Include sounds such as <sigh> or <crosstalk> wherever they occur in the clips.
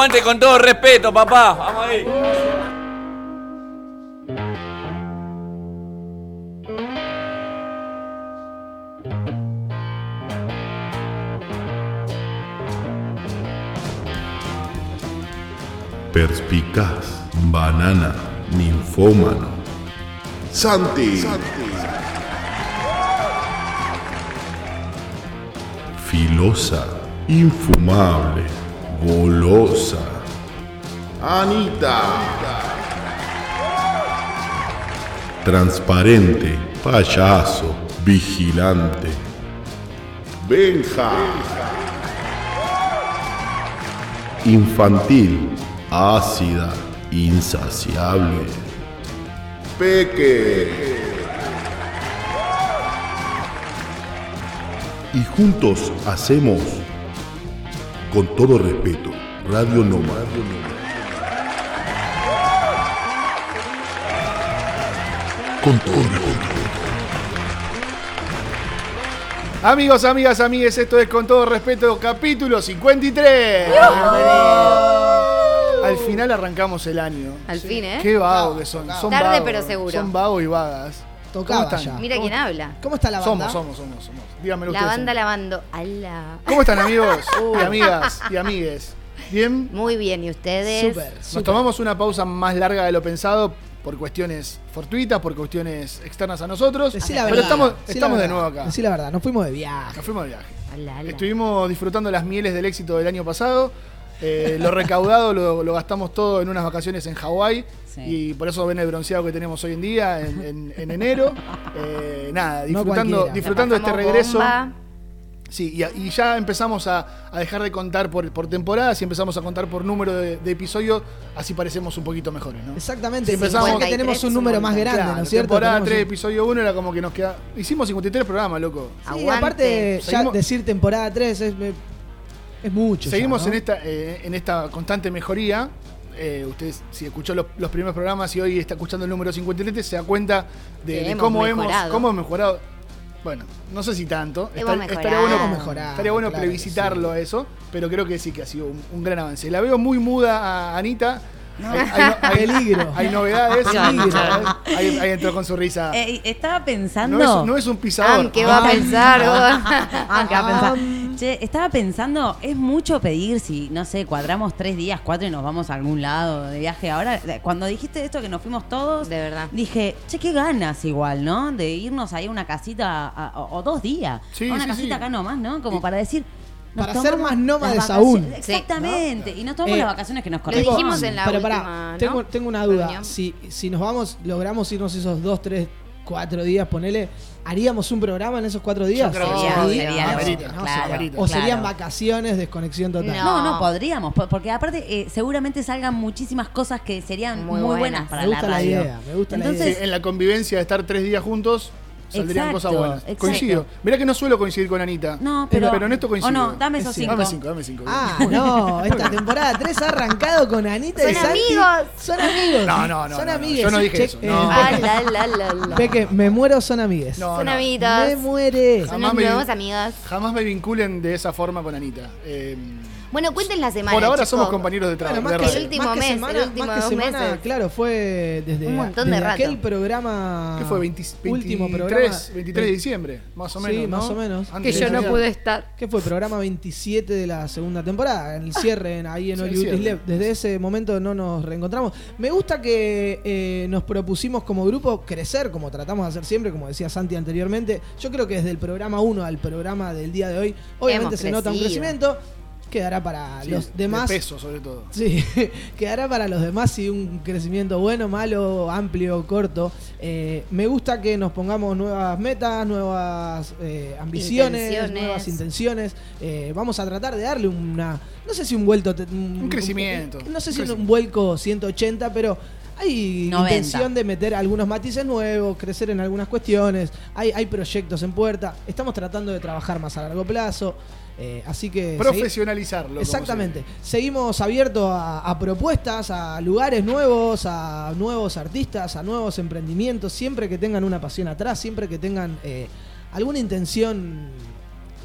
Aguante con todo respeto, papá. Vamos ahí. Perspicaz, banana, ninfómano. Santi. Filosa, infumable, golosa. Anita. Transparente, payaso, vigilante. Benja. Infantil, ácida, insaciable. Peque. Y juntos hacemos, con todo respeto, Radio Nómada. Con todo respeto. Amigos, amigas, amigues, esto es con todo respeto, capítulo 53. Al final arrancamos el año. Al fin, ¿eh? Qué vagos que son. son Tarde, vagos, pero seguro. Son vagos y vagas. Tocaba ¿Cómo están? ya. Mira quién habla. ¿Cómo está la banda? Somos, somos, somos, somos. Díganmelo La ustedes. banda lavando. Ala. ¿Cómo están amigos <laughs> y amigas y amigues? ¿Bien? Muy bien, ¿y ustedes? Súper, Nos tomamos una pausa más larga de lo pensado por cuestiones fortuitas, por cuestiones externas a nosotros. Decí la pero verdad. estamos, decí la estamos de verdad. nuevo acá. Decí la verdad, nos fuimos de viaje. Nos fuimos de viaje. Ala, ala. Estuvimos disfrutando las mieles del éxito del año pasado. Eh, lo recaudado lo, lo gastamos todo en unas vacaciones en Hawái. Sí. Y por eso ven el bronceado que tenemos hoy en día, en, en- en enero. Eh, nada, No disfrutando, cualquiera. disfrutando este regreso. bomba. Sí, y, y ya empezamos a, a dejar de contar por, por temporadas y empezamos a contar por número de, de episodios, así parecemos un poquito mejores, ¿no? Exactamente, Sí, empezamos- que tenemos un número más grande, Claro, ¿no es cierto? Temporada Tenemos 3, un- episodio 1 era como que nos queda. Hicimos 53 programas, loco. Sí, Aguante. aparte, ya decir temporada 3 es, es mucho. ya, Seguimos ¿no? en, esta, eh, en esta constante mejoría. Eh, ustedes, si escuchó los, los primeros programas y hoy está escuchando el número 53, se da cuenta de, Que de hemos cómo, hemos, mejorado. cómo hemos mejorado. Bueno, no sé si tanto. Hemos Estar- estaría bueno, Hemos mejorado, estaría bueno claro que plebiscitarlo a eso, pero creo que sí que ha sido un, un gran avance. La veo muy muda a Anita. <laughs> <laughs> Hay, hay hay- Peligro. hay novedades. Peligro. Ahí, ahí entró con su risa. Eh, estaba pensando. no, es, no es un pisador. Ah, <laughs> ¿qué va a pensar? Ah, ¿qué va a pensar? Che, estaba pensando, es mucho pedir si, no sé, cuadramos tres días, cuatro y nos vamos a algún lado de viaje. Ahora, cuando dijiste esto que nos fuimos todos, De verdad. dije, che, qué ganas igual, ¿no? De irnos ahí a una casita a- o, o dos días. Sí, a una sí, casita sí. acá nomás, ¿no? Como Y- para decir. nos Para ser más nómades aún. Exactamente. Y nos tomamos Eh, las vacaciones que nos Lo corresponden. dijimos en la Pero última, pará, ¿no? tengo, tengo una duda. Si, si nos vamos, logramos irnos esos dos, tres, cuatro días, ponele, ¿haríamos un programa en esos cuatro días? O serían vacaciones, desconexión total. No, No. no podríamos, po- porque aparte eh, seguramente salgan muchísimas cosas que serían Muy muy, buenas. buenas para Me gusta la la radio. idea, me gusta la Entonces, Sí, en la convivencia de estar tres días juntos, saldrían Exacto, cosas buenas. exacto. Coincido. Mirá que no suelo coincidir con Anita. No, pero- Pero en esto coincido. o no, dame esos cinco. Dame cinco, dame cinco. Ah, no, <laughs> esta temporada 3 ha arrancado con Anita y Son Santi. amigos. Son amigos. No, no, no, Son no, amigues. Yo no dije Che- eso, eh, no. Ah, la, la, la, la. Peque, me muero, son amigues. No, Son no. amiguitos. Me muere. Son nuevos amigos. Jamás me vinculen de esa forma con Anita. Eh, Bueno, cuenten la semana. por ahora chicos. somos compañeros de trabajo. Bueno, más de que, radio. el último más que mes, semana, el último más que dos semana, meses. claro, fue desde, Un montón de desde rato. aquel programa. ¿Qué fue? 20 último 23, programa. 23 de diciembre, más o Sí, menos. ¿no? más o menos. Antes Que yo no pude estar. ¿Qué fue? Programa 27 de la segunda temporada, en el cierre en- ahí en Sí, Hollywood cierre. Isle. Desde ese momento no nos reencontramos. Me gusta que eh, nos propusimos como grupo crecer, como tratamos de hacer siempre, como decía Santi anteriormente. Yo creo que desde el programa 1 al programa del día de hoy, obviamente Hemos se nota un crecido. crecimiento. Quedará para Sí, los de demás. peso, sobre todo. Sí, <laughs> quedará para los demás si un crecimiento bueno, malo, amplio, corto. Eh, me gusta que nos pongamos nuevas metas, nuevas eh, ambiciones, Intenciones. nuevas intenciones. Eh, vamos a tratar de darle una, no sé si un vuelto, Un crecimiento. no sé si un vuelco 180, pero hay 90. intención de meter algunos matices nuevos, crecer en algunas cuestiones. Hay, hay proyectos en puerta. Estamos tratando de trabajar más a largo plazo. Eh, así que Profesionalizarlo. Exactamente. Seguimos abiertos a, a propuestas, a lugares nuevos, a nuevos artistas, a nuevos emprendimientos, siempre que tengan una pasión atrás, siempre que tengan eh, alguna intención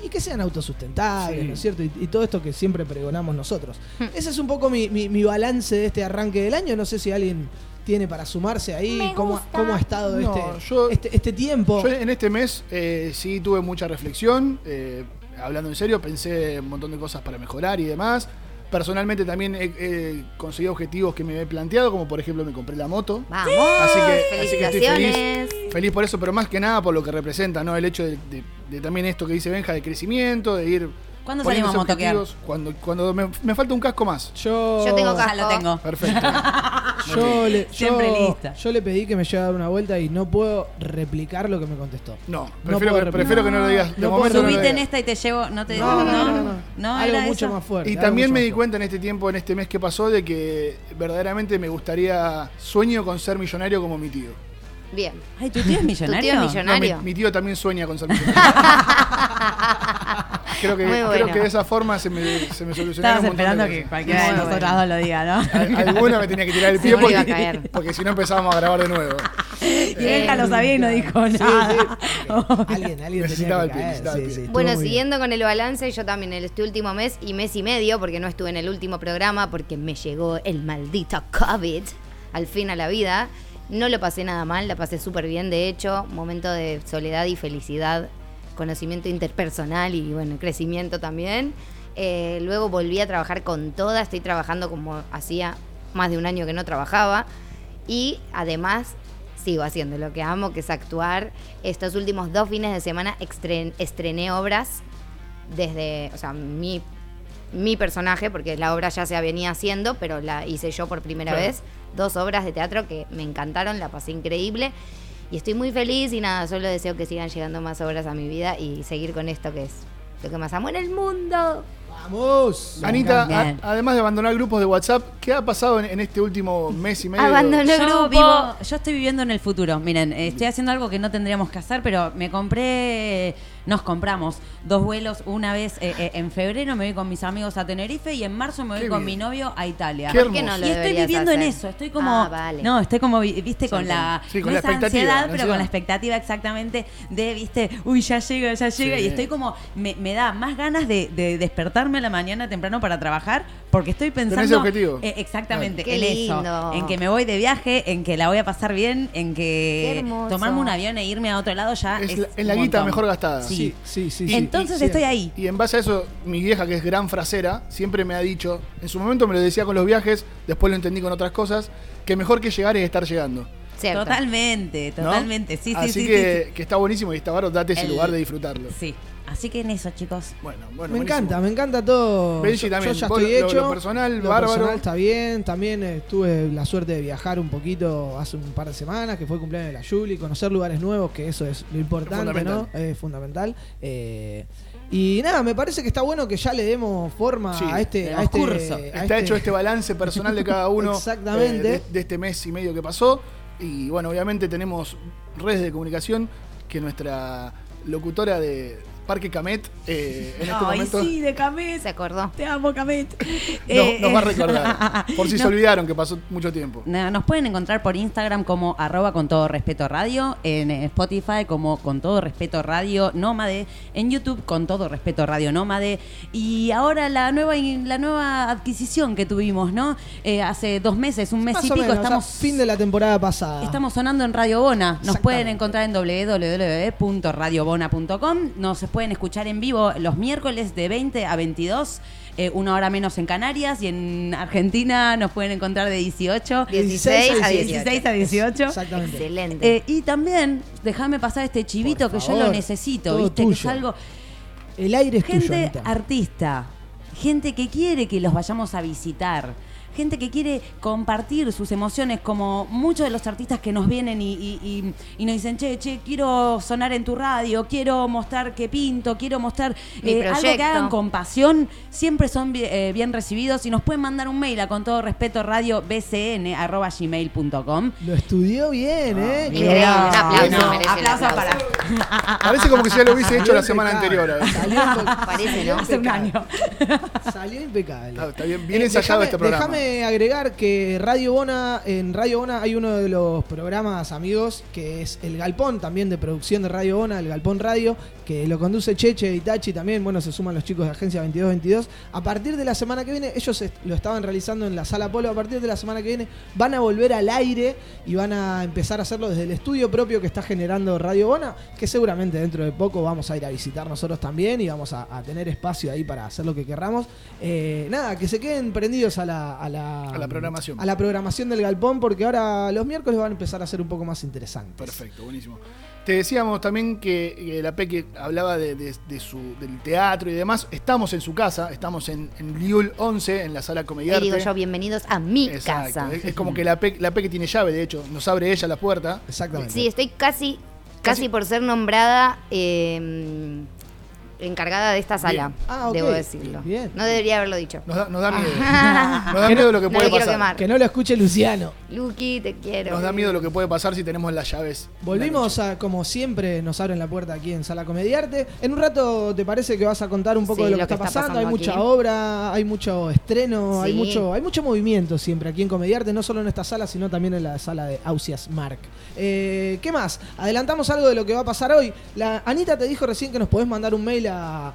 y que sean autosustentables, Sí. ¿no es cierto? Y, y todo esto que siempre pregonamos nosotros. Ese es un poco mi, mi- mi balance de este arranque del año. No sé si alguien tiene para sumarse ahí, cómo, ha estado No, este, yo- este, este tiempo. Yo en este mes eh, sí tuve mucha reflexión, eh, hablando en serio, pensé un montón de cosas para mejorar y demás. Personalmente también he, he conseguido objetivos que me he planteado, como por ejemplo me compré la moto. Vamos. Así que, así que estoy feliz, feliz por eso, pero más que nada por lo que representa, ¿no? El hecho de, de- de también esto que dice Benja, de crecimiento, de ir. ¿Cuándo salimos a motoquear? Cuando, cuando me, me falta un casco más. Yo, Yo tengo Ya lo tengo. Perfecto. <laughs> Yo le, Siempre yo- lista. yo le pedí que me lleve a dar una vuelta y no puedo replicar lo que me contestó. No, No prefiero, puedo que, no lo digas. De No puedo momento no Subite en esta y te llevo. No te. No, no, no, no. No, algo mucho eso. más fuerte. Y también me di cuenta en este tiempo, en este mes que pasó, de que verdaderamente me gustaría, sueño con ser millonario como mi tío. Bien. Ay, ¿tu tío es millonario? <laughs> Tu tío es No, millonario. mi, mi tío también sueña con ser millonario. <laughs> creo, que, Muy creo bueno. que de esa forma se me, se me solucionaron Estabas un montón de esperando que cualquiera de Muy nosotras bueno. dos lo diga, ¿no? Al- Alguna me tenía que tirar el <laughs> pie porque, porque si no empezábamos a grabar de nuevo. Y Benja lo sabía y no dijo nada. Alguien, alguien Necesitaba tenía el pie, necesitaba el Sí, pie. sí, estuvo Bueno, siguiendo con el balance, yo también el este último mes y mes y medio, porque no estuve en el último programa, porque me llegó el maldito COVID al fin a la vida. No lo pasé nada mal, la pasé súper bien, de hecho, momento de soledad y felicidad, conocimiento interpersonal y bueno, crecimiento también. Eh, luego volví a trabajar con toda, estoy trabajando como hacía más de un año que no trabajaba y además sigo haciendo lo que amo, que es actuar. Estos últimos dos fines de semana estren- estrené obras desde, o sea, mi, mi personaje, porque la obra ya se venía haciendo, pero la hice yo por primera Claro. vez. Dos obras de teatro que me encantaron, la pasé increíble. Y estoy muy feliz y nada, solo deseo que sigan llegando más obras a mi vida y seguir con esto que es lo que más amo en el mundo. ¡Vamos! Anita, a- además de abandonar grupos de WhatsApp, ¿qué ha pasado en, en este último mes y medio? Abandoné el grupo. vivo, yo estoy viviendo en el futuro. Miren, eh, estoy haciendo algo que no tendríamos que hacer, pero me compré, nos compramos dos vuelos. Una vez eh, eh, en febrero me voy con mis amigos a Tenerife y en marzo me voy Qué con bien. mi novio a Italia. Qué ¿Por qué no lo Y estoy viviendo en eso, estoy como, Ah, vale. no, estoy como, vi- viste, con la, Sí, con no la expectativa, ansiedad, pero con la expectativa exactamente de, viste, uy, ya llega, ya llega, Sí. y estoy como, me, me da más ganas de, de despertarme a la mañana temprano para trabajar, porque estoy pensando, ese objetivo. eh, exactamente, Qué en lindo. eso, en que me voy de viaje, en que la voy a pasar bien, en que tomarme un avión e irme a otro lado ya Es es, la- es la guita montón. mejor gastada. Sí. Sí, sí. Entonces Y- estoy sí. ahí. Y en base a eso, mi vieja, que es gran frasera, siempre me ha dicho, en su momento me lo decía con los viajes, después lo entendí con otras cosas, que mejor que llegar es estar llegando. Cierto. Totalmente, ¿no? totalmente. Sí, sí, Así sí, que, sí, que está buenísimo y está barato, date ese El- lugar de disfrutarlo. sí. Sí. Así que en eso, chicos. Bueno, bueno. Me buenísimo. encanta, me encanta todo. Benji Yo- también. Yo ya Vos estoy lo- hecho. lo personal, Lo bárbaro. personal está bien. También eh, tuve la suerte de viajar un poquito hace un par de semanas, que fue el cumpleaños de la Juli, conocer lugares nuevos, que eso es lo importante, Fundamental. ¿no? Es fundamental. Eh, y nada, me parece que está bueno que ya le demos forma Sí, a este, a este curso. a Está hecho este balance personal de cada uno <laughs> Exactamente. eh, de, de este mes y medio que pasó. Y bueno, obviamente tenemos redes de comunicación. que nuestra locutora de Parque Camet eh, en este Ay, momento sí, de Camet. Se acordó. Te amo, Camet. no- nos va a eh, recordar. Por <laughs> si se olvidaron que pasó mucho tiempo. Nos pueden encontrar por Instagram como arroba con todo respeto radio, en eh, Spotify como con todo respeto radio nómade, en YouTube con todo respeto radio nómade y ahora la nueva la nueva adquisición que tuvimos, ¿no? Eh, hace dos meses, un mes Más y o pico, menos, estamos o sea, fin de la temporada pasada. Estamos sonando en Radio Bona. Nos pueden encontrar en www.radiobona.com. Nos pueden escuchar en vivo los miércoles de 20 a 22, eh, una hora menos en Canarias. Y en Argentina nos pueden encontrar de 18 16 a 18. 16 a 18. Exactamente. Excelente. Eh, y también, déjame pasar este chivito Por que yo lo necesito, ¿viste? Que es algo. El aire es tuyo, Gente artista, gente que quiere que los vayamos a visitar, gente que quiere compartir sus emociones, como muchos de los artistas que nos vienen y, y- y- y nos dicen, che, che, quiero sonar en tu radio, quiero mostrar que pinto, quiero mostrar eh, algo que hagan con pasión, siempre son eh, bien recibidos y nos pueden mandar un mail a con todo respeto radio bcn Lo estudió bien, ¿eh? Increíble, Qué un aplauso, No, merece aplauso aplauso. para. Parece como que si ya lo hubiese hecho la semana anterior. ¿eh? Salió Parece, ¿no? Hace un año. Salió impecable. Está, está bien, bien ensayado déjame, este programa. Déjame agregar que Radio Bona, en Radio Bona hay uno de los programas amigos que es El Galpón, también de producción de Radio Bona, El Galpón Radio, que lo conduce Cheche y Tachi también. Bueno, se suman los chicos de Agencia 2222. A partir de la semana que viene, ellos lo estaban realizando en la Sala Polo. A partir de la semana que viene van a volver al aire y van a empezar a hacerlo desde el estudio propio que está generando Radio Bona, que seguramente dentro de poco vamos a ir a visitar nosotros también y vamos a, tener espacio ahí para hacer lo que querramos. Eh, nada, que se queden prendidos a la, A la programación. A la programación del Galpón, porque ahora los miércoles van a empezar a ser un poco más interesantes. Perfecto, buenísimo. Te decíamos también que, que la Peque hablaba de, de- de su, del teatro y demás. Estamos en su casa, estamos en, en Liul 11, en la sala Ahí Comediarte. digo yo, bienvenidos a mi Exacto. casa. Es, es como que la Peque, la Peque tiene llave, de hecho, nos abre ella la puerta. Exactamente. Sí, estoy casi, Casi- casi por ser nombrada eh, encargada de esta sala, Ah, debo decirlo. Bien. No debería haberlo dicho. Nos da, nos da miedo. <laughs> Nos da miedo lo que puede pasar. quemar. Que no lo escuche Luciano. Luqui, te quiero. Nos da miedo lo que puede pasar si tenemos las llaves. Volvimos a, como siempre, nos abren la puerta aquí en Sala Comediarte. En un rato, ¿te parece que vas a contar un poco Sí, de lo, lo que que está está pasando? Hay mucha obra, hay mucho estreno, hay mucho hay mucho movimiento siempre aquí en Comediarte, no solo en esta sala, sino también en la sala de Ausias Mark. Eh, ¿Qué más? Adelantamos algo de lo que va a pasar hoy. La Anita te dijo recién que nos podés mandar un mail a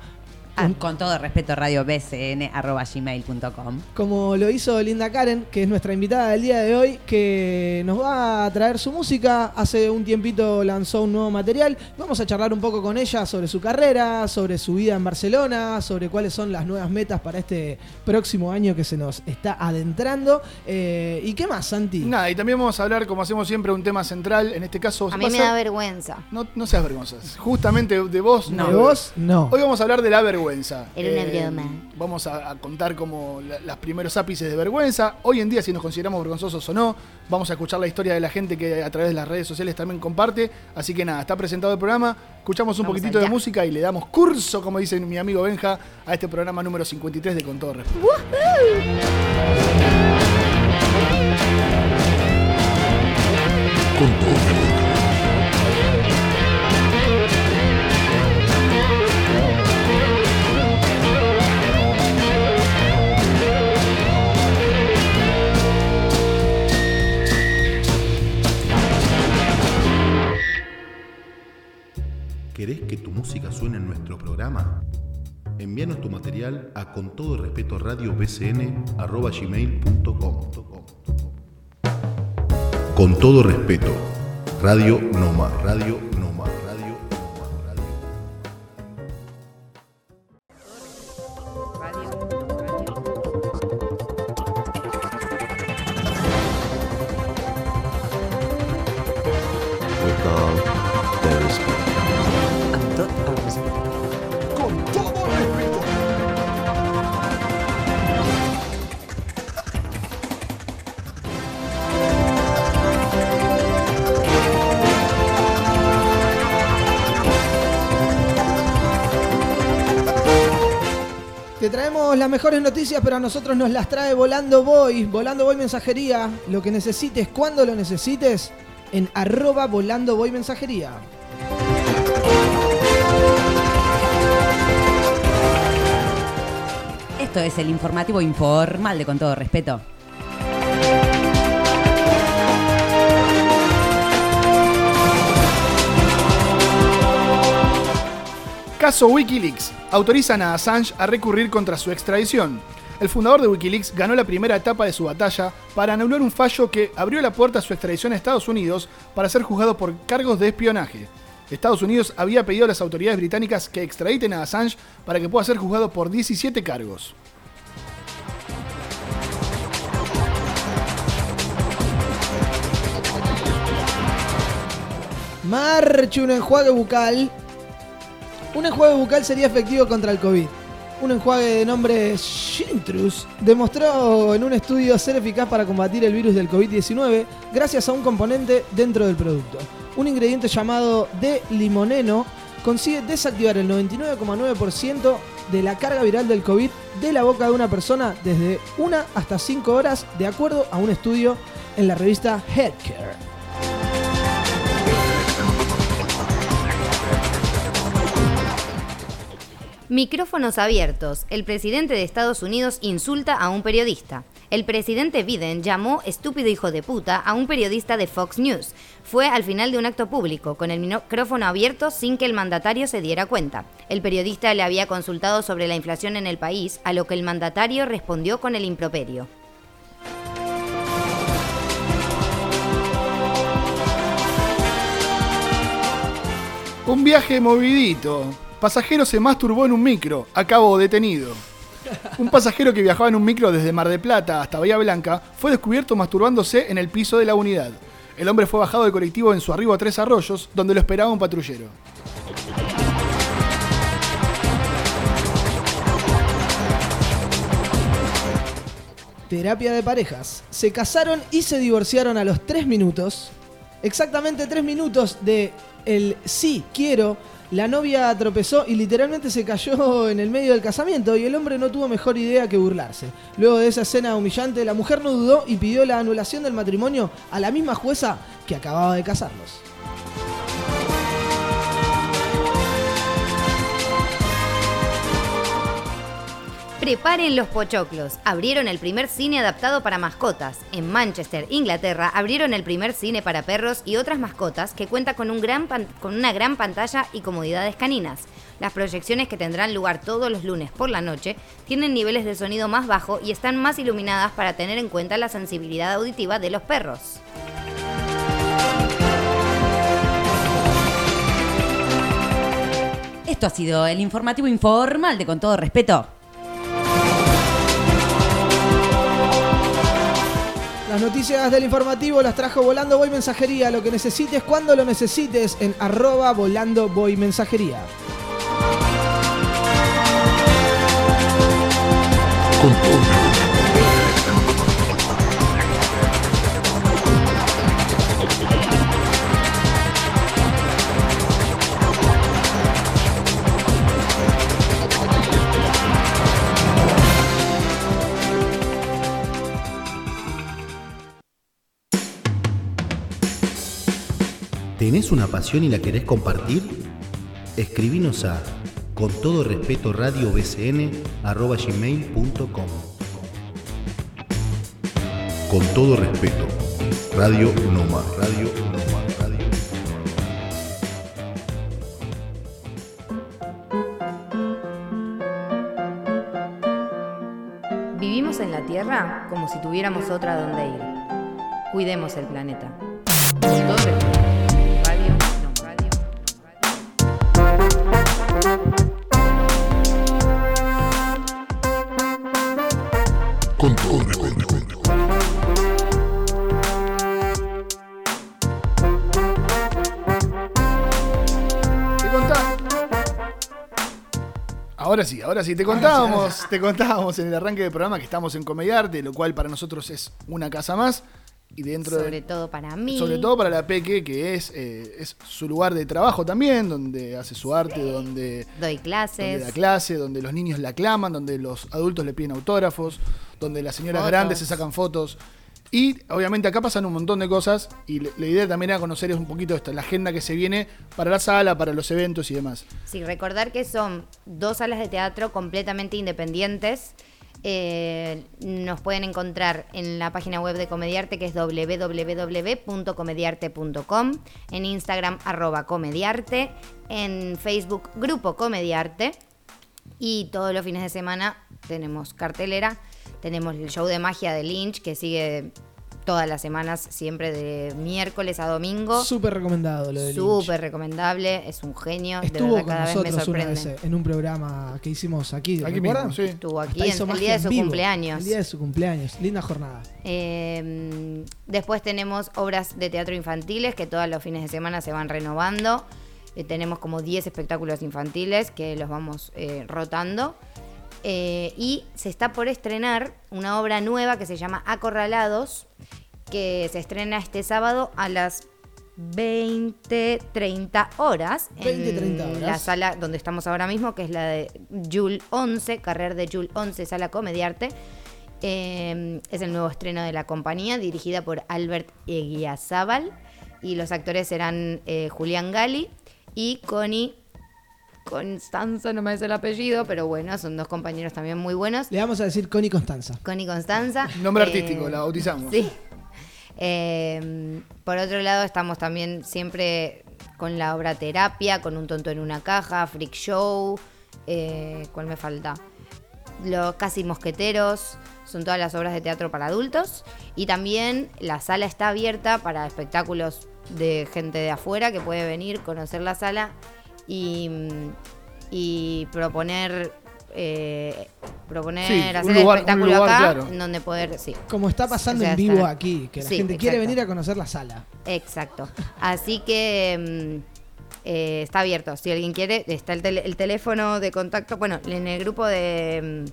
Ah, con todo respeto, radio bcn.gmail.com. como lo hizo Linda Karen, que es nuestra invitada del día de hoy, que nos va a traer su música. Hace un tiempito lanzó un nuevo material. Vamos a charlar un poco con ella sobre su carrera, sobre su vida en Barcelona, sobre cuáles son las nuevas metas para este próximo año que se nos está adentrando. Eh, ¿Y qué más, Santi? Nada, y también vamos a hablar, como hacemos siempre, un tema central. En este caso, A mí me da vergüenza. No, no seas vergonzosa. Justamente de vos, no. ¿De vos? No. Hoy vamos a hablar de la vergüenza. Eh, Era una broma. Vamos a, a contar como la- los primeros ápices de vergüenza. Hoy en día, si nos consideramos vergonzosos o no, vamos a escuchar la historia de la gente que a través de las redes sociales también comparte. Así que nada, está presentado el programa. Escuchamos un Vamos poquitito de música y le damos curso, como dice mi amigo Benja, a este programa número 53 de Con todo respeto. Con todo ¿Querés que tu música suene en nuestro programa? Envíanos tu material a con todo respeto radio Con todo respeto, Radio Noma, Radio Te traemos las mejores noticias, pero a nosotros nos las trae Volando Boy. Volando Boy Mensajería. Lo que necesites, cuando lo necesites, en arroba Volando Boy Mensajería. Esto es el informativo informal de Con Todo Respeto. Caso Wikileaks. Autorizan a Assange a recurrir contra su extradición. El fundador de Wikileaks ganó la primera etapa de su batalla para anular un fallo que abrió la puerta a su extradición a Estados Unidos para ser juzgado por cargos de espionaje. Estados Unidos había pedido a las autoridades británicas que extraditen a Assange para que pueda ser juzgado por 17 cargos. Marche un enjuague bucal. Un enjuague bucal sería efectivo contra el COVID. Un enjuague de nombre Shintrus demostró en un estudio ser eficaz para combatir el virus del COVID-19 gracias a un componente dentro del producto. Un ingrediente llamado D-limoneno consigue desactivar el 99,9% de la carga viral del COVID de la boca de una persona desde 1 hasta 5 horas, de acuerdo a un estudio en la revista Healthcare. Micrófonos abiertos. El presidente de Estados Unidos insulta a un periodista. El presidente Biden llamó estúpido hijo de puta a un periodista de Fox News. Fue al final de un acto público, con el micrófono abierto sin que el mandatario se diera cuenta. El periodista le había consultado sobre la inflación en el país, a lo que el mandatario respondió con el improperio. Un viaje movidito. Pasajero se masturbó en un micro. Acabó detenido. Un pasajero que viajaba en un micro desde Mar de Plata hasta Bahía Blanca fue descubierto masturbándose en el piso de la unidad. El hombre fue bajado del colectivo en su arribo a Tres Arroyos, donde lo esperaba un patrullero. Terapia de parejas. Se casaron y se divorciaron a los 3 minutos. Exactamente 3 minutos de el sí quiero. La novia tropezó y literalmente se cayó en el medio del casamiento y el hombre no tuvo mejor idea que burlarse. Luego de esa escena humillante, la mujer no dudó y pidió la anulación del matrimonio a la misma jueza que acababa de casarlos. Preparen los pochoclos. Abrieron el primer cine adaptado para mascotas. En Manchester, Inglaterra, abrieron el primer cine para perros y otras mascotas que cuenta con, un gran con una gran pantalla y comodidades caninas. Las proyecciones que tendrán lugar todos los lunes por la noche tienen niveles de sonido más bajo y están más iluminadas para tener en cuenta la sensibilidad auditiva de los perros. Esto ha sido el informativo informal de Con todo respeto. Las noticias del informativo las trajo Volando Voy Mensajería. Lo que necesites cuando lo necesites en arroba Volando Voy Mensajería. ¿Tenés una pasión y la querés compartir? Escribinos a con todo respeto radio gmail.com Con todo respeto. Radio Nomad. Radio Nomad. Radio Vivimos en la Tierra como si tuviéramos otra donde ir. Cuidemos el planeta. Con todo respeto. Te contá- Ahora sí, ahora sí, te contábamos, te contábamos en el arranque del programa que estamos en Comediarte, lo cual para nosotros es una casa más. Y dentro de- Sobre todo para mí. Sobre todo para la Peque, que es, eh, es su lugar de trabajo también, donde hace su arte, donde, Doy donde clases. da clase, donde los niños la aclaman, donde los adultos le piden autógrafos, donde las señoras Fotos. grandes se sacan fotos. Y obviamente acá pasan un montón de cosas y la idea también era conocer un poquito esto, la agenda que se viene para la sala, para los eventos y demás. Sí, recordar que son dos salas de teatro completamente independientes. Eh, nos pueden encontrar en la página web de Comediarte que es www.comediarte.com, en Instagram arroba comediarte, en Facebook Grupo Comediarte y todos los fines de semana tenemos cartelera, tenemos el show de magia de Lynch que sigue todas las semanas, siempre de miércoles a domingo. Súper recomendado lo de Lynch. Súper recomendable, es un genio. Estuvo de con verdad, cada vez me nosotros una sorprende. vez en un programa que hicimos aquí, Aquí sí. Estuvo aquí en el día de su vivo. cumpleaños. El día de su cumpleaños. Linda jornada. Eh, después tenemos obras de teatro infantiles que todos los fines de semana se van renovando. Eh, tenemos como 10 espectáculos infantiles que los vamos eh, rotando. Eh, y se está por estrenar una obra nueva que se llama Acorralados, que se estrena este sábado a las 20-30 horas. 20, 30 en horas. la sala donde estamos ahora mismo, que es la de Jul 11, carrera de Jul 11, sala Comediarte. Eh, es el nuevo estreno de la compañía, dirigida por Albert Eguiazábal. Y los actores serán eh, Julián Gali y Connie Constanza, no me hace el apellido, pero bueno, son dos compañeros también muy buenos. Le vamos a decir Connie Constanza. Connie Constanza. Nombre eh, artístico, la bautizamos. Sí. Eh, por otro lado, estamos también siempre con la obra terapia, con un tonto en una caja, freak show. Eh, ¿Cuál me falta? Los casi mosqueteros. Son todas las obras de teatro para adultos. Y también la sala está abierta para espectáculos de gente de afuera que puede venir, conocer la sala y, y proponer. eh, proponer Sí, hacer un el un espectáculo lugar, acá claro. en donde poder sí Como está pasando O sea, en vivo está- aquí, que la Sí, gente quiere venir a conocer la sala. Exacto. Así que mm, eh, está abierto. Si alguien quiere, está el, teléfono de contacto. Bueno, en el grupo de.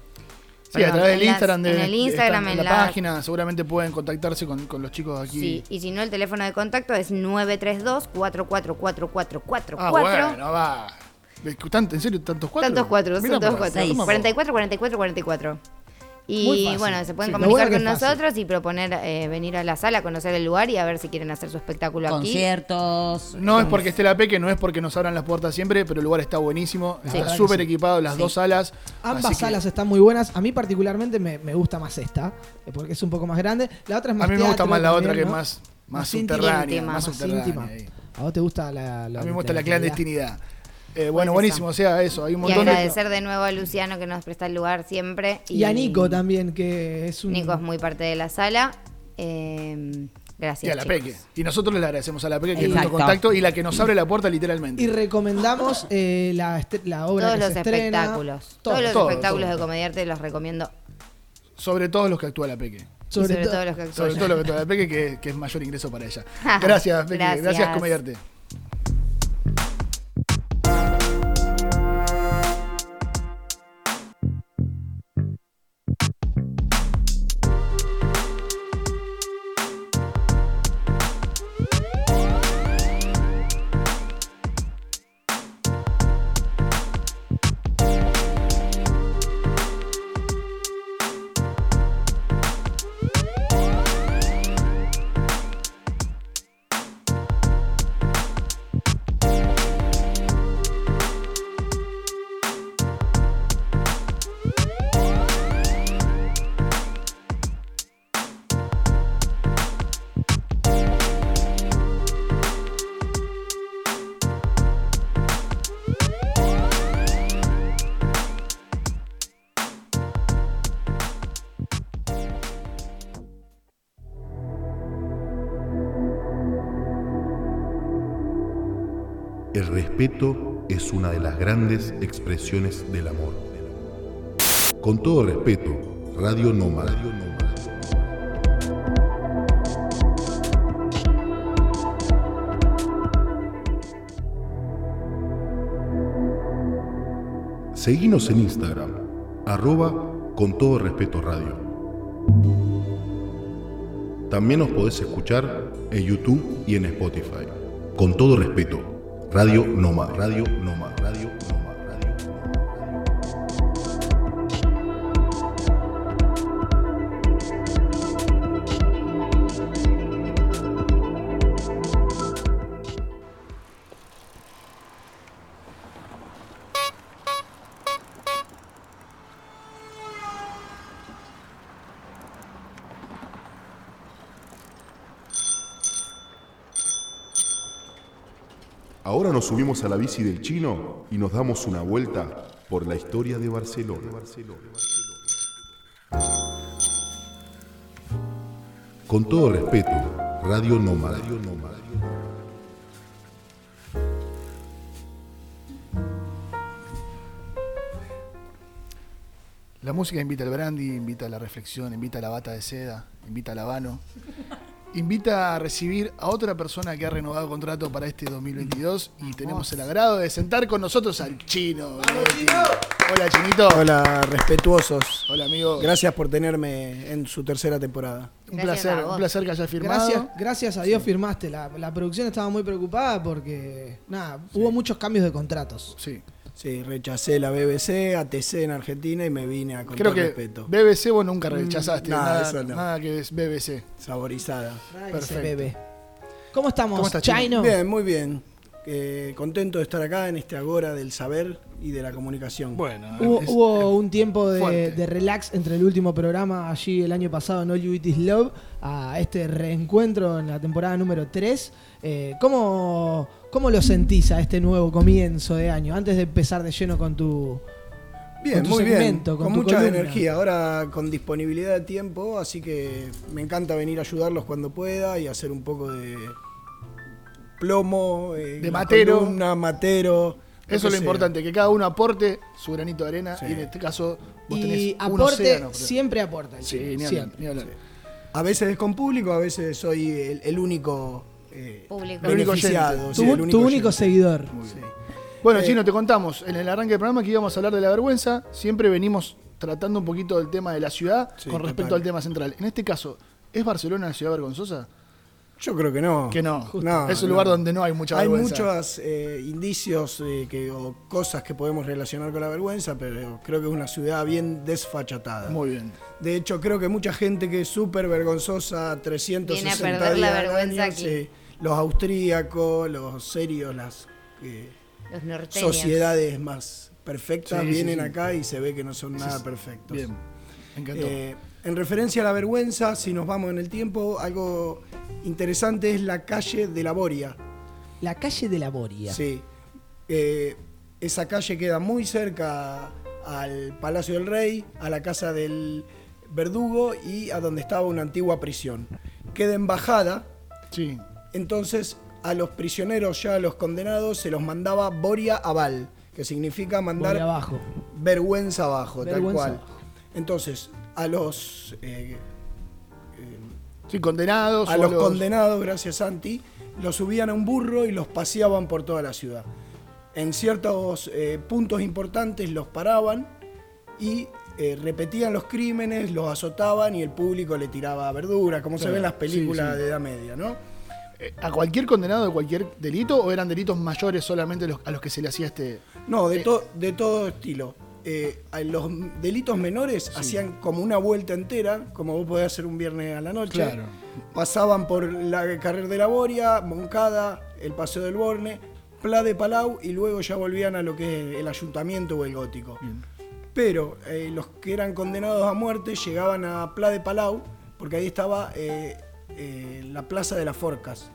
Sí, a través del en las- Instagram, de, en el Instagram, está en la, la- página, seguramente pueden contactarse con, con los chicos aquí. Sí, y si no, el teléfono de contacto es 932-444444. Ah, bueno, va. ¿En serio tantos cuatro? Tantos cuatro, Mira son todos cuatro. toma, 44, 44, 44. Y bueno, se pueden Sí, comunicar bueno con nosotros y proponer eh, venir a la sala, conocer el lugar y a ver si quieren hacer su espectáculo aquí. Conciertos. No es porque esté la Peque, no es porque nos abran las puertas siempre, pero el lugar está buenísimo. Está súper sí. equipado, las Sí. dos salas. Ambas que salas están muy buenas. A mí particularmente me, me gusta más esta, eh, porque es un poco más grande. La otra es A más mí me gusta más la otra que es más, más, Más subterránea, íntima, más más subterránea. íntima. ¿A vos te gusta la, la A mí me gusta la clandestinidad. Eh, bueno, Pues buenísimo, o sea, eso. Hay un Y montón de. agradecer de nuevo a Luciano que nos presta el lugar siempre. Y a Nico también, que es un... Nico es muy parte de la sala. Eh, gracias. Y a la chicos. Peque. Y nosotros le agradecemos a la Peque que es nuestro contacto y la que nos abre la puerta literalmente. Y recomendamos eh, la, la obra Todos que los se estrena. espectáculos. Todo, Todos los todo, espectáculos todo. de comediarte los recomiendo. Sobre todo los que actúa la Peque. Sobre, y sobre todo. todo los que Sobre actúan. todo lo que actúa la Peque, que, que es mayor ingreso para ella. <laughs> Gracias, Peque. Gracias, Gracias. Comediarte. El respeto es una de las grandes expresiones del amor. Con todo respeto, Radio Nómada. Seguinos en Instagram, arroba con todo respeto radio. También nos podés escuchar en YouTube y en Spotify. Con todo respeto, Radio Noma, Radio Noma, a la bici del chino y nos damos una vuelta por la historia de Barcelona. Con todo respeto, Radio Nómada. La música invita al brandy, invita a la reflexión, invita a la bata de seda, invita al habano. Invita a recibir a otra persona que ha renovado contrato para este 2022 y tenemos el agrado de sentar con nosotros al chino. Hola, chinito. Hola, respetuosos. Hola, amigo. Gracias por tenerme en su tercera temporada. Un Gracias placer, un placer que hayas firmado. Gracias, gracias a Dios firmaste. La, la producción estaba muy preocupada porque, nada, hubo muchos cambios de contratos. Sí. Sí, rechacé la BBC, ATC en Argentina y me vine a con Creo que respeto. BBC vos nunca rechazaste. Mm, nada, nada, eso no. nada que es BBC. Saborizada. Ay, Perfecto. ¿Cómo estamos, ¿Cómo estás, Chino? Bien, muy bien. Eh, contento de estar acá en este agora del saber y de la comunicación. Bueno, Hubo, es- hubo un tiempo de, relax entre el último programa allí el año pasado en All You Eat Is Love a este reencuentro en la temporada número 3. Eh, ¿cómo, ¿Cómo lo sentís a este nuevo comienzo de año? Antes de empezar de lleno con tu... bien, con tu muy bien. Con, con tu mucha columna. energía. Ahora con disponibilidad de tiempo, así que me encanta venir a ayudarlos cuando pueda y hacer un poco de plomo, eh, De una matero. columna, matero. Eso es lo sea. importante, que cada uno aporte su granito de arena Sí. y en este caso vos Y tenés un aporte, océano. siempre aporta. Sí, Chino, ni hablar, siempre. ni hablar. A veces es con público, a veces soy el, el único eh, Público. Único beneficiado. sí, Tu, el tu único único oyente. seguidor. Sí. Bueno, Eh, Chino, te contamos en el arranque del programa que íbamos a hablar de la vergüenza. Siempre venimos tratando un poquito del tema de la ciudad Sí, con respecto total. al tema central. En este caso, ¿es Barcelona una ciudad vergonzosa? Yo creo que no. Que no. No, es un no. lugar donde no hay mucha Hay vergüenza. muchos eh, indicios eh, que, o cosas que podemos relacionar con la vergüenza, pero creo que es una ciudad bien desfachatada. Muy bien. De hecho, creo que mucha gente que es súper vergonzosa, 360 Viene a perder la días vergüenza año, aquí. sí. Los austríacos, los serios, las eh, Los sociedades más perfectas Sí, vienen sí. acá y se ve que no son nada perfectos. Bien. Eh, en referencia a la vergüenza, si nos vamos en el tiempo, algo interesante es la calle de la Boria. La calle de la Boria. Sí. Eh, esa calle queda muy cerca al Palacio del Rey, a la casa del verdugo y a donde estaba una antigua prisión. Queda embajada, sí. Entonces a los prisioneros, ya a los condenados, se los mandaba Boria Aval, que significa mandar Boria abajo. vergüenza abajo, Vergüenza tal cual. Entonces, a los eh, Sí, condenados. a los condenados, gracias Santi, los subían a un burro y los paseaban por toda la ciudad. En ciertos eh, puntos importantes los paraban y eh, repetían los crímenes, los azotaban y el público le tiraba verdura, como se ve en las películas sí, sí. de Edad Media, ¿no? Eh, ¿A cualquier condenado de cualquier delito o eran delitos mayores solamente los- a los que se le hacía este.? No, de, Eh, to- de todo estilo. Eh, los delitos menores hacían como una vuelta entera, como vos podés hacer un viernes a la noche. Claro. Pasaban por la carrera de la Boria, Moncada, el Paseo del Borne, Pla de Palau y luego ya volvían a lo que es el ayuntamiento o el gótico. Pero eh, los que eran condenados a muerte llegaban a Pla de Palau, porque ahí estaba eh, eh, la Plaza de las Forcas,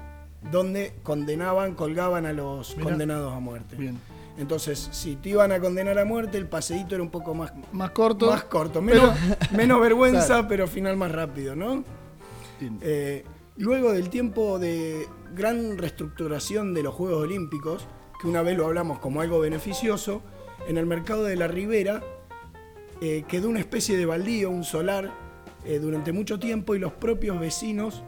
donde condenaban, colgaban a los Mirá. condenados a muerte. Bien. Entonces, si te iban a condenar a muerte, el paseíto era un poco más, Más corto. más corto, menos, <laughs> menos vergüenza, Claro. pero final más rápido, ¿no? Eh, luego del tiempo de gran reestructuración de los Juegos Olímpicos, que una vez lo hablamos como algo beneficioso, en el mercado de la Ribera eh, quedó una especie de baldío, un solar, eh, durante mucho tiempo y los propios vecinos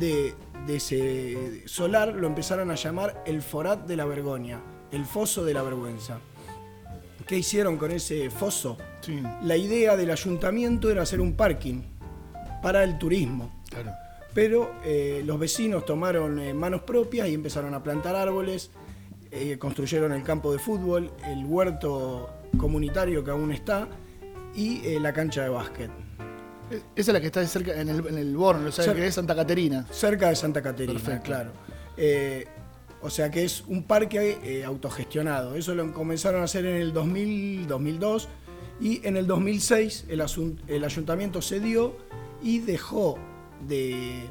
de, de ese solar lo empezaron a llamar el Forat de la Vergoña, el foso de la vergüenza. ¿Qué hicieron con ese foso? Sí, La idea del ayuntamiento era hacer un parking para el turismo. claro. Pero eh, los vecinos tomaron eh, manos propias y empezaron a plantar árboles, eh, construyeron el campo de fútbol, el huerto comunitario que aún está y eh, la cancha de básquet. Esa es la que está cerca en el, en el Born, o sea, Cerca. que es Santa Caterina. Cerca de Santa Caterina, Perfecto. claro. Eh, o sea que es un parque eh, autogestionado. Eso lo comenzaron a hacer en el 2000, 2002 y en el 2006 el, el ayuntamiento cedió y dejó de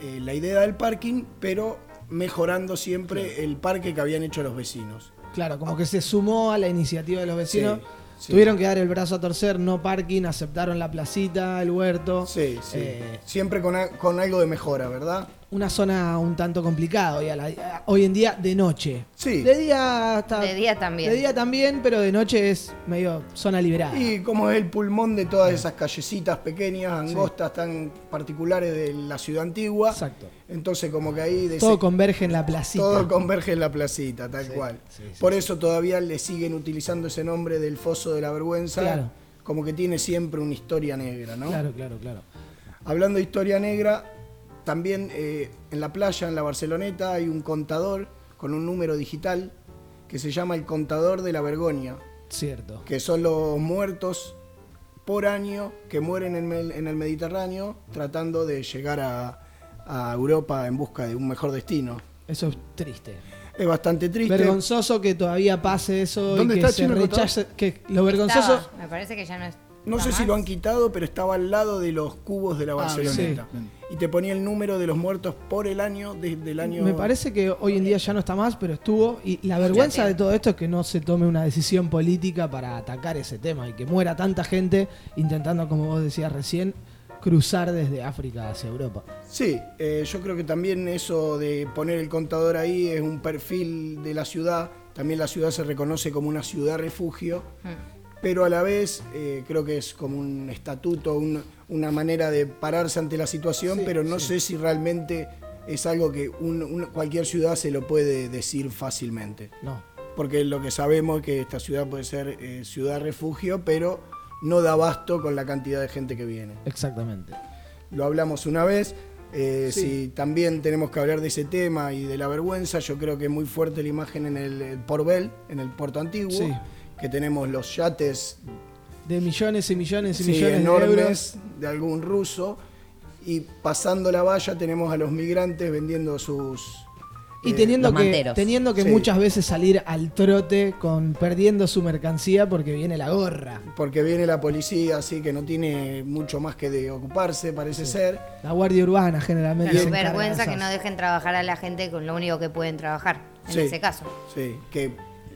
eh, la idea del parking, pero mejorando siempre el parque que habían hecho los vecinos. Claro, como que se sumó a la iniciativa de los vecinos. Sí, sí. Tuvieron que dar el brazo a torcer, no parking, aceptaron la placita, el huerto. Sí, sí. Eh, Siempre con, con algo de mejora, ¿verdad? Una zona un tanto complicada hoy, a la- a- hoy en día de noche. Sí. De día está- De día también. De día también, pero de noche es medio zona liberada. Y como es el pulmón de todas esas callecitas pequeñas, angostas, tan particulares de la ciudad antigua. Exacto. Entonces como que ahí... de Todo ese- converge en la placita. todo converge en la placita, tal Sí, cual. sí, sí, Por eso todavía le siguen utilizando ese nombre del foso de la vergüenza. Claro. Como que tiene siempre una historia negra, ¿no? Claro, claro, claro. Hablando de historia negra, también eh, en la playa, en la Barceloneta, hay un contador con un número digital que se llama el contador de la vergoña, Cierto. que son los muertos por año que mueren en el, en el Mediterráneo tratando de llegar a, a Europa en busca de un mejor destino. Eso es triste. Es bastante triste. Vergonzoso que todavía pase eso ¿Dónde y que está se Chino rechace. Que lo vergonzoso. Estaba, me parece que ya no es. No sé si lo han quitado, pero estaba al lado de los cubos de la Ah, Barceloneta. Y te ponía el número de los muertos por el año, desde el año... Me parece que hoy en día ya no está más, pero estuvo. Y la vergüenza de todo esto es que no se tome una decisión política para atacar ese tema y que muera tanta gente intentando, como vos decías recién, cruzar desde África hacia Europa. Sí, eh, yo creo que también eso de poner el contador ahí es un perfil de la ciudad. También la ciudad se reconoce como una ciudad refugio, pero a la vez eh, creo que es como un estatuto, un- una manera de pararse ante la situación, Sí, pero no sí. sé si realmente es algo que un- un- cualquier ciudad se lo puede decir fácilmente. No. Porque lo que sabemos es que esta ciudad puede ser eh, ciudad refugio, pero no da abasto con la cantidad de gente que viene Exactamente. lo hablamos una vez. eh, Sí. Si también tenemos que hablar de ese tema y de la vergüenza, yo creo que es muy fuerte la imagen en el, el Portbel, en el puerto antiguo, Sí. Que tenemos los yates De millones y millones y sí, millones de enormes euros. de algún ruso. Y pasando la valla tenemos a los migrantes vendiendo sus... Y eh, teniendo que, manteros. teniendo que Sí. muchas veces salir al trote con perdiendo su mercancía porque viene la gorra. porque viene la policía, así que no tiene mucho más que de ocuparse, parece ser. La guardia urbana generalmente. De vergüenza que no dejen trabajar a la gente con lo único que pueden trabajar, en Sí. ese caso. Sí, que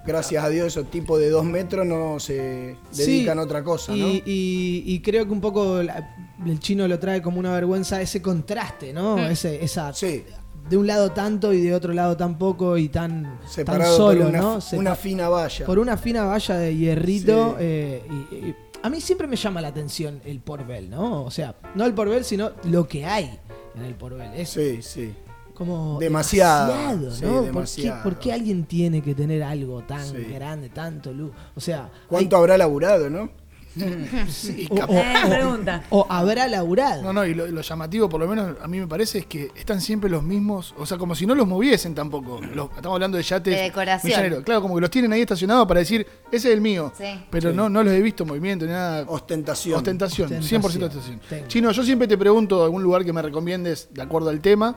gracias a Dios esos tipos de dos metros no se Sí, dedican a otra cosa, y, ¿no? y- y creo que un poco la- el chino lo trae como una vergüenza ese contraste, ¿no? Ese, esa, Sí. De un lado tanto y de otro lado tan poco y tan, tan Separado solo, por una, ¿no? Una fina valla. por una fina valla de hierrito. Sí. eh, y, y a mí siempre me llama la atención el Portbel, ¿no? O sea, no el Portbel, sino lo que hay en el Portbel. Es Sí, sí. Como Demasiado, demasiado, sí, ¿no? ¿Por qué, demasiado. por qué alguien tiene que tener algo tan Sí. grande, tanto luz? O sea, ¿Cuánto habrá laburado, no? <laughs> Sí, <laughs> o, Eh, o- pregunta. o habrá laburado. No, no, y lo, lo llamativo, por lo menos a mí me parece, es que están siempre los mismos, o sea, como si no los moviesen tampoco. Los- estamos hablando de yates. De decoración. Claro, como que los tienen ahí estacionados para decir, ese es el mío. Sí. Pero Sí. No, no los he visto en movimiento ni nada. Ostentación. Ostentación, Ostentación. 100% ostentación. Tengo. Chino, yo siempre te pregunto algún lugar que me recomiendes de acuerdo al tema.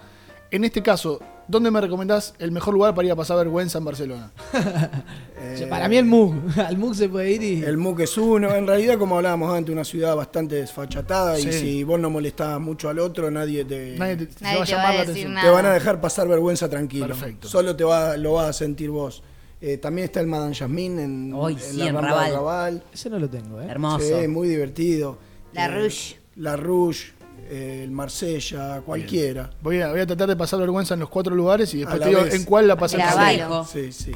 En este caso, ¿dónde me recomendás el mejor lugar para ir a pasar vergüenza en Barcelona? <laughs> Eh, para mí el MUG. <laughs> Al MUG se puede ir y. El MUC es uno. En realidad, como hablábamos antes, una ciudad bastante desfachatada y si vos no molestabas mucho al otro, nadie te, Nadie te, va a te va llamar a la atención. nada. te van a dejar pasar vergüenza tranquilo. Perfecto. Solo te va, lo vas a sentir vos. Eh, también está el Madame Jasmine en, en sí, la en Rambla Raval. Ese no lo tengo, ¿eh? Hermoso. Sí, muy divertido. La Eh, Rouge. La Rouge, eh, el Marsella, cualquiera. Voy a, voy a tratar de pasar vergüenza en los cuatro lugares y después te digo vez. en cuál la pasé Grabalo. Sí, sí.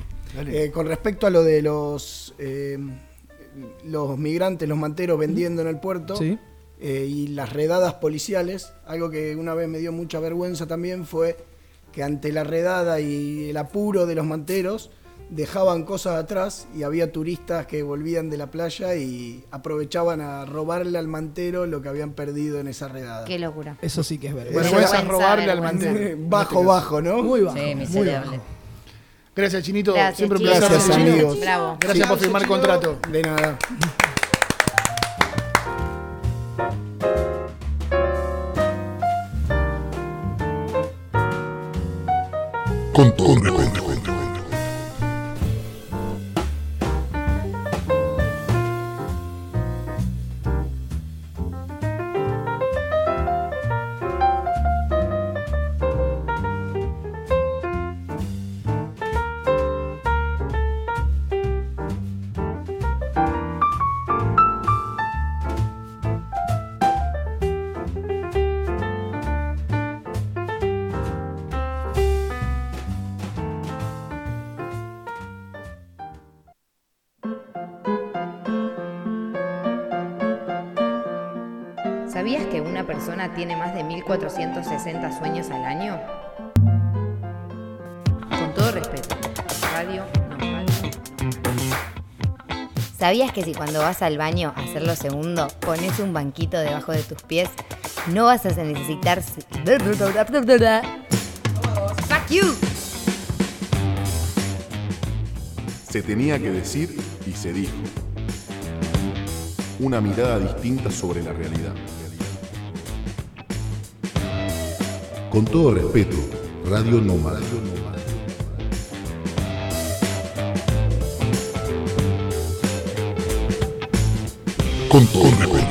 Eh, con respecto a lo de los eh, los migrantes, los manteros vendiendo en el puerto Sí. eh, y las redadas policiales, algo que una vez me dio mucha vergüenza también fue que ante la redada y el apuro de los manteros dejaban cosas atrás y había turistas que volvían de la playa y aprovechaban a robarle al mantero lo que habían perdido en esa redada. Qué locura. Eso sí que es. Vergüenza es Vergüenza, robarle al mantero. bajo, bajo, ¿no? Muy bajo. Sí, muy bajo. Gracias, Chinito. Gracias, Siempre un placer. Gracias, Chino. amigos. Bravo. Gracias por firmar contrato. De nada. Con todo tiene más de 1460 sueños al año? Con todo respeto, radio no radio. ¿Sabías que si cuando vas al baño a hacer lo segundo pones un banquito debajo de tus pies, no vas a necesitar... Fuck you. Se tenía que decir y se dijo. Una mirada distinta sobre la realidad. Con todo respeto, Radio Nómada. Con.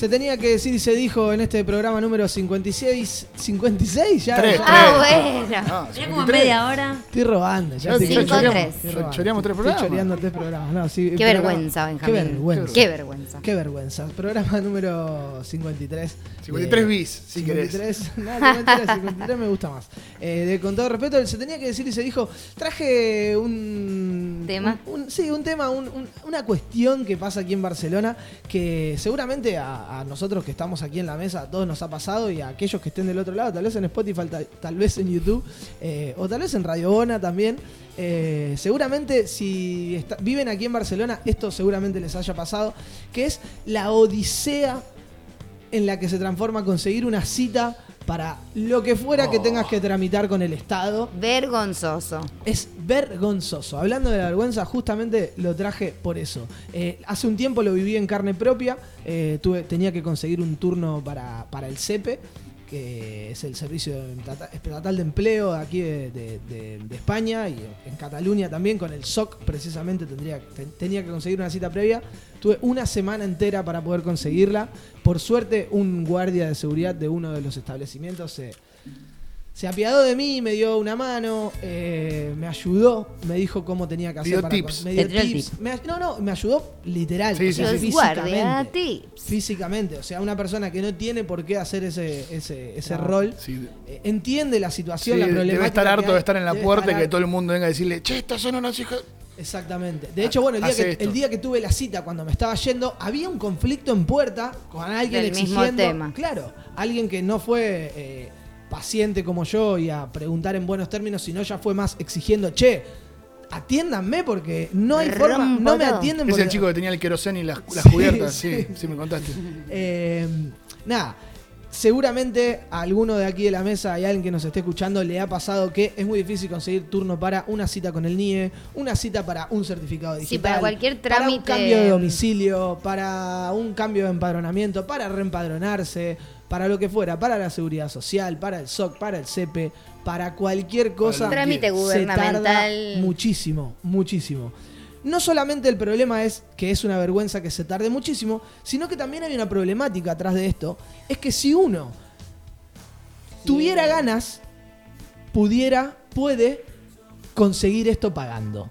Se tenía que decir y se dijo en este programa número 56. ¿56 ya? Tres, Ah, bueno. Ah, Ya como media hora. Estoy robando. Ya estoy- Cinco, estoy tres. estoy robando. Choreamos tres Estoy programas. choreando tres programas. No, sí, Qué programa- vergüenza, Qué Benjamín. vergüenza. Qué vergüenza. Qué vergüenza. Programa número 53. 53 de- bis, si querés. 53, <laughs> no, 53, 53 me gusta más. Eh, de, con todo respeto, se tenía que decir y se dijo, traje un... ¿Tema? un- un- sí, un tema, un- un- una cuestión que pasa aquí en Barcelona que seguramente a, a nosotros que estamos aquí en la mesa, a todos nos ha pasado y a aquellos que estén del otro lado, tal vez en Spotify, tal, tal vez en YouTube eh, o tal vez en Radio Bona también. eh, seguramente si viven aquí en Barcelona, esto seguramente les haya pasado, que es la odisea en la que se transforma conseguir una cita para lo que fuera que tengas que tramitar con el Estado. Vergonzoso. Es vergonzoso. Hablando de la vergüenza, justamente lo traje por eso. Eh, hace un tiempo lo viví en carne propia. eh, tuve, tenía que conseguir un turno para, para el CEPE, que es el Servicio Estatal- de Empleo aquí de, de- de- de España y en Cataluña también, con el SOC precisamente tendría, te- tenía que conseguir una cita previa. Tuve una semana entera para poder conseguirla. Por suerte, un guardia de seguridad de uno de los establecimientos se, se apiadó de mí, me dio una mano, eh, me ayudó, me dijo cómo tenía que hacer dio para tips. me dio tips. tip. Me ay- no, no, me ayudó literal, Sí, o sea, sí, sí. Los guardia físicamente. tips. Físicamente, o sea, una persona que no tiene por qué hacer ese, ese, ese rol, Sí. eh, entiende la Sí, situación, la problemática. debe estar harto de estar en la puerta y que todo el mundo venga a decirle, che, estas son unas hijas. Exactamente. De hecho, bueno, el día, que, el día que tuve la cita, cuando me estaba yendo, había un conflicto en puerta con alguien Del mismo exigiendo. tema. Claro, alguien que no fue eh, paciente como yo y a preguntar en buenos términos, sino ya fue más exigiendo, che, atiéndanme porque no hay forma, no me atienden Es porque. el chico que tenía el queroseno y las, las Sí, cubiertas. <laughs> sí. Sí, sí, me contaste. Eh, nada, seguramente a alguno de aquí de la mesa hay alguien que nos esté escuchando le ha pasado que es muy difícil conseguir turno para una cita con el NIE, una cita para un certificado Sí, digital, para cualquier para un trámite. cambio de domicilio, para un cambio de empadronamiento, para reempadronarse, para lo que fuera, para la seguridad social, para el SOC, para el CEPE, para cualquier cosa. Un trámite se gubernamental. tarda muchísimo, muchísimo. No solamente el problema es que es una vergüenza que se tarde muchísimo, sino que también hay una problemática atrás de esto. Es que si uno tuviera ganas, pudiera, puede conseguir esto pagando.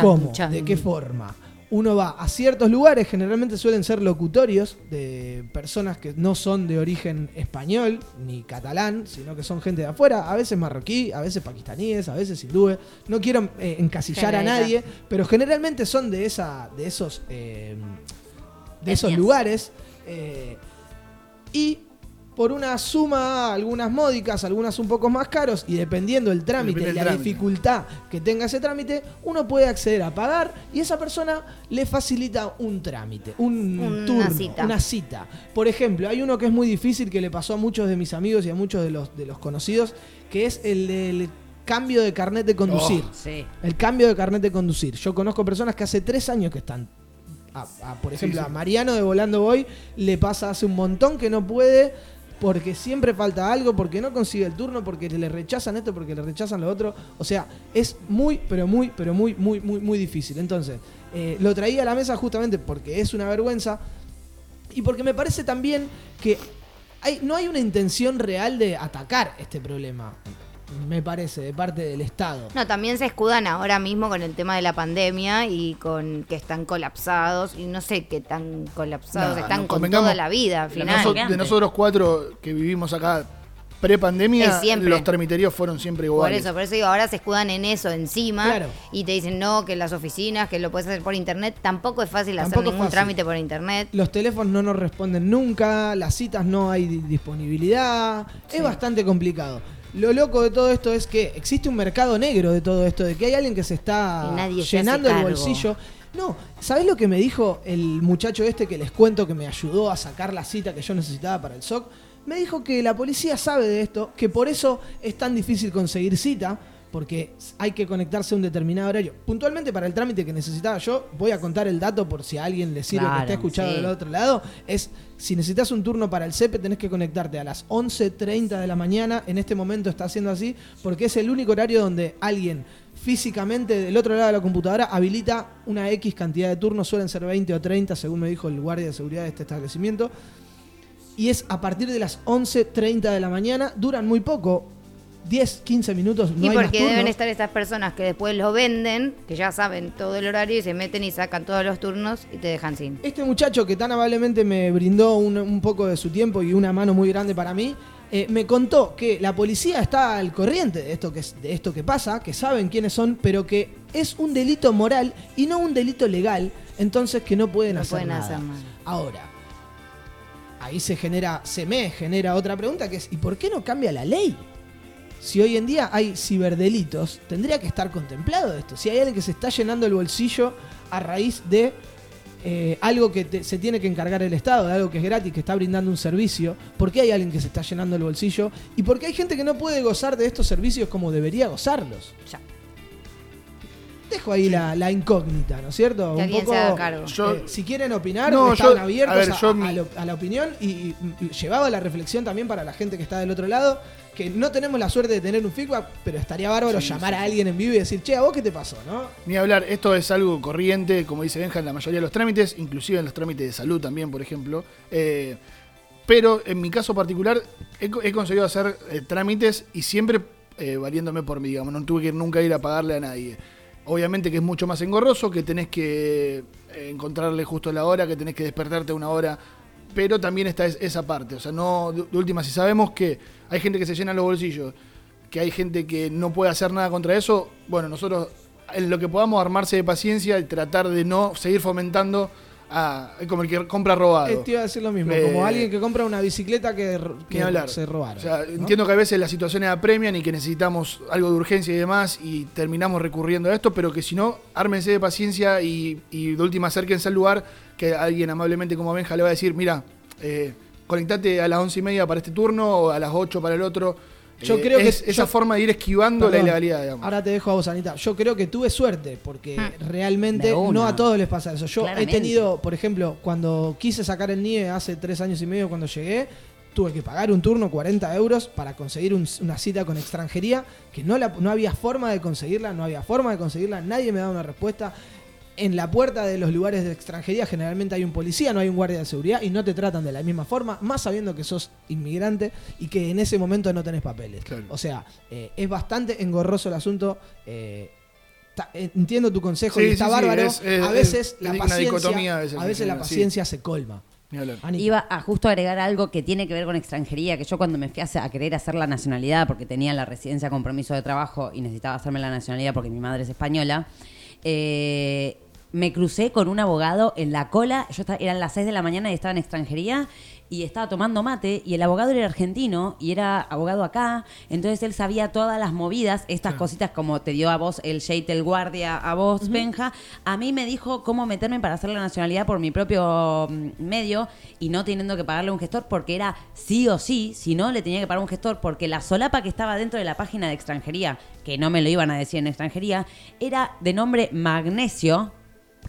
¿Cómo? ¿De qué forma? Uno va a ciertos lugares, generalmente suelen ser locutorios de personas que no son de origen español ni catalán, sino que son gente de afuera, a veces marroquí, a veces pakistaníes, a veces hindúes. No quiero eh, encasillar a nadie, pero generalmente son de esa, de esos, eh, de esos lugares. eh, y por una suma, algunas módicas, algunas un poco más caros, y dependiendo el trámite Depende y la trámite. dificultad que tenga ese trámite, uno puede acceder a pagar y esa persona le facilita un trámite, un Una turno, cita. una cita. Por ejemplo, hay uno que es muy difícil que le pasó a muchos de mis amigos y a muchos de los, de los conocidos, que es el del cambio de carnet de conducir. Oh. Sí. El cambio de carnet de conducir. Yo conozco personas que hace tres años que están. a- a, por ejemplo, sí. a Mariano de Volando Boy le pasa hace un montón que no puede porque siempre falta algo, porque no consigue el turno, porque le rechazan esto, porque le rechazan lo otro. O sea, es muy, pero muy, pero muy, muy, muy, muy difícil. Entonces, eh, lo traía a la mesa justamente porque es una vergüenza y porque me parece también que hay, no hay una intención real de atacar este problema, me parece, de parte del Estado. No, también se escudan ahora mismo con el tema de la pandemia y con que están colapsados y no sé qué tan colapsados están no, con toda la vida al final. noso- de nosotros cuatro que vivimos acá pre-pandemia, los tramiteríos fueron siempre Por iguales. eso, por eso digo, ahora se escudan en eso encima Claro. y te dicen no, que las oficinas, que lo puedes hacer por internet. Tampoco es fácil hacer Tampoco ningún fácil. trámite por internet. Los teléfonos no nos responden nunca, las citas no hay di- disponibilidad, es bastante complicado. Lo loco de todo esto es que existe un mercado negro de todo esto, de que hay alguien que se está nadie llenando el bolsillo. No, ¿sabés lo que me dijo el muchacho este que les cuento que me ayudó a sacar la cita que yo necesitaba para el SOC? Me dijo que la policía sabe de esto, que por eso es tan difícil conseguir cita, porque hay que conectarse a un determinado horario. Puntualmente para el trámite que necesitaba yo, voy a contar el dato por si a alguien le sirve que escuchando sí. del otro lado, es si necesitas un turno para el CEPE tenés que conectarte a las 11.30 de la mañana, en este momento está haciendo así, porque es el único horario donde alguien físicamente del otro lado de la computadora habilita una X cantidad de turnos, suelen ser 20 o 30, según me dijo el guardia de seguridad de este establecimiento, y es a partir de las 11.30 de la mañana, duran muy poco, 10, 15 minutos, no y hay porque deben estar estas personas que después lo venden, que ya saben todo el horario y se meten y sacan todos los turnos y te dejan sin. Este muchacho que tan amablemente me brindó un, un poco de su tiempo y una mano muy grande para mí, eh, me contó que la policía está al corriente de esto, que, de esto que pasa, que saben quiénes son, pero que es un delito moral y no un delito legal, entonces que no pueden No hacer pueden nada. hacer nada. Ahora, ahí se genera, se me genera otra pregunta que es, ¿y por qué no cambia la ley? Si hoy en día hay ciberdelitos, tendría que estar contemplado esto. Si hay alguien que se está llenando el bolsillo a raíz de eh, algo que te- se tiene que encargar el Estado, de algo que es gratis, que está brindando un servicio, ¿por qué hay alguien que se está llenando el bolsillo? ¿Y por qué hay gente que no puede gozar de estos servicios como debería gozarlos? Ya. Dejo ahí la, la incógnita, ¿no es cierto? Que Un poco, se haga cargo. Yo- eh, si quieren opinar, No, están yo- abiertos a ver, a, yo a mi- lo- a la opinión y, y- y llevaba la reflexión también para la gente que está del otro lado, que no tenemos la suerte de tener un feedback, pero estaría bárbaro llamar a alguien en vivo y decir, che, ¿a vos qué te pasó? ¿no? Ni hablar, esto es algo corriente, como dice Benja, en la mayoría de los trámites, inclusive en los trámites de salud también, por ejemplo. Eh, pero en mi caso particular, he, co- he conseguido hacer eh, trámites y siempre eh, valiéndome por mí, digamos, no tuve que nunca ir a pagarle a nadie. Obviamente que es mucho más engorroso, que tenés que eh, encontrarle justo la hora, que tenés que despertarte una hora, pero también está es- esa parte. O sea, no, de última, si sabemos que hay gente que se llena los bolsillos, que hay gente que no puede hacer nada contra eso, bueno, nosotros en lo que podamos armarse de paciencia y tratar de no seguir fomentando a, como el que compra robado. Eh, te iba a decir lo mismo, Eh, como alguien que compra una bicicleta que, se robaron. O sea, ¿no? entiendo que a veces las situaciones apremian y que necesitamos algo de urgencia y demás y terminamos recurriendo a esto, pero que si no, ármense de paciencia y, y de última acérquense al lugar que alguien amablemente como Benja le va a decir, mira, eh, conectate a las once y media para este turno o a las 8 para el otro. Yo Eh, creo que es esa yo- forma de ir esquivando la ilegalidad, digamos. Ahora te dejo a vos, Anita. Yo creo que tuve suerte, porque realmente De una. no a todos les pasa eso. Yo Claramente. he tenido, por ejemplo, cuando quise sacar el NIE hace tres años y medio cuando llegué, tuve que pagar un turno 40 euros para conseguir un- una cita con extranjería, que no, la, no había forma de conseguirla, no había forma de conseguirla, nadie me daba una respuesta. En la puerta de los lugares de extranjería generalmente hay un policía, no hay un guardia de seguridad y no te tratan de la misma forma, más sabiendo que sos inmigrante y que en ese momento no tenés papeles. Claro. O sea, eh, es bastante engorroso el asunto. eh, ta- eh, entiendo tu consejo Sí, y está sí, sí, bárbaro. es- es- a veces es la paciencia, a veces a que veces la paciencia se colma. Iba a justo agregar algo que tiene que ver con extranjería, que yo cuando me fui a, hacer- a querer hacer la nacionalidad, porque tenía la residencia compromiso de trabajo y necesitaba hacerme la nacionalidad porque mi madre es española, eh, me crucé con un abogado en la cola, yo estaba- eran las 6 de la mañana y estaba en extranjería y estaba tomando mate y el abogado era argentino y era abogado acá, entonces él sabía todas las movidas, estas cositas como te dio a vos el Shade, el guardia, a vos, Benja, a mí me dijo cómo meterme para hacer la nacionalidad por mi propio mm, medio y no teniendo que pagarle a un gestor porque era sí o sí, si no le tenía que pagar a un gestor porque la solapa que estaba dentro de la página de extranjería, que no me lo iban a decir en extranjería, era de nombre Magnesio,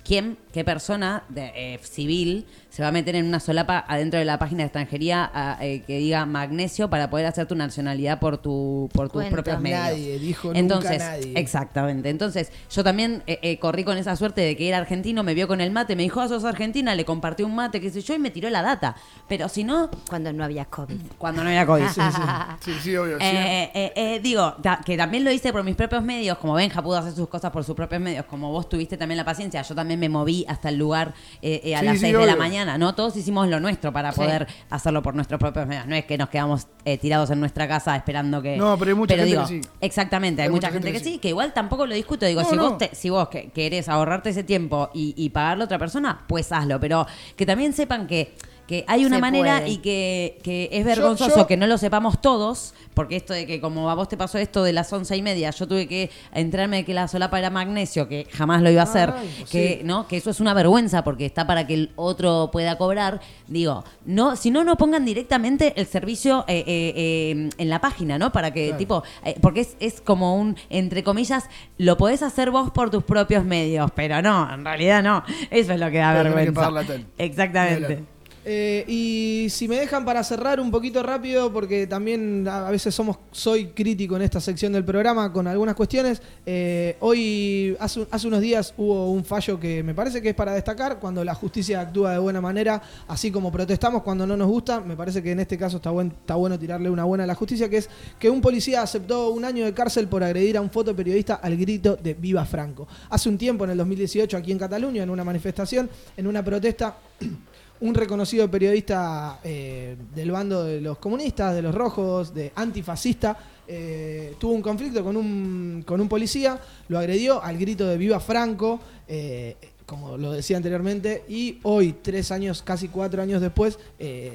¿Quién, qué persona de, eh, civil se va a meter en una solapa adentro de la página de extranjería a, eh, que diga magnesio para poder hacer tu nacionalidad por tu por tus Cuenta. propios medios? Nadie, dijo nunca Entonces, nadie. exactamente. Entonces, yo también eh, eh, corrí con esa suerte de que era argentino, me vio con el mate, me dijo, ah, sos argentina, le compartí un mate, qué sé yo, y me tiró la data. Pero si no, Cuando no había COVID. cuando no había COVID. sí, sí. <laughs> Sí, sí, obvio. sí. Eh, eh, eh, digo, ta- que también lo hice por mis propios medios, como Benja pudo hacer sus cosas por sus propios medios, como vos tuviste también la paciencia, yo también me moví hasta el lugar eh, eh, a Sí, las sí, 6 de la obvio. Mañana, ¿no? Todos hicimos lo nuestro para Sí. poder hacerlo por nuestros propios medios. No es que nos quedamos eh, tirados en nuestra casa esperando que. No, pero hay mucha gente digo, que sí. Exactamente, hay, mucha, gente, que, sí. que igual tampoco lo discuto. Digo, No, si no. vos te- si vos que, querés ahorrarte ese tiempo y, y pagarle a otra persona, pues hazlo. Pero que también sepan que, que hay una Se manera puede. y que, que es vergonzoso yo- que no lo sepamos todos, porque esto de que como a vos te pasó esto de las once y media, yo tuve que entrarme de que la solapa era magnesio, que jamás lo iba a hacer, que no que eso es una vergüenza porque está para que el otro pueda cobrar. Digo, no si no, no pongan directamente el servicio eh, eh, eh, en la página, ¿no? Para que, Claro. tipo, eh, porque es, es como un, entre comillas, lo podés hacer vos por tus propios medios, pero no, en realidad no. Eso es lo que da Pero tenés que vergüenza. Exactamente. Eh, y si me dejan para cerrar un poquito rápido, porque también a veces somos, soy crítico en esta sección del programa con algunas cuestiones. eh, hoy, hace, hace unos días hubo un fallo que me parece que es para destacar, cuando la justicia actúa de buena manera, así como protestamos cuando no nos gusta, me parece que en este caso está, buen, está bueno tirarle una buena a la justicia, que es que un policía aceptó un año de cárcel por agredir a un fotoperiodista al grito de Viva Franco. Hace un tiempo, en el 2018, aquí en Cataluña, en una manifestación, en una protesta, <clears throat> un reconocido periodista eh, del bando de los comunistas, de los rojos, de antifascista, eh, tuvo un conflicto con un, con un policía, lo agredió al grito de Viva Franco, eh, como lo decía anteriormente, y hoy, tres años, casi cuatro años después,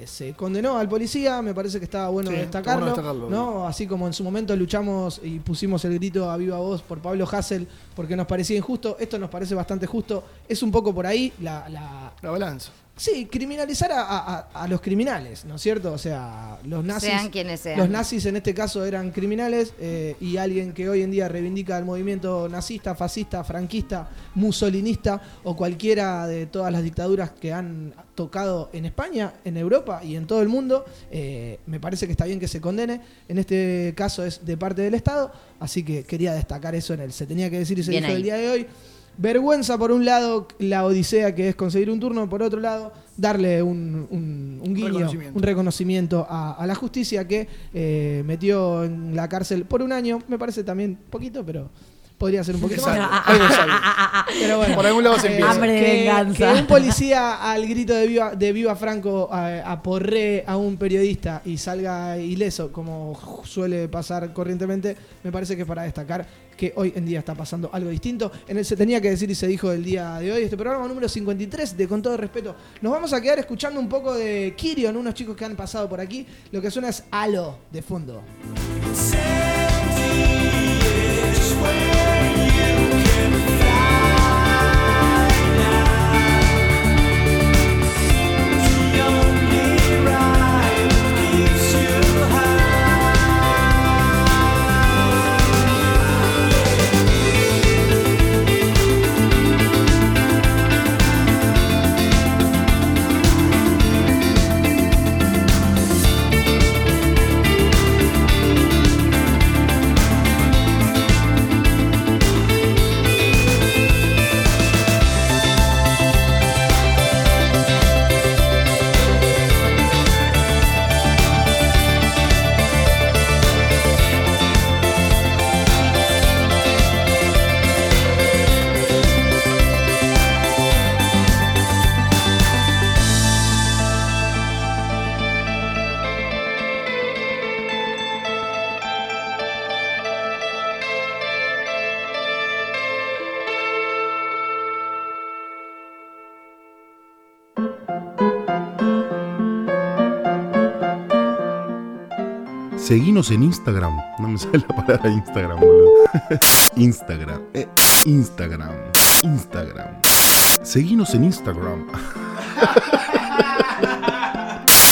se condenó al policía, me parece que estaba bueno Sí, está destacarlo, bueno destacarlo. ¿no? Así como en su momento luchamos y pusimos el grito a viva voz por Pablo Hassel porque nos parecía injusto, esto nos parece bastante justo, es un poco por ahí la- la, La balanza. Sí, criminalizar a, a- a- a los criminales, ¿no es cierto? O sea, los nazis. Sean quienes sean. Los nazis en este caso eran criminales eh, y alguien que hoy en día reivindica el movimiento nazista, fascista, franquista, musolinista o cualquiera de todas las dictaduras que han tocado en España, en Europa y en todo el mundo, eh, me parece que está bien que se condene. En este caso es de parte del Estado, así que quería destacar eso en el se tenía que decir y se Bien dijo ahí. el día de hoy. Vergüenza por un lado, la odisea que es conseguir un turno, por otro lado, darle un, un- un guiño, Reconocimiento. un reconocimiento a, a la justicia que eh, metió en la cárcel por un año. Me parece también poquito, pero podría ser un poquito más. Ah, Algo es algo. Pero bueno, Por algún lado se eh, empieza. Hambre de que, venganza. que un policía al grito de viva, de viva Franco eh, aporree a un periodista y salga ileso, como suele pasar corrientemente, me parece que es para destacar que hoy en día está pasando algo distinto. En el se tenía que decir y se dijo el día de hoy, este programa número 53 de Con todo respeto. Nos vamos a quedar escuchando un poco de Kirion, unos chicos que han pasado por aquí. Lo que suena es Halo de fondo. Seguinos en Instagram. No me sale la palabra Instagram, boludo. <laughs> Instagram. eh, Instagram. Instagram. Seguinos en Instagram. <laughs>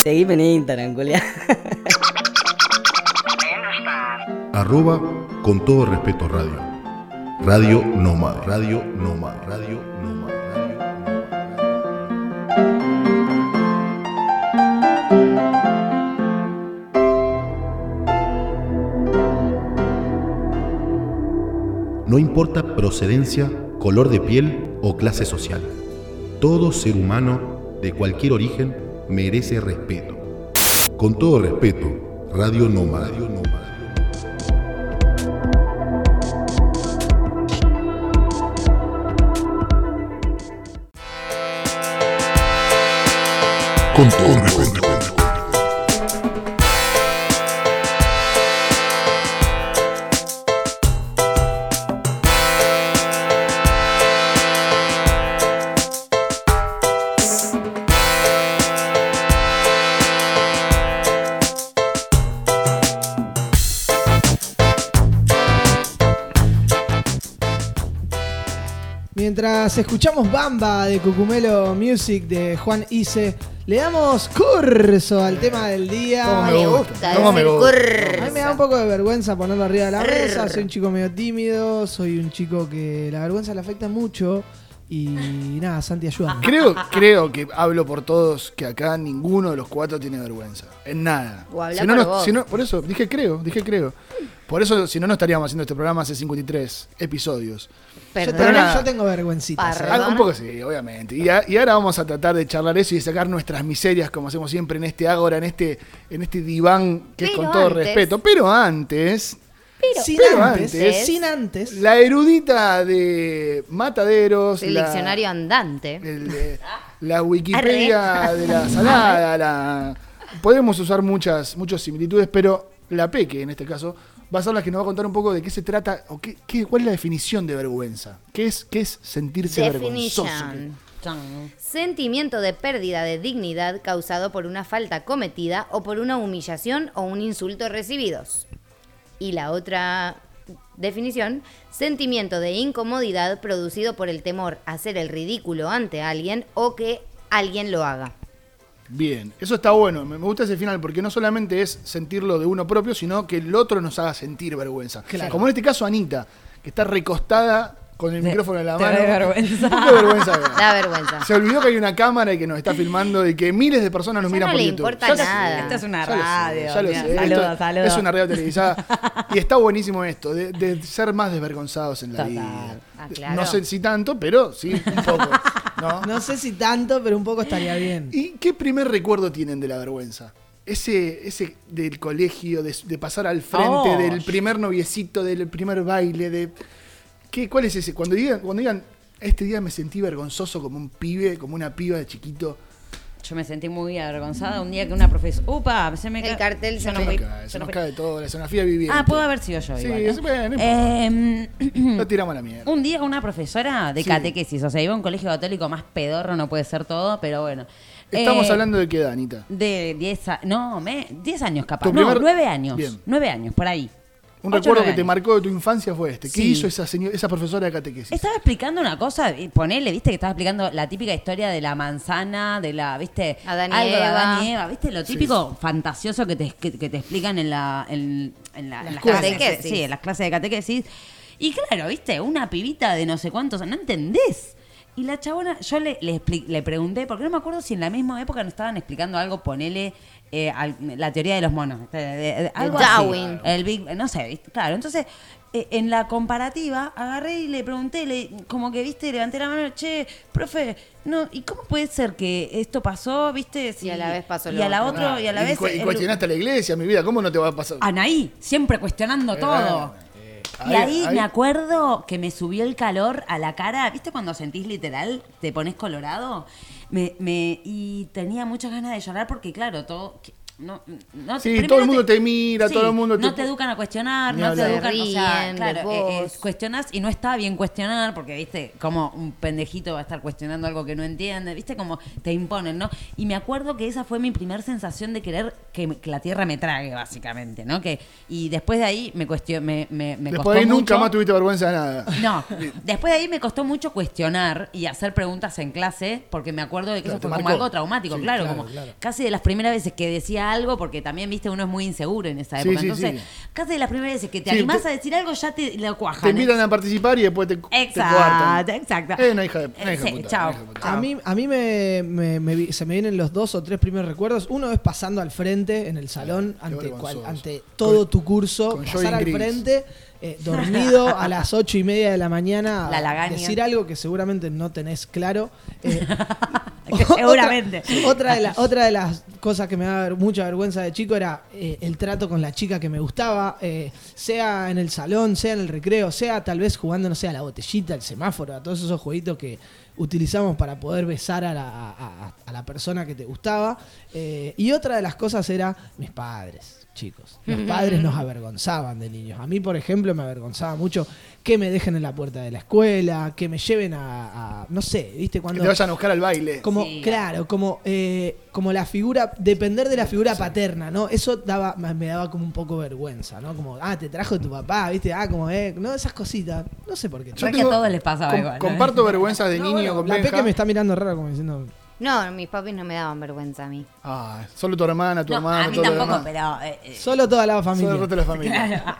Seguime en Instagram, culia. <laughs> Arroba con todo respeto radio. Radio Nómada. Radio Nómada. Radio Nómada. procedencia, color de piel o clase social. Todo ser humano de cualquier origen merece respeto. Con todo respeto, Radio Nómada. Con todo respeto. Mientras escuchamos Bamba de Cucumelo Music de Juan Ise, le damos curso al tema del día. ¿Cómo me gusta? ¿Cómo me gusta? A mí me da un poco de vergüenza ponerlo arriba de la mesa. Soy un chico medio tímido, soy un chico que la vergüenza le afecta mucho. Y nada, Santi, ayúdame. Creo, creo que hablo por todos que acá ninguno de los cuatro tiene vergüenza. En nada. O Si no, por no- vos. si no- por eso, dije creo, dije creo. Por eso, si no, no estaríamos haciendo este programa hace 53 episodios. Yo Perdón. tengo, nada. yo tengo vergüencita. Parra. ¿sabes? Ah, un poco sí, obviamente. Y, a- y ahora vamos a tratar de charlar eso y de sacar nuestras miserias, como hacemos siempre en este ágora, en este, en este diván que es con todo antes- respeto. Pero antes, sin, pero antes, antes- sin antes. la erudita de Mataderos, El la- diccionario andante. el, eh, la Wikipedia <laughs> de la salada, la, podemos usar muchas, muchas similitudes, pero la Peque, en este caso, va a ser la que nos va a contar un poco de qué se trata, o qué, cuál es la definición de vergüenza. ¿Qué es, qué es sentirse vergonzoso? Definition. Sentimiento de pérdida de dignidad causado por una falta cometida o por una humillación o un insulto recibidos. Y la otra definición, sentimiento de incomodidad producido por el temor a hacer el ridículo ante alguien o que alguien lo haga. Bien, eso está bueno, me gusta ese final porque no solamente es sentirlo de uno propio, sino que el otro nos haga sentir vergüenza. Claro. Como en este caso Anita, que está recostada con el micrófono en la te mano. da vergüenza. <laughs> Da. Vergüenza. Se olvidó que hay una cámara y que nos está filmando y que miles de personas nos Ya miran no por le YouTube. importa Ya nada. Esto es una ya lo sé, radio, ya lo sé. saludos, Esto saludos. Es una radio televisada. <laughs> y está buenísimo esto, de, de ser más desvergonzados en la Total. vida. Ah, claro. No sé si tanto, pero sí, un poco. ¿No? No sé si tanto, pero un poco estaría bien. ¿Y qué primer recuerdo tienen de la vergüenza? Ese, ese del colegio, de, de pasar al frente, Oh. del primer noviecito, del primer baile, de. ¿qué, ¿Cuál es ese? Cuando digan, cuando digan, este día me sentí vergonzoso como un pibe, como una piba de chiquito. Yo me sentí muy avergonzada un día que una profesora. ¡Upa! Se me El ca- cartel se no fui. cae, se no nos fui. cae todo, la escenografía viviente. Ah, pudo haber sido yo. Sí, igual, ¿eh? es- no Em, <clears throat> No tiramos la mierda. un día una profesora de Sí. catequesis, o sea, iba a un colegio católico más pedorro, no puede ser todo, pero bueno. Estamos Eh, hablando de qué edad, Anita. De 10 años, no, me, 10 años capaz. No, primer- 9 años. Bien. 9 años, por ahí. Un Ocho, recuerdo que te marcó de tu infancia fue este. ¿Qué Sí. hizo esa, señor- esa profesora de catequesis? Estaba explicando una cosa, y ponele, viste que estaba explicando la típica historia de la manzana, de la, viste, Adán algo de. Adán y Eva, viste, lo típico fantasioso que te, que, que te explican en la, en, en la- en las clases, Catequesis. sí, en las clases de catequesis. Y claro, viste, una pibita de no sé cuántos, no entendés. Y la chabona, yo le, le, expli- le pregunté, porque no me acuerdo si en la misma época nos estaban explicando algo, ponele eh, al- la teoría de los monos. de- de- de- algo así. Darwin. El Big, no sé, ¿viste? claro. Entonces, eh, en la comparativa, agarré y le pregunté, le, como que, viste, levanté la mano, che, profe, no, ¿y cómo puede ser que esto pasó, viste? Si- Y a la vez pasó Y lo a la otro. otra, y a la y, vez. cu- y el- cuestionaste a la iglesia, mi vida. ¿Cómo no te va a pasar? Anaí, siempre cuestionando todo. Y ahí, me acuerdo que me subió el calor a la cara. ¿Viste cuando sentís literal? Te pones colorado. Me, me, y tenía muchas ganas de llorar porque, claro, todo. No, no, Sí, todo el mundo te mira, todo el mundo No te- te educan a cuestionar, no te educan. O sea, Ríen claro, eh, eh, vos. cuestionás y no está bien cuestionar porque, viste, como un pendejito va a estar cuestionando algo que no entiende, viste, como te imponen, ¿no? Y me acuerdo que esa fue mi primera sensación de querer que, la tierra me trague, básicamente, ¿no? Que, y después de ahí me cuestioné, me, me, me Después costó de ahí nunca más tuviste vergüenza de nada. <laughs> no, después de ahí me costó mucho cuestionar y hacer preguntas en clase, porque me acuerdo de que Claro, eso te fue como algo traumático, Sí, claro, claro, como claro. casi de las primeras veces que decía algo, porque también, viste, uno es muy inseguro en esa época. sí, Entonces, sí. casi de las primeras veces que te Sí, animás te- a decir algo, ya te lo cuajan. Te invitan a participar y después te, Exacto, exacto. Es una hija de, una hija de Sí, puta, chao, una hija de puta. chao. A mí, a mí me, me- me vi- se me vienen los dos o tres primeros recuerdos. Uno es pasando al frente en el salón ante, cual- ante todo tu curso, pasar al gris. Eh, dormido a las <laughs> ocho y media de la mañana, La decir algo que seguramente no tenés claro. <laughs> Eh, <laughs> seguramente. Otra, otra de la- otra de las cosas que me da mucha vergüenza de chico era eh, el trato con la chica que me gustaba, sea en el salón, sea en el recreo, sea tal vez jugando, no sé, a la botellita, al semáforo, a todos esos jueguitos que utilizamos para poder besar a la, a- a- a la persona que te gustaba. Y otra de las cosas era mis padres, chicos. Los padres nos avergonzaban de niños. A mí, por ejemplo, me avergonzaba mucho que me dejen en la puerta de la escuela, que me lleven a, a- no sé, ¿viste? Que Cuando... te vayan a buscar al baile. Como, Sí. claro, como, eh, como la figura, depender de la figura paterna, ¿no? Eso daba, me daba como un poco vergüenza, ¿no? Como, ah, te trajo tu papá, ¿viste? Ah, como, eh, no, esas cositas. No sé por qué. Yo- Creo que a todos les pasaba com- igual, ¿no? Comparto <laughs> vergüenzas de No, niño bueno, con la Benja. Peque me está mirando raro como diciendo, No, mis papis no me daban vergüenza a mí. Ah, solo tu hermana, tu No, hermano, a mí todo lo tampoco, demás. pero. eh, eh, solo toda la Solo familia. el resto de la familia. <laughs>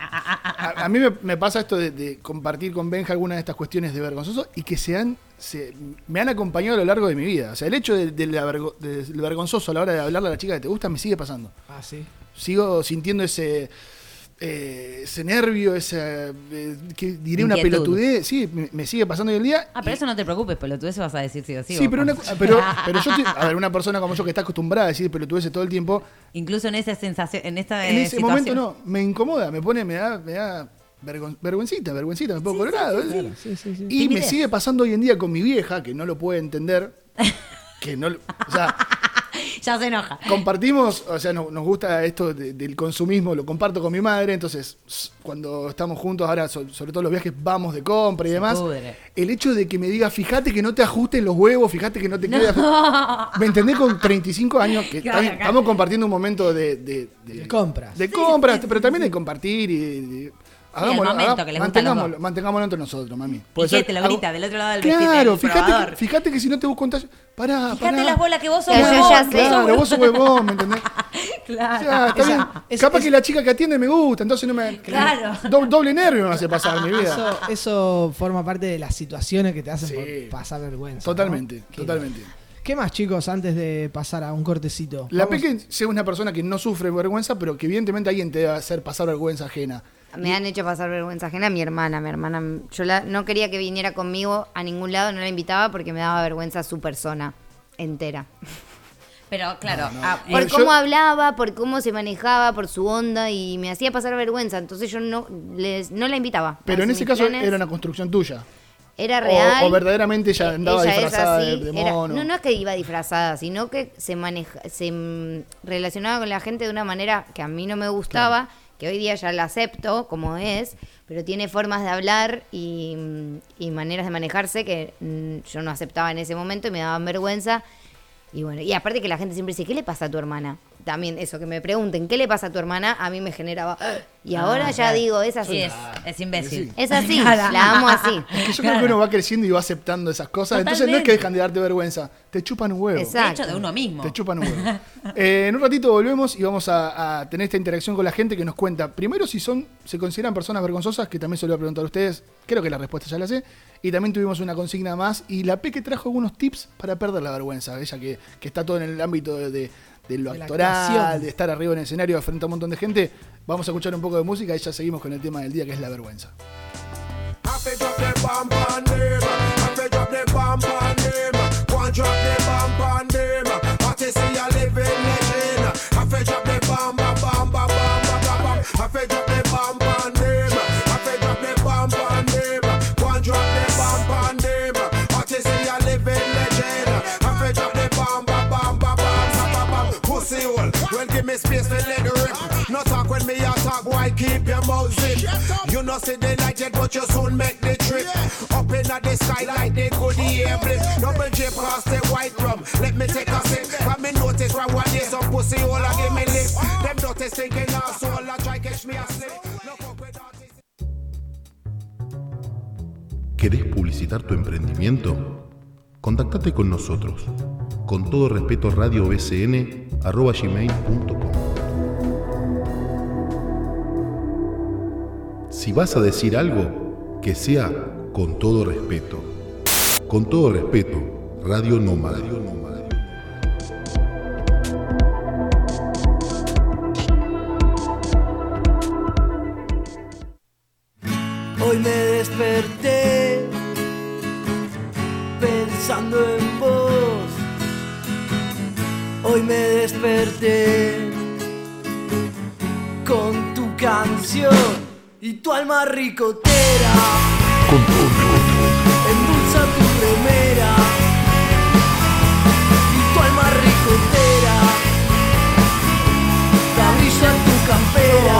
A, a mí me, me pasa esto de, de compartir con Benja algunas de estas cuestiones de vergonzoso y que se han, se- me han acompañado a lo largo de mi vida. O sea, el hecho de- de la vergo- de- del vergonzoso a la hora de hablarle a la chica que te gusta me sigue pasando. Ah, sí. Sigo sintiendo ese, eh, ese nervio, ese, eh, que diré una Inquietud. pelotudez. Sí, me, me sigue pasando hoy el día. Ah, pero y- eso no te preocupes, pelotudeces vas a decir sí o sí. Sí, pero, una, pero, <laughs> pero yo, estoy- a ver, una persona como yo que está acostumbrada a decir pelotudeces todo el tiempo, Incluso en esa sensación, en esta en eh, ese situación. momento no, me incomoda, me pone, me da, me da vergon- vergüencita, vergüencita, me pongo colorado. ¿eh? Sí, sí, sí. Y me sigue pasando hoy en día con mi vieja, que no lo puede entender. Que no, lo- o sea, <laughs> Ya se enoja. compartimos, o sea, no- nos gusta esto de- del consumismo, lo comparto con mi madre, entonces cuando estamos juntos, ahora so- sobre todo los viajes, vamos de compra y demás. pudre. El hecho de que me diga, fíjate que no te ajusten los huevos, fíjate que no te quede. ¿Me entendés? Con 35 años, que Claro, también claro. estamos compartiendo un momento de, de, De compras. de compras, pero también de compartir y. y- hagámoslo, momento que les gusta mantengámoslo, entre nosotros, mami. ¿Y ser- Te lo hago- grita del otro lado del vestido, Claro, fíjate que, fíjate que si no te busco un talle. Pará, Fíjate pará. las bolas que vos sos huevón, Claro, vos sos huevón, ¿me entendés? <laughs> Claro. O sea, está bien. es- Capaz es- que la chica que atiende me gusta, entonces no me. Claro. do- doble nervio me hace pasar mi vida. Eso, eso forma parte de las situaciones que te hacen Sí. por pasar vergüenza. Totalmente, totalmente. ¿Qué más, chicos, antes de pasar a un cortecito? La Peque es una persona que no sufre vergüenza, pero que evidentemente alguien te debe hacer pasar vergüenza ajena. Me han hecho pasar vergüenza ajena a mi hermana. Mi hermana, yo la, no quería que viniera conmigo a ningún lado, no la invitaba porque me daba vergüenza su persona entera. <laughs> Pero claro, ah, Por Eh, yo- cómo hablaba, por cómo se manejaba, por su onda y me hacía pasar vergüenza. Entonces yo no, les, no la invitaba. Pero en ese caso planes era una construcción tuya. era real. O, verdaderamente ella andaba Ella es disfrazada de, así, de era- mono. no, no es que iba disfrazada, sino que se maneja, se mm, relacionaba con la gente de una manera que a mí no me gustaba, que hoy día ya la acepto como es, pero tiene formas de hablar y, mm, y maneras de manejarse que mm, yo no aceptaba en ese momento y me daban vergüenza. Y bueno, y aparte que la gente siempre dice, ¿qué le pasa a tu hermana? También eso, que me pregunten, ¿qué le pasa a tu hermana? A mí me generaba... "Ah". Y ahora Ah, ya claro. digo, es así. sí, es, es imbécil. Es así, la amo así. Es que yo creo que uno va creciendo y va aceptando esas cosas. Entonces no es que dejan de darte vergüenza, te chupan un huevo. Exacto. De hecho, de uno mismo. Te chupan un huevo. <laughs> Eh, en un ratito volvemos y vamos a, a tener esta interacción con la gente que nos cuenta, primero si son, se consideran personas vergonzosas, que también se lo voy a preguntar a ustedes, creo que la respuesta ya la sé, y también tuvimos una consigna más, y la Peque trajo algunos tips para perder la vergüenza, ella que, que está todo en el ámbito de, de- de lo De actoral, de estar arriba en el escenario frente a un montón de gente, vamos a escuchar un poco de música y ya seguimos con el tema del día que es la vergüenza. I me space for let it rip. No talk when me a talk, boy, keep your mouth zip. You know see the light yet, but you soon make the trip. Up in the sky like they could air blip. Double J past the white rum. Let me take a sip. But me notice right one day some pussy hole a give me lip. Them dirty stinking asshole a try catch me a. ¿Querés publicitar tu emprendimiento? Contactate con nosotros. Con todo respeto, radiobcn.gmail.com Si vas a decir algo, que sea con todo respeto. Con todo respeto, Radio Nómada. Hoy me desperté pensando en. Hoy me desperté con tu canción y tu alma ricotera. Con tu, Endulza tu remera y tu alma ricotera. La en tu campera.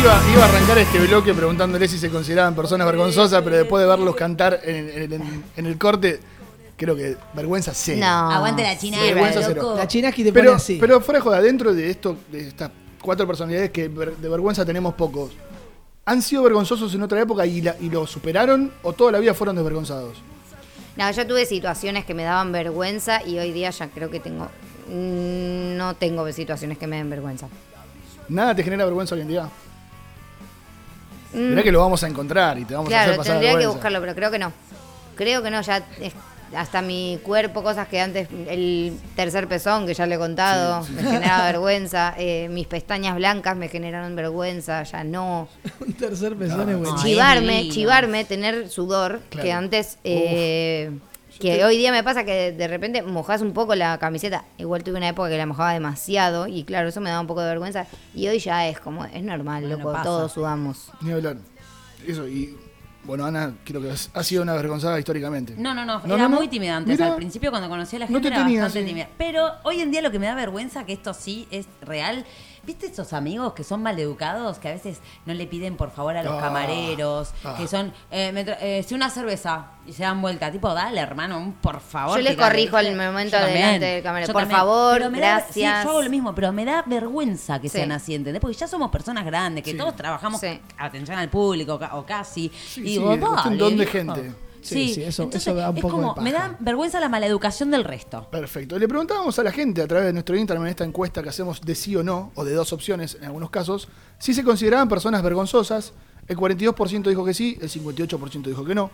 Iba, iba, a arrancar este bloque preguntándole si se consideraban personas vergonzosas, pero después de verlos cantar en, en, en el corte, creo que vergüenza cero. No. Aguante la china, Vergüenza loco. cero. La chinaski te pone Pero, así. pero fuera de joda, dentro de esto, de estas cuatro personalidades que de vergüenza tenemos pocos, ¿han sido vergonzosos en otra época y, la- y lo superaron o toda la vida fueron desvergonzados? No, yo tuve situaciones que me daban vergüenza y hoy día ya creo que tengo. mm, No tengo situaciones que me den vergüenza. ¿Nada te genera vergüenza hoy en día? Mm, Mirá que lo vamos a encontrar y te vamos a claro, hacer pasar tendría que buscarlo, pero creo que no. Creo que no, ya es- hasta mi cuerpo, cosas que antes, el tercer pezón que ya le he contado, me generaba <laughs> vergüenza, eh, mis pestañas blancas me generaron vergüenza, ya no. <laughs> Un tercer pezón es buenísimo. Ay, chivarme, es chivarme, tener sudor, que antes, eh, que hoy día me pasa que de repente mojas un poco la camiseta. Igual tuve una época que la mojaba demasiado y claro, eso me daba un poco de vergüenza. Y hoy ya es como, es normal, Bueno, loco, pasa. todos sudamos. Ni hablar. Eso, y bueno, Ana, creo que ha sido una vergonzada históricamente. No, no, no, No, era no, no. muy tímida antes. Mira. Al principio, cuando conocí a la No gente, te era tenía, bastante sí. tímida. Pero hoy en día lo que me da vergüenza, que esto sí es real. ¿Viste esos amigos que son maleducados? Que a veces no le piden por favor a los Ah, camareros. ah. Que son, eh, me tra- eh, si una cerveza y se dan vuelta. Tipo, dale, hermano, un por favor. Yo les corrijo al momento Yo también, delante del camarero. yo Por también. favor, Pero me da- gracias. sí, yo hago lo mismo, pero me da vergüenza que Sí. sean así, ¿entendés? Porque ya somos personas grandes, que Sí. todos trabajamos Sí. atención al público o casi. Sí, y sí, digo, es un dale, don de gente. Sí, sí, eso- entonces eso da un es poco de como, me da vergüenza la maleducación del resto. Perfecto. Le preguntábamos a la gente a través de nuestro Instagram en esta encuesta que hacemos de sí o no, o de dos opciones en algunos casos, si se consideraban personas vergonzosas. El 42% dijo que sí, el 58% dijo que no.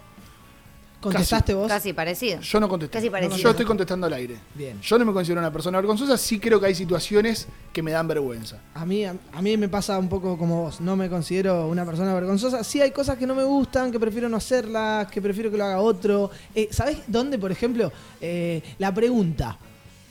¿Contestaste vos? Casi parecido. Yo no contesté. Casi parecido. Yo estoy contestando al aire. Bien. Yo no me considero una persona vergonzosa, sí creo que hay situaciones que me dan vergüenza. A mí, a, a mí me pasa un poco como vos. No me considero una persona vergonzosa. Sí hay cosas que no me gustan, que prefiero no hacerlas, que prefiero que lo haga otro. Eh, ¿Sabés dónde, por ejemplo? Eh, la pregunta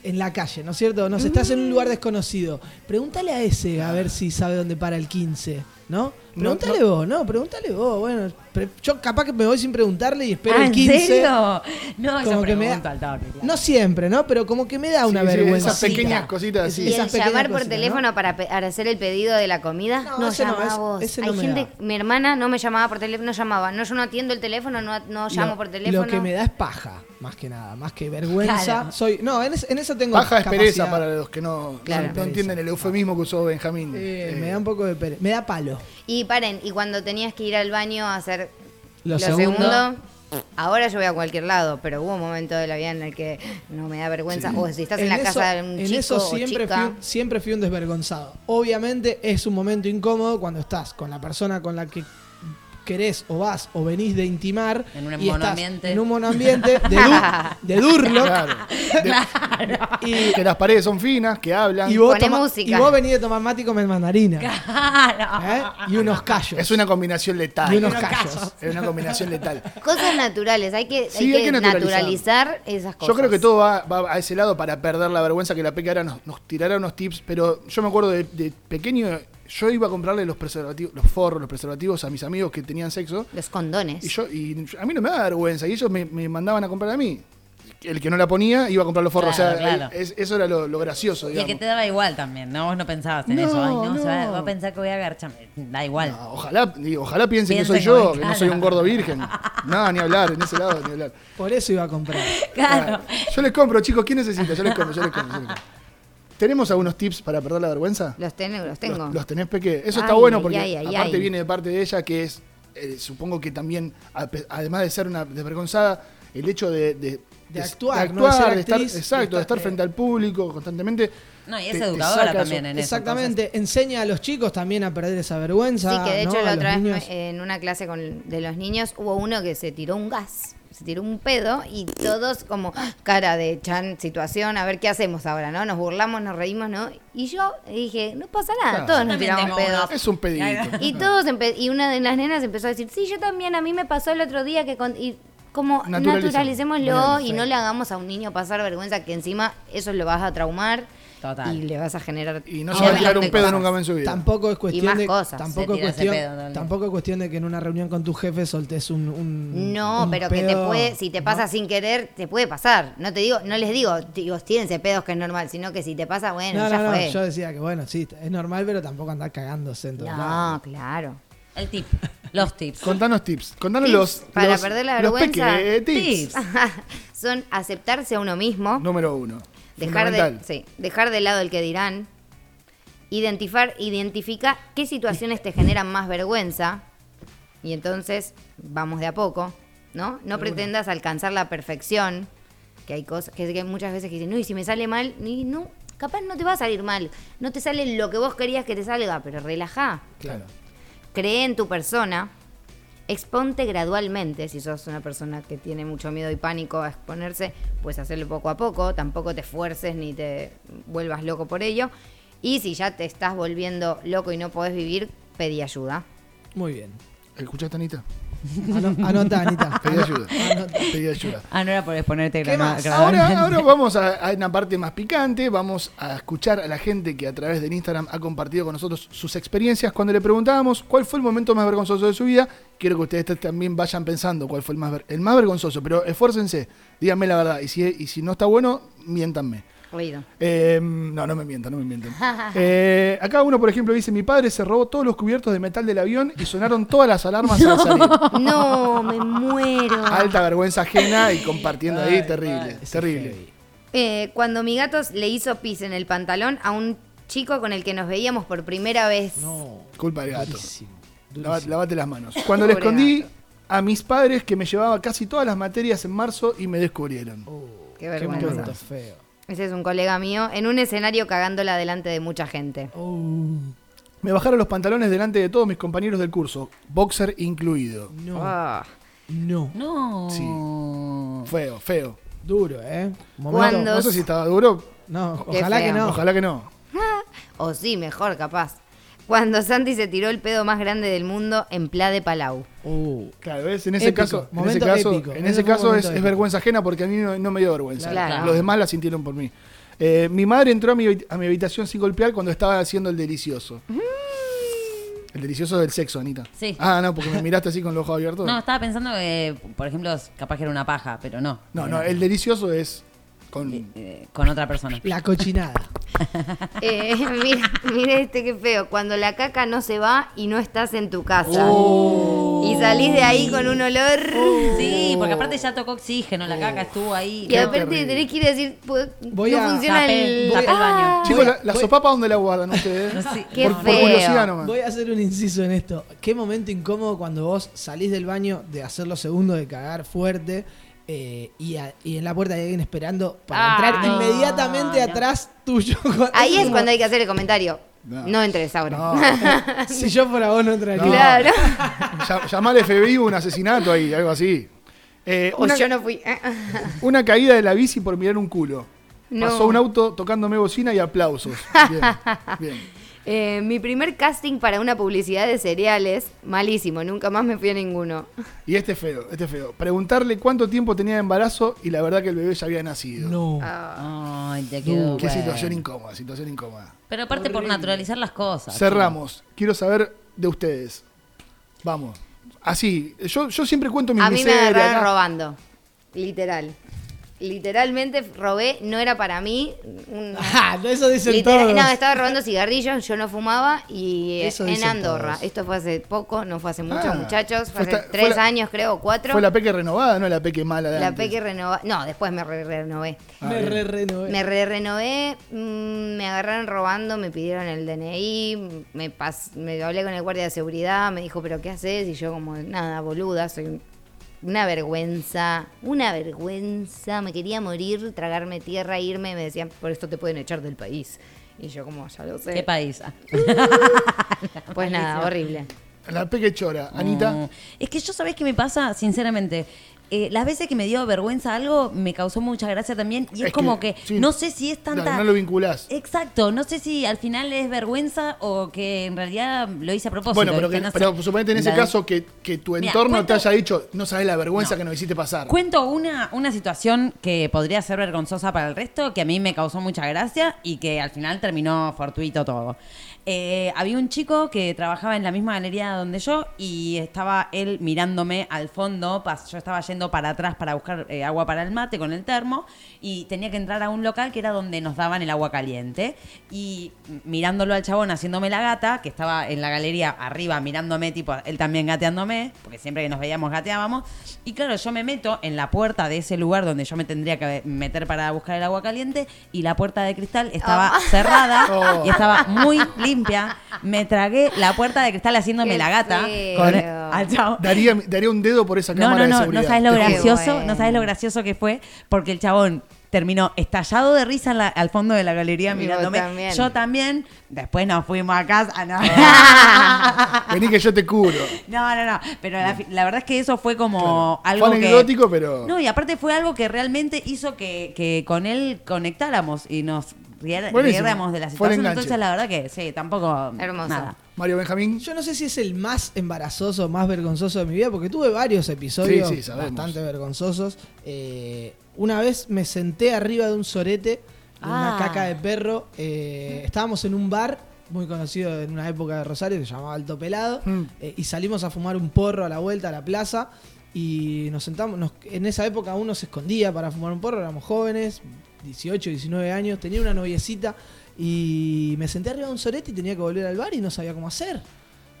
en la calle, ¿no es cierto? Nos estás en un lugar desconocido. Pregúntale a ese a ver si sabe dónde para el 15, ¿no? Pregúntale no. vos, no, pregúntale vos. Bueno, pre- yo capaz que me voy sin preguntarle y espero Ah, el ¿en 15. serio? No, Como que me da- al toque, claro. No siempre, ¿no? Pero como que me da una Sí, sí, vergüenza. esas pequeñas cositas así. Y el Esas pequeñas llamar por cositas, teléfono ¿no? para, para hacer el pedido de la comida, No, no, ese ese- vos. ese Hay me gente, da. mi hermana no me llamaba por teléfono, no llamaba. No, yo no atiendo el teléfono, no, no llamo Lo- por teléfono. Lo que me da es paja, más que nada, más que vergüenza. Claro. Soy, no, en, es- en eso tengo Baja es pereza para los que no, Claro. entienden el eufemismo que usó Benjamín. Eh, me da un poco de pereza. Me da palo. Y paren, y cuando tenías que ir al baño a hacer Lo lo, segundo. segundo, ahora yo voy a cualquier lado, pero hubo un momento de la vida en el que no me da vergüenza. O si estás en, la eso, casa de un en chico eso o siempre chica. fui, siempre fui un desvergonzado. Obviamente es un momento incómodo cuando estás con la persona con la que querés o vas o venís de intimar En un y estás monoambiente. en un monoambiente de, du- <laughs> de durlo Claro. De- y, que las paredes son finas, que hablan. y vos Poné toma- música. y vos venís de tomar mate y comer mandarina Claro. ¿eh? y unos callos Es una combinación letal. y unos callos Es una combinación letal. Cosas naturales, hay que, Sí, hay hay que que naturalizar. naturalizar esas cosas. Yo creo que todo va, va a ese lado para perder la vergüenza que la Peque ahora nos, nos tirará unos tips, pero yo me acuerdo de, de pequeño, yo iba a comprarle los preservativos, los forros, los preservativos a mis amigos que tenían sexo, Los condones. y yo y a mí no me da vergüenza, y ellos me, me mandaban a comprar a mí. El que no la ponía iba a comprar los forros, Claro, o sea, claro. es- eso era lo, lo gracioso, Y digamos. que te daba igual también, ¿no? Vos no pensabas en No, eso. Ay, no, se va, no. va a pensar que voy a garcharme. Da igual. No, ojalá, digo, ojalá piensen que soy yo, que claro. no soy un gordo virgen. No, ni hablar, en ese lado, ni hablar. por eso iba a comprar Claro. Yo les compro, chicos, ¿quién necesita? Yo les compro, yo les compro. yo les compro. ¿Tenemos algunos tips para perder la vergüenza? Los, ten- los tengo. Los, los tenés peque. Eso está bueno porque ay, ay, aparte viene de parte de ella que es, eh, supongo que también, además de ser una desvergonzada, el hecho de, de, De actuar, de, ¿no? De ser de estar, exacto, de estar estar- frente al público constantemente. No, y es te- educadora también eso. en eso. exactamente enseña a los chicos también a perder esa vergüenza Sí, que de ¿no? hecho A la otra vez en una clase con, de los niños hubo uno que se tiró un gas, se tiró un pedo y todos como cara de chan situación, a ver qué hacemos ahora, ¿no? Nos burlamos, nos reímos, ¿no? Y yo dije, no pasa nada, Claro. todos nos tiramos pedos. Es un pedito. Y todos y una de las nenas empezó a decir, sí, yo también, a mí me pasó el otro día que con- y como naturalicémoslo Bien, y no le hagamos a un niño pasar vergüenza que encima eso lo vas a traumar Total. y le vas a generar. Y no se va a tirar un pedo nunca más en su vida. Tampoco es cuestión más de cosas. tampoco ese cuestión pedo todo tampoco es cuestión de que en una reunión con tu jefe soltes un, un- No, un pero que te puede, si te ¿no? pasa sin querer, te puede pasar. No te digo, no les digo, digo, tírense pedos que es normal, sino que si te pasa, bueno, No, ya no, no, fue. yo decía que bueno, sí, es normal, pero tampoco andar cagándose en lados. No, claro. El tip. Los tips. Contanos tips. Contanos Tips los. para los- perder la los vergüenza. peque- eh, tips. <laughs> Son aceptarse a uno mismo, Número uno. dejar de, sí, dejar de lado el que dirán, identificar, identifica qué situaciones te generan más vergüenza y entonces vamos de a poco, ¿no? No pretendas alcanzar la perfección, que hay cosas que, que hay muchas veces que dicen, no, y si me sale mal, y no, capaz no te va a salir mal, no te sale lo que vos querías que te salga, pero relajá. Claro. Cree en tu persona, exponte gradualmente, si sos una persona que tiene mucho miedo y pánico a exponerse, pues hacerlo poco a poco, tampoco te esfuerces ni te vuelvas loco por ello. Y si ya te estás volviendo loco y no podés vivir, pedí ayuda. Muy bien. ¿Escuchaste, Anita? Ano- Anota, Anita. Pedí ayuda. anota. Pedí ayuda. Ah, no era por exponerte. Ahora, ahora vamos a, a una parte más picante. Vamos a escuchar a la gente que a través del Instagram ha compartido con nosotros sus experiencias. Cuando le preguntábamos cuál fue el momento más vergonzoso de su vida, quiero que ustedes también vayan pensando cuál fue el más, ver- el más vergonzoso. Pero esfuércense, díganme la verdad. Y si, y si no está bueno, miéntanme. Oído. Eh, no, no me mientan, no me mientan. Eh, acá uno, por ejemplo, dice: Mi padre se robó todos los cubiertos de metal del avión y sonaron todas las alarmas al <laughs> salir. No, me muero. Alta vergüenza ajena y compartiendo ahí, terrible, ay, terrible. Eh, cuando mi gato le hizo pis en el pantalón a un chico con el que nos veíamos por primera vez. No, Culpa del gato. durísimo. Lava- lavate las manos. <laughs> Cuando le escondí gato. a mis padres que me llevaba casi todas las materias en marzo y me descubrieron. Qué Qué vergüenza. momento feo. Ese es un colega mío en un escenario cagándola delante de mucha gente. Me bajaron los pantalones delante de todos mis compañeros del curso, boxer incluido. No, Ah. no. No. Feo, feo. Duro, ¿eh? Cuando- No sé si estaba duro. No, Qué ojalá que no. Ojalá que no. <laughs> O sí, mejor, capaz. Cuando Santi se tiró el pedo más grande del mundo en Pla de Palau. Uh, Claro, ¿ves? En ese Épico, caso, en ese momento caso, épico. en Ese caso es, vergüenza ajena porque a mí no, no me dio vergüenza. Claro. Los demás la sintieron por mí. Eh, mi madre entró a mi, a mi habitación sin golpear cuando estaba haciendo el delicioso. El delicioso del sexo, Anita. Sí. Ah, no, porque me miraste así con los ojos abiertos. <laughs> No, estaba pensando que, por ejemplo, capaz que era una paja, pero no. No, no, el delicioso es con. eh, con otra persona. la cochinada. <laughs> Eh, mira, mira este que feo. Cuando la caca no se va y no estás en tu casa. Oh. Y salís de ahí con un olor. Sí, porque aparte ya tocó oxígeno, la caca estuvo ahí. Y No. aparte terrible. tenés que ir a decir, Voy no a- funciona tapé- el... tapé el baño. Ah, Chicos, la, la sopapa, ¿dónde la guardan ustedes? Sí, Qué por, por feo. curiosidad nomás. Voy a hacer un inciso en esto. Qué momento incómodo cuando vos salís del baño de hacer lo segundo, de cagar fuerte. Eh, y, a- y en la puerta hay alguien esperando para Ah, entrar no, inmediatamente no. atrás tuyo. <laughs> Ahí es cuando hay que hacer el comentario. No. No, entres ahora. No. <laughs> Si yo fuera vos no entraría. No. Claro. <laughs> Al FBI, un asesinato ahí, algo así. Eh, O una, yo no fui. una caída de la bici por mirar un culo. No. Pasó un auto tocándome bocina y aplausos. Bien, bien. Eh, mi primer casting para una publicidad de cereales, malísimo, nunca más me fui a ninguno. Y este es feo, este es feo. Preguntarle cuánto tiempo tenía de embarazo y la verdad que el bebé ya había nacido. No. Ah, Ay, te quedó. Qué bueno. situación incómoda, situación incómoda. Pero aparte por naturalizar las cosas. Cerramos. Quiero saber de ustedes. Vamos. Así, yo, yo siempre cuento mi a mí me agarraron robando. Literal. Literalmente robé, no era para mí. un- <laughs> Ah, eso dicen Literal- todos. no, estaba robando cigarrillos, yo no fumaba y eh, Eso en Andorra. todos. Esto fue hace poco, no fue hace mucho, Ah, muchachos. Fue fue hace esta- fue tres la- años, creo, o cuatro. Fue la peque renovada, no la peque mala de La antes. peque renovada. No, después me re- renové. Ah, me re renové. Me re renové, mm, me agarraron robando, me pidieron el DNI, me, pas- me hablé con el guardia de seguridad, me dijo, pero ¿qué haces? Y yo como, nada, boluda, soy una vergüenza, una vergüenza, me quería morir, tragarme tierra, irme, me decían, por esto te pueden echar del país. Y yo como, ya lo sé. ¿Qué país? Ah. <laughs> Pues nada, horrible. La peque chora. Anita. Es que yo, ¿sabés qué me pasa? Sinceramente, eh, las veces que me dio vergüenza algo me causó mucha gracia también y es, como que, sí. no sé si es tanta... No lo vinculás. Exacto, no sé si al final es vergüenza o que en realidad lo hice a propósito. Bueno, pero, que, No pero suponete en ese La- caso que, que tu entorno cuento- te haya dicho, no sabes la vergüenza No. que nos hiciste pasar. Cuento una, una situación que podría ser vergonzosa para el resto, que a mí me causó mucha gracia y que al final terminó fortuito todo. Eh, había un chico que trabajaba en la misma galería donde yo y estaba él mirándome al fondo. Yo estaba yendo para atrás para buscar eh, agua para el mate con el termo y tenía que entrar a un local que era donde nos daban el agua caliente. Y mirándolo al chabón haciéndome la gata, que estaba en la galería arriba mirándome, tipo él también gateándome, porque siempre que nos veíamos gateábamos. Y claro, yo me meto en la puerta de ese lugar donde yo me tendría que meter para buscar el agua caliente y la puerta de cristal estaba Oh. cerrada <laughs> Oh. y estaba muy limpia. Me tragué la puerta de cristal haciéndome Qué la gata con al. Daría, daría un dedo por esa No, cámara no, de no, seguridad. no sabes lo gracioso, bueno. no sabes lo gracioso que fue, porque el chabón terminó estallado de risa en la- al fondo de la galería Y mirándome. también. Yo también. Después nos fuimos a casa. No, <laughs> Vení que yo te curo. no, no. no. Pero la, verdad es que eso fue como Claro. algo Fue que... anecdótico, pero. No, y aparte fue algo que realmente hizo que, que con él conectáramos y nos riéramos de la situación. Entonces, la verdad que sí, tampoco. Hermoso. Nada. Mario Benjamín. Yo no sé si es el más embarazoso, más vergonzoso de mi vida, porque tuve varios episodios Sí, sí, sabemos. bastante vergonzosos. Eh, una vez me senté arriba de un sorete, de una Ah. caca de perro. eh, estábamos en un bar muy conocido en una época de Rosario que se llamaba Alto Pelado, Mm. eh, y salimos a fumar un porro a la vuelta a la plaza. Y nos sentamos, nos- en esa época uno se escondía para fumar un porro, éramos jóvenes, 18, 19 años, tenía una noviecita y me senté arriba de un sorete y tenía que volver al bar y no sabía cómo hacer.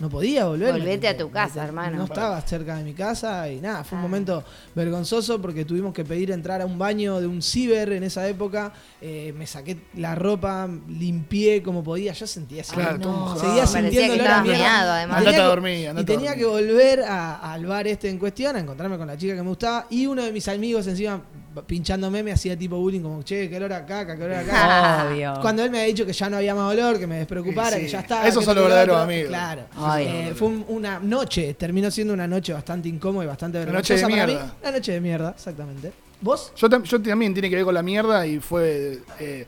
No podía volver. Volvete a tu casa, hermano. No estaba cerca de mi casa y nada, fue un Ah. momento vergonzoso porque tuvimos que pedir entrar a un baño de un ciber en esa época. Eh, me saqué la ropa, limpié como podía. Yo sentía así. Claro, no, seguía que sintiendo olor a estabas mierda. meado, además. Y tenía Andate a que- dormir, Y andate a tenía dormir. que volver a- al bar este en cuestión a encontrarme con la chica que me gustaba. Y uno de mis amigos encima pinchándome me hacía tipo bullying como, che, qué olor a caca, qué olor a caca. Obvio. Cuando él me había dicho que ya no había más olor, que me despreocupara, Sí, que ya estaba. Esos que son los verdaderos amigos. Claro. Eh, fue un- una noche, terminó siendo una noche bastante incómoda y bastante Una noche de vergonzosa para mierda. mí. Una noche de mierda, exactamente. ¿Vos? Yo, tam- yo también tiene que ver con la mierda y fue. eh,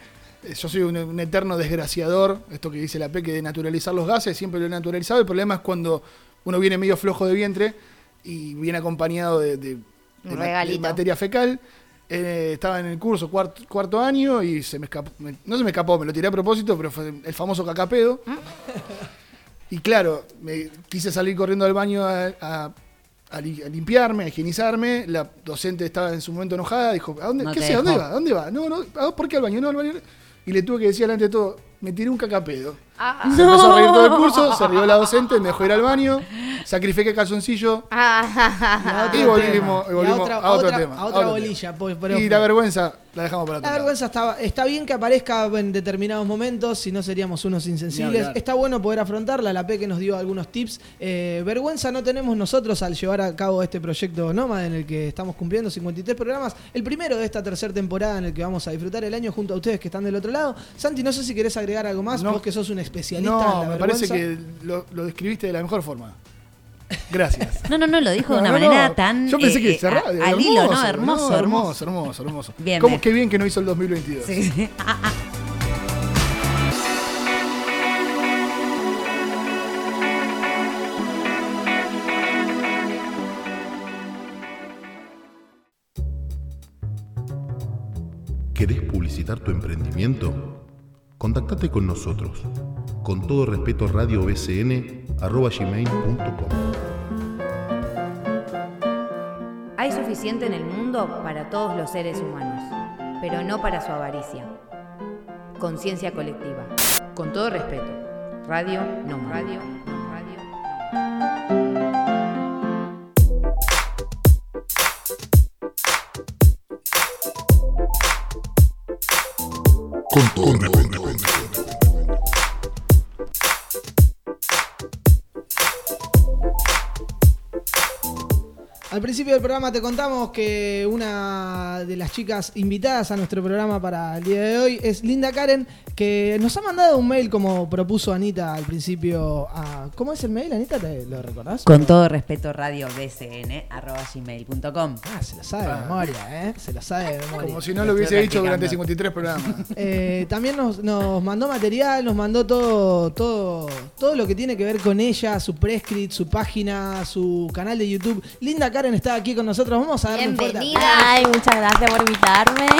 yo soy un, un eterno desgraciador. Esto que dice la P, que de naturalizar los gases, siempre lo he naturalizado. El problema es cuando uno viene medio flojo de vientre y viene acompañado de materia fecal. Eh, estaba en el curso cuarto, cuarto año y se me escapó. me- no se me escapó, me lo tiré a propósito, pero fue el famoso cacapedo. Y claro, me quise salir corriendo al baño a, a- a li- a limpiarme, a higienizarme. La docente estaba en su momento enojada, dijo, ¿a dónde, No ¿qué sé? ¿A dónde va? ¿A dónde va? No, no, ¿a- ¿por qué al baño? No, al baño. no. Y le tuve que decir delante de todo, me tiré un cacapedo. Ah, Se empezó a reír todo el curso, se rió la <laughs> docente, me dejó ir al baño, sacrifiqué calzoncillo ah, y volvimos, y Y volvimos a otra, a otro otra- tema. a otra bolilla. tema. pues, pero y la vergüenza la dejamos para otro La vergüenza está, está bien que aparezca en determinados momentos, si no seríamos unos insensibles. Está bueno poder afrontarla. La P que nos dio algunos tips. Eh, vergüenza no tenemos nosotros al llevar a cabo este proyecto Nómada en el que estamos cumpliendo 53 programas. El primero de esta tercera temporada en el que vamos a disfrutar el año junto a ustedes que están del otro lado. Santi, no sé si querés agregar algo más, No. vos que sos un especialista en No, la me parece que lo, lo describiste de la mejor forma. Gracias. <laughs> No, no, no, lo dijo de una no, manera no. tan. Yo pensé eh, que eh, cerraba. a- al hilo, ¿no? Hermoso, hermoso, hermoso, hermoso. Bien, ¿Cómo qué bien que no hizo el 2022? Sí. <laughs> ¿Querés publicitar tu emprendimiento? Contactate con nosotros. Con todo respeto, radiobcn.gmail.com Hay suficiente en el mundo para todos los seres humanos, pero no para su avaricia. Conciencia colectiva. Con todo respeto. Radio, no radio, no radio. Con todo principio del programa te contamos que una de las chicas invitadas a nuestro programa para el día de hoy es Linda Karen, que nos ha mandado un mail como propuso Anita al principio. A, ¿Cómo es el mail, Anita? ¿Te lo recordás? Con todo respeto, radio bcn arroba gmail.com. Ah, se lo sabe de memoria, ¿eh? Se lo sabe de memoria. Como si no lo hubiese dicho durante 53 programas. <laughs> Eh, también nos, nos mandó material, nos mandó todo, todo, todo lo que tiene que ver con ella, su prescript, su página, su canal de YouTube. Linda Karen está aquí con nosotros. Vamos a darle un fuerte Bienvenida. Ay, muchas gracias por invitarme. <laughs>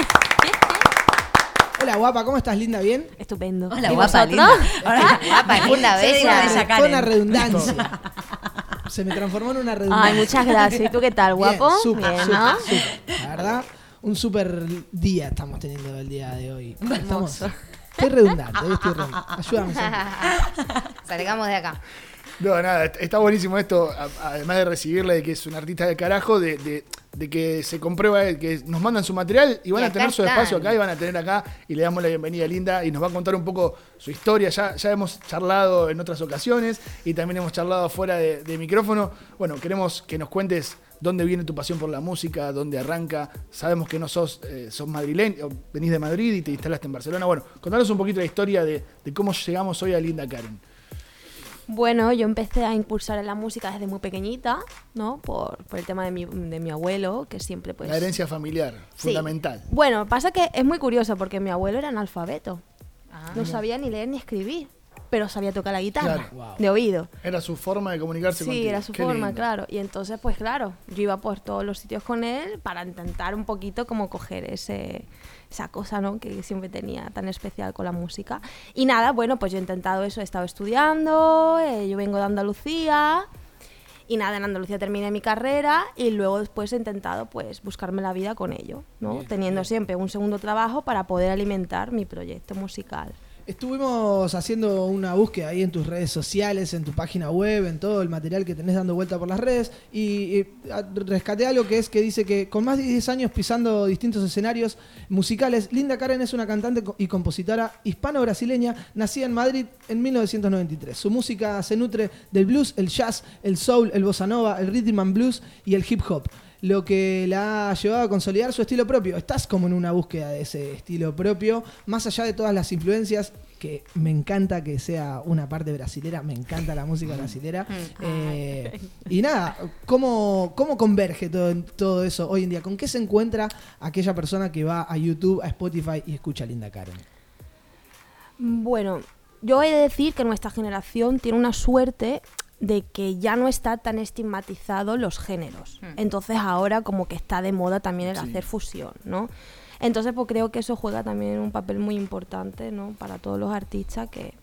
Hola, guapa, ¿cómo estás, Linda? ¿Bien? Estupendo. Hola, ¿Y guapa, vosotros? linda. Ahora, <laughs> Guapa, linda, bella. Fue una redundancia. <laughs> Se me transformó en una redundancia. Ay, muchas gracias. ¿Y tú qué tal, Bien, guapo? súper, Bien, súper, ¿no? súper. La verdad, un súper día estamos teniendo el día de hoy. Estamos, estoy redundante, estoy redundante. Ayúdame. Salgamos de acá. No, nada, est- está buenísimo esto, además de recibirle de que es un artista de carajo, de, de- de que se comprueba que nos mandan su material y van Y a tener su espacio acá y van a tener acá y le damos la bienvenida a Linda y nos va a contar un poco su historia. Ya, ya hemos charlado en otras ocasiones y también hemos charlado fuera de, de micrófono. Bueno, queremos que nos cuentes dónde viene tu pasión por la música, dónde arranca. Sabemos que no sos, eh, sos madrileño, venís de Madrid y te instalaste en Barcelona. Bueno, contanos un poquito la historia de, de cómo llegamos hoy a Linda Karen. Bueno, yo empecé a impulsar en la música desde muy pequeñita, ¿no? Por, por el tema de mi, de mi abuelo, que siempre pues... La herencia familiar, Sí. fundamental. Bueno, pasa que es muy curioso porque mi abuelo era analfabeto. Ah. No sabía ni leer ni escribir, pero sabía tocar la guitarra, Claro. de oído. Era su forma de comunicarse Sí, contigo. era su Qué forma, lindo. claro. Y entonces, pues claro, yo iba por todos los sitios con él para intentar un poquito como coger ese, esa cosa, ¿no? Que siempre tenía tan especial con la música. Y nada, bueno, pues yo he intentado eso, he estado estudiando, eh, yo vengo de Andalucía. Y nada, en Andalucía terminé mi carrera y luego después he intentado pues buscarme la vida con ello, ¿no? Teniendo siempre un segundo trabajo para poder alimentar mi proyecto musical. Estuvimos haciendo una búsqueda ahí en tus redes sociales, en tu página web, en todo el material que tenés dando vuelta por las redes y, a- rescaté algo que es que dice que con más de 10 años pisando distintos escenarios musicales, Linda Karen es una cantante y compositora hispano-brasileña nacida en Madrid en 1993. Su música se nutre del blues, el jazz, el soul, el bossa nova, el rhythm and blues y el hip hop lo que la ha llevado a consolidar su estilo propio. Estás como en una búsqueda de ese estilo propio, más allá de todas las influencias, que me encanta que sea una parte brasilera, me encanta la música brasilera. Eh, y nada, ¿cómo, cómo converge todo, todo eso hoy en día? ¿Con qué se encuentra aquella persona que va a YouTube, a Spotify y escucha a Linda Karen? Bueno, yo he de decir que nuestra generación tiene una suerte de que ya no está tan estigmatizado los géneros. Entonces ahora como que está de moda también el Sí. hacer fusión, ¿no? Entonces pues creo que eso juega también un papel muy importante, ¿no? Para todos los artistas que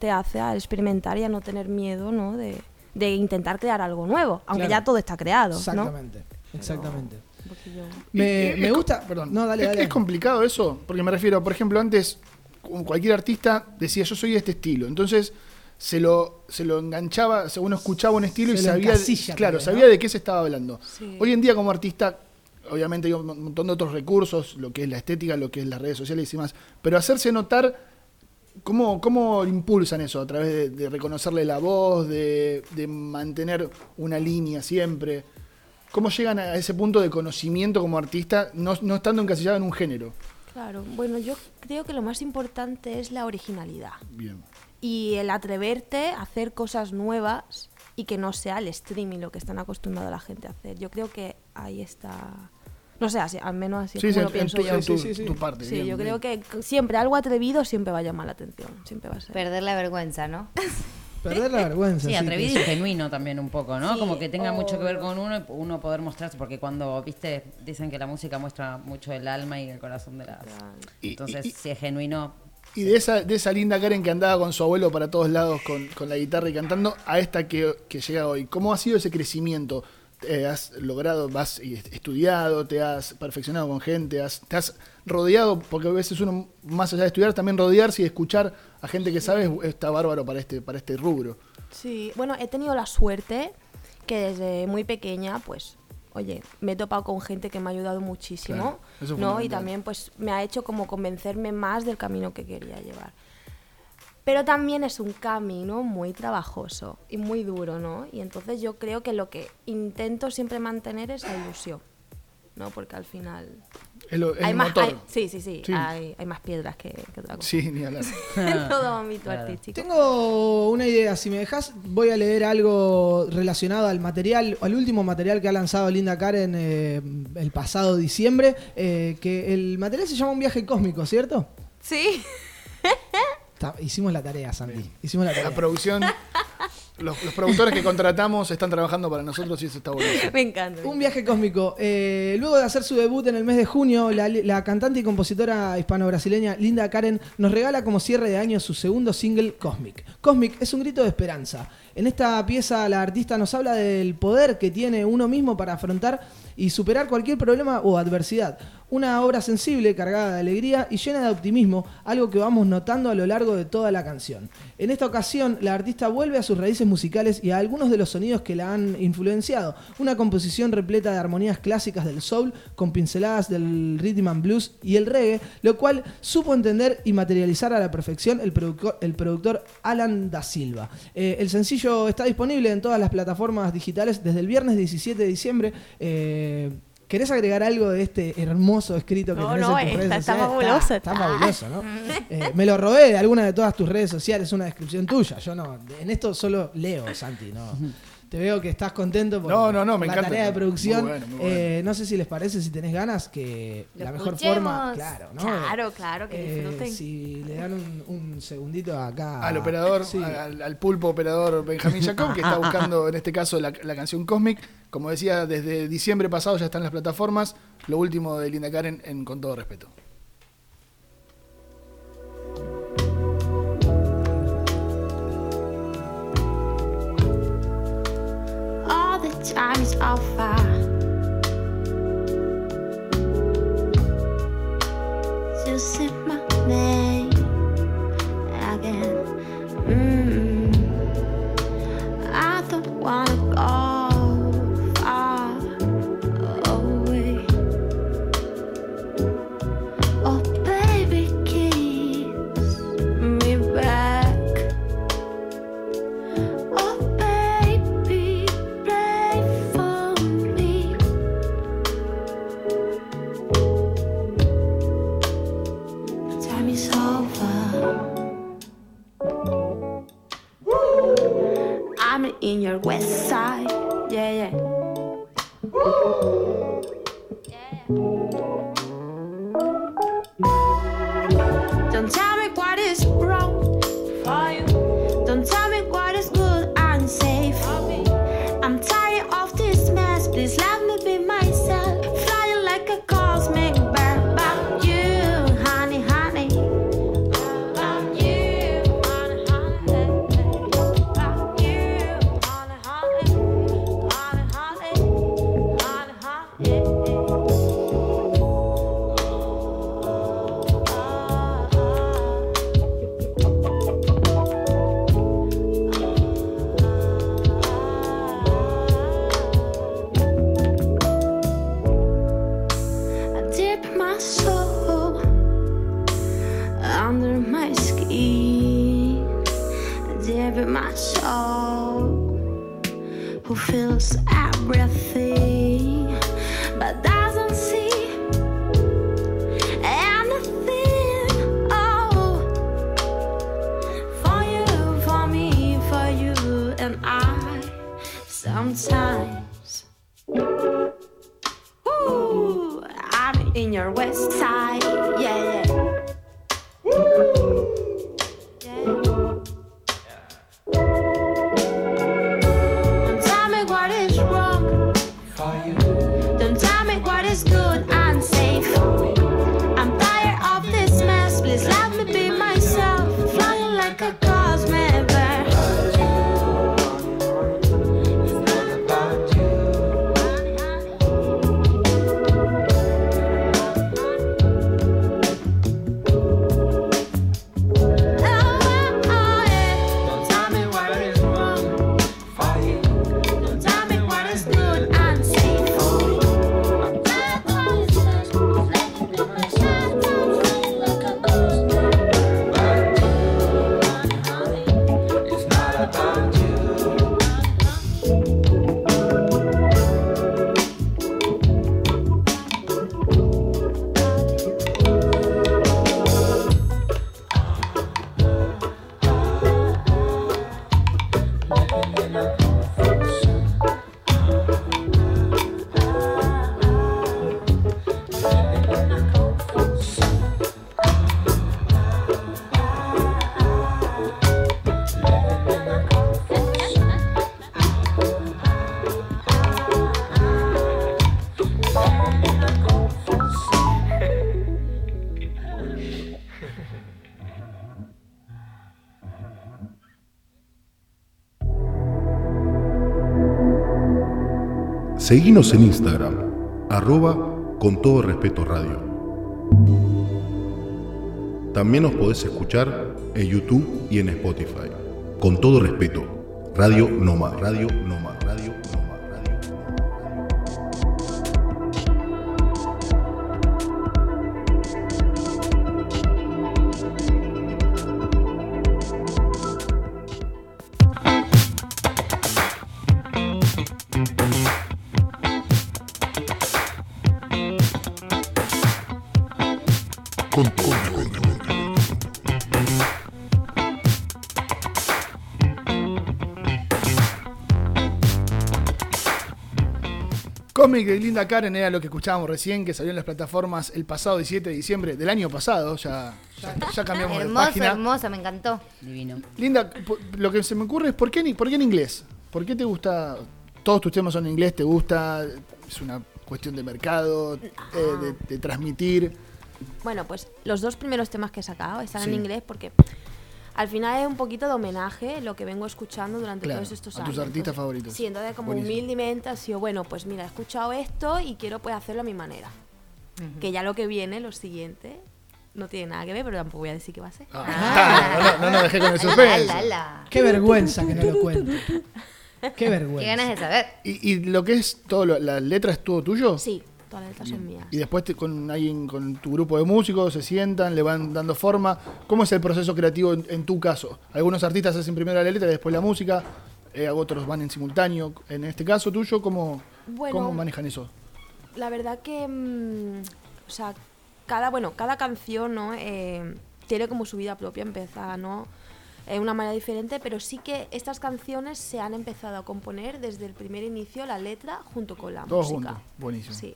te hace a experimentar y a no tener miedo, ¿no? De, de intentar crear algo nuevo, aunque Claro. ya todo está creado, ¿no? Exactamente, exactamente. Me, me gusta. Perdón. No, dale, es, dale. es complicado eso, porque me refiero, por ejemplo, antes cu- cualquier artista decía yo soy de este estilo, entonces se lo, se lo enganchaba, uno escuchaba un estilo y Se sabía, encasilla claro, también, sabía ¿no? de qué se estaba hablando. Sí. Hoy en día como artista, obviamente hay un mon- montón de otros recursos, lo que es la estética, lo que es las redes sociales y demás, pero hacerse notar ¿Cómo, ¿Cómo impulsan eso? A través de, de reconocerle la voz, de, de mantener una línea siempre. ¿Cómo llegan a ese punto de conocimiento como artista, no, no estando encasillado en un género? Claro, bueno, yo creo que lo más importante es la originalidad. Bien. Y el atreverte a hacer cosas nuevas y que no sea el streaming lo que están acostumbrada la gente a hacer. Yo creo que ahí está. No sé, así, al menos así es Sí, como sí, lo en pienso tu- yo. Sí, sí, sí. tu parte, Sí, bien, yo bien. creo que siempre algo atrevido siempre va a llamar la atención. Siempre va a ser. Perder la vergüenza, ¿no? <laughs> Perder la vergüenza. Sí, sí, atrevido y genuino también un poco, ¿no? Sí, Como que tenga mucho que ver con uno y uno poder mostrarse, porque cuando, viste, dicen que la música muestra mucho el alma y el corazón de las... Y- Entonces, y- y- si es genuino, Y de esa, de esa linda Karen que andaba con su abuelo para todos lados con, con la guitarra y cantando, a esta que, que llega hoy. ¿Cómo ha sido ese crecimiento? Eh, ¿Has logrado, has estudiado, te has perfeccionado con gente, has, te has rodeado? Porque a veces uno, más allá de estudiar, también rodearse y escuchar a gente que sabe está bárbaro para este, para este rubro. Sí, bueno, he tenido la suerte que desde muy pequeña, pues, oye, me he topado con gente que me ha ayudado muchísimo, Claro, ¿no? Y también, pues, me ha hecho como convencerme más del camino que quería llevar. Pero también es un camino muy trabajoso y muy duro, ¿no? Y entonces yo creo que lo que intento siempre mantener es la ilusión, ¿no? Porque al final Hay más, hay- sí, sí, sí, Sí. Hay, hay más piedras que, que otra cosa. Sí, ni hablar. <laughs> en todo ámbito artístico. Tengo una idea, si me dejas, voy a leer algo relacionado al material, al último material que ha lanzado Linda Karen eh, el pasado diciembre, eh, que el material se llama Un viaje cósmico, ¿cierto? Sí. Está- hicimos la tarea, Santi. Hicimos la tarea. La producción, <laughs> los, los productores que contratamos están trabajando para nosotros y eso está bueno. Me encanta. Un viaje cósmico. Eh, luego de hacer su debut en el mes de junio, la, la cantante y compositora hispano-brasileña Linda Karen nos regala como cierre de año su segundo single, Cosmic. Cosmic es un grito de esperanza. En esta pieza la artista nos habla del poder que tiene uno mismo para afrontar y superar cualquier problema o adversidad. Una obra sensible, cargada de alegría y llena de optimismo, algo que vamos notando a lo largo de toda la canción. En esta ocasión, la artista vuelve a sus raíces musicales y a algunos de los sonidos que la han influenciado. Una composición repleta de armonías clásicas del soul, con pinceladas del rhythm and blues y el reggae, lo cual supo entender y materializar a la perfección el, productor- Alan da Silva. Eh, el sencillo está disponible en todas las plataformas digitales desde el viernes 17 de diciembre. Eh, ¿Querés agregar algo de este hermoso escrito que No, tenés no, en tus redes está- está sociales? fabuloso, Está, está. fabuloso, ¿no? <laughs> Eh, me lo robé de alguna de todas tus redes sociales, una descripción tuya. Yo no, en esto solo leo, Santi, no. Te veo que estás contento por, No, no, no, por me la encanta. tarea de producción. Muy bueno, muy Eh, no sé si les parece, si tenés ganas, que Lo la mejor escuchemos. forma, claro, ¿no? Claro, claro, que Eh, disfruten. si le dan un, un segundito acá. Al operador, Sí. al, al pulpo operador Benjamín Jacob, que está buscando en este caso la, la canción Cosmic. Como decía, desde diciembre pasado ya está en las plataformas. Lo último de Linda Karen en Con todo respeto. Time is far. You say my name again. Mm. I don't wanna in your west side, yeah, yeah. Don't tell me what Seguinos en Instagram, arroba con todo respeto radio. También nos podés escuchar en YouTube y en Spotify. Con todo respeto, Radio Noma, Radio Noma, Cómic de Linda Karen era lo que escuchábamos recién, que salió en las plataformas el pasado 17 de diciembre del año pasado. Ya, ya, ya cambiamos de Hermosa, página. hermosa, me encantó. Divino. Linda, lo que se me ocurre es ¿por qué, en- ¿por qué en inglés? ¿Por qué te gusta? Todos tus temas son en inglés, ¿te gusta? Es una cuestión de mercado, eh, de, de transmitir. Bueno, pues los dos primeros temas que he sacado están Sí. en inglés porque al final es un poquito de homenaje lo que vengo escuchando durante Claro, todos estos a años. tus artistas Entonces, favoritos. Sí, entonces como Buenísimo. humildemente ha sido, bueno, pues mira, he escuchado esto y quiero pues hacerlo a mi manera. Que ya lo que viene, lo siguiente, no tiene nada que ver, pero tampoco voy a decir qué va a ser. Ah, <laughs> no, no, no nos dejé con el suspense. Qué vergüenza que no lo cuente. Qué <laughs> Qué vergüenza. ganas de saber. ¿Y, y lo que es todo, lo- la letra es todo tuyo? Sí, todas las letras son mías. Y después te- con alguien, con tu grupo de músicos, se sientan, le van dando forma. ¿Cómo es el proceso creativo en, en tu caso? Algunos artistas hacen primero la letra y después la música, eh, otros van en simultáneo. En este caso tuyo, ¿cómo, Bueno. cómo manejan eso? La verdad que, mm, o sea, cada, bueno, cada canción, ¿no? Eh, tiene como su vida propia, empieza, ¿no? De una manera diferente, pero sí que estas canciones se han empezado a componer desde el primer inicio, la letra, junto con la Todos música. juntos, buenísimo. Sí,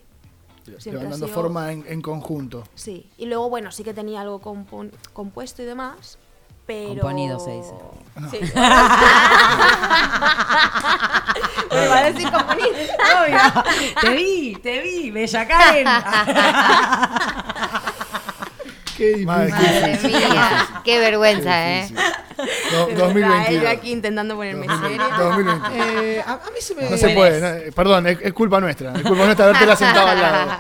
siempre van ha dando sido- forma en, en conjunto. sí. Y luego, bueno, sí que tenía algo compon- compuesto y demás, pero... Componido se dice. Sí. <laughs> Me iba a decir componido. Obvio. Te vi, te vi, Bella Karen. <laughs> Qué difícil. Madre mía, qué vergüenza, ¿eh? Do- De verdad, 2022. Yo aquí intentando ponerme seria. 2022. Eh, a, a mí se me. No se puede, no, eh, perdón, es, es culpa nuestra. Es culpa nuestra haberte <laughs> sentado al lado.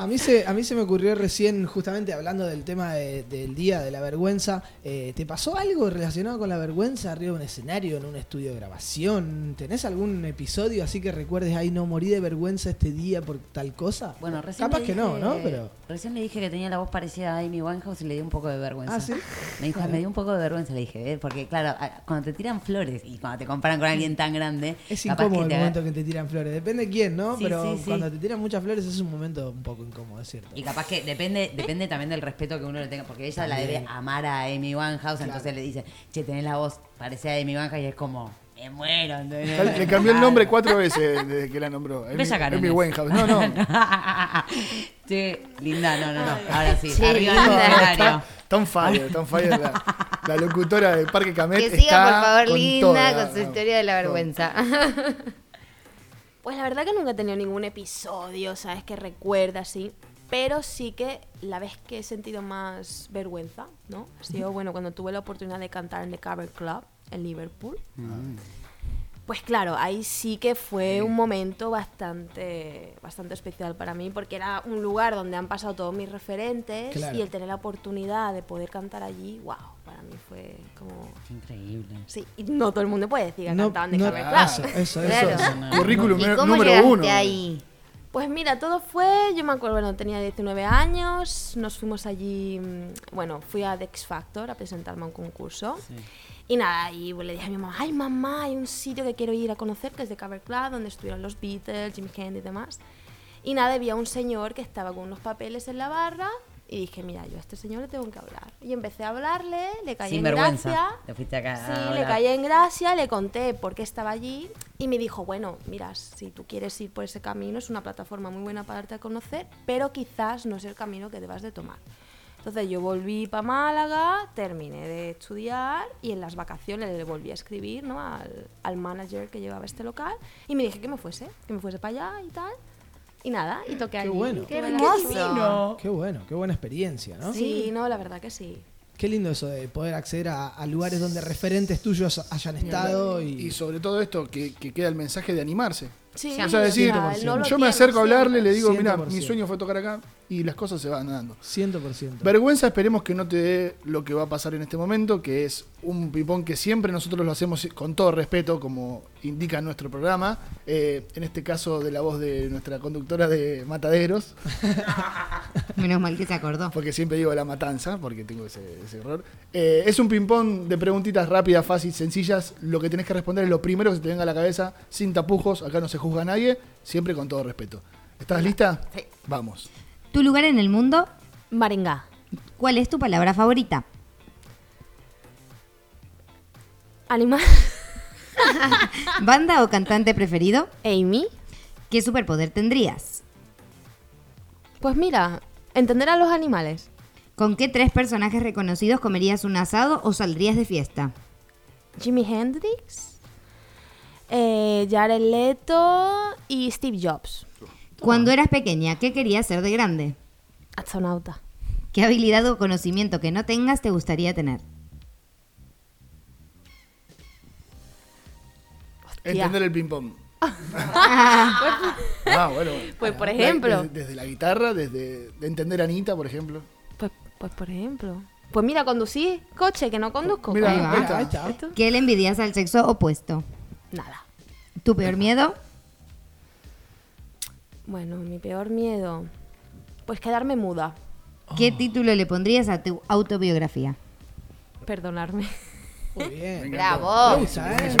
A mí, se, a mí se me ocurrió recién, justamente hablando del tema de- del día de la vergüenza. eh, ¿Te pasó algo relacionado con la vergüenza arriba de un escenario, en un estudio de grabación? ¿Tenés algún episodio así que recuerdes, ay, no, morí de vergüenza este día por tal cosa? Bueno, recién Capaz que no, ¿no? Pero. Recién le dije que tenía la voz parecida a Amy Winehouse y le dio un poco de vergüenza. Ah, ¿sí? Me dijo, me dio un poco de vergüenza, le dije, ¿eh? porque claro, cuando te tiran flores y cuando te comparan con alguien tan grande, Es incómodo el te- momento que te tiran flores. Depende de quién, ¿no? Sí, Pero sí. cuando te tiran muchas flores es un momento un poco incómodo, es cierto. Y capaz que depende, depende también del respeto que uno le tenga, porque ella la debe amar a Amy Winehouse, Claro. entonces le dice, che, tenés la voz parecida a Amy Winehouse y es como, me muero. Le cambió el nombre cuatro veces desde que la nombró. Amy- Amy. Winehouse. No, no. <laughs> Che, linda, no, no, no. Ahora sí, Che, arriba del linda. on fire, está on fire la, la locutora del Parque Camet. Que siga, está por favor, con linda, toda, con su no. historia de la vergüenza. Pues la verdad que nunca he tenido ningún episodio, ¿sabes? Que recuerda así. Pero sí que la vez que he sentido más vergüenza, ¿no? Ha sido, bueno, cuando tuve la oportunidad de cantar en The Cover Club en Liverpool. Pues claro, ahí sí que fue un momento bastante, bastante especial para mí, porque era un lugar donde han pasado todos mis referentes Claro. y el tener la oportunidad de poder cantar allí, wow, para mí fue como... Increíble. Sí, y no todo el mundo puede decir que No, cantaban de no, Cover Club. eso, eso, Claro. eso. Currículum ¿Y número cómo número uno. ahí? Pues mira, todo fue, yo me acuerdo, bueno, tenía 19 años, nos fuimos allí, mm, bueno, fui a The X Factor a presentarme a un concurso. Y nada, y le dije a mi mamá, ay mamá, hay un sitio que quiero ir a conocer que es de Cover Club, donde estuvieron los Beatles, Jimmy Hendrix y demás. Y nada, había un señor que estaba con unos papeles en la barra y dije, mira, yo a este señor le tengo que hablar. Y empecé a hablarle, le caí Sin en vergüenza. gracia. Te fuiste acá. Sí, a le caí en gracia, le conté por qué estaba allí y me dijo, bueno, mira, si tú quieres ir por ese camino es una plataforma muy buena para darte a conocer, pero quizás no es el camino que debas de tomar. Entonces yo volví para Málaga, terminé de estudiar y en las vacaciones le volví a escribir ¿no? al, al manager que llevaba este local y me dije que me fuese, que me fuese para allá y tal. Y nada, y toqué Qué allí. bueno. La hermoso! suerte. Qué bueno, qué buena experiencia, ¿no? Sí, no, la verdad que sí. Qué lindo eso de poder acceder a, a lugares donde referentes tuyos hayan estado y, Y sobre todo esto, que, que queda el mensaje de animarse. Sí, o sea, decir, yo me acerco a hablarle, le digo, mira, 100%. mi sueño fue tocar acá y las cosas se van dando. 100%. Vergüenza, esperemos que no te dé lo que va a pasar en este momento, que es un pipón que siempre nosotros lo hacemos con todo respeto, como indica nuestro programa. Eh, en este caso, de la voz de nuestra conductora de Mataderos, <laughs> Menos mal que se acordó. porque siempre digo la matanza, porque tengo ese, ese error. Eh, es un ping-pong de preguntitas rápidas, fáciles, sencillas. Lo que tenés que responder es lo primero que se te venga a la cabeza, sin tapujos. Acá no se juzga a nadie, siempre con todo respeto. ¿Estás lista? Sí. Vamos. ¿Tu lugar en el mundo? Maringá. ¿Cuál es tu palabra favorita? Animal. <laughs> ¿Banda o cantante preferido? Amy. ¿Qué superpoder tendrías? Pues mira, entender a los animales. ¿Con qué tres personajes reconocidos comerías un asado o saldrías de fiesta? Jimi Hendrix, eh, Jared Leto y Steve Jobs. Cuando eras pequeña, ¿qué querías ser de grande? Astronauta. ¿Qué habilidad o conocimiento que no tengas te gustaría tener? Entender el ping-pong. <laughs> ah, bueno. Pues, por La- ejemplo. Desde, desde la guitarra, desde de entender a Anita, por ejemplo. Pues, pues por ejemplo. Pues mira, conducir coche, que no conduzco. Mira, Ahí va. ahí está. Ahí está. ¿Esto? ¿Qué le envidias al sexo opuesto? Nada. ¿Tu peor miedo? Bueno, mi peor miedo. Pues quedarme muda. ¿Qué título le pondrías a tu autobiografía? Perdonarme. Muy bien. ¡Bravo! ¿eh? El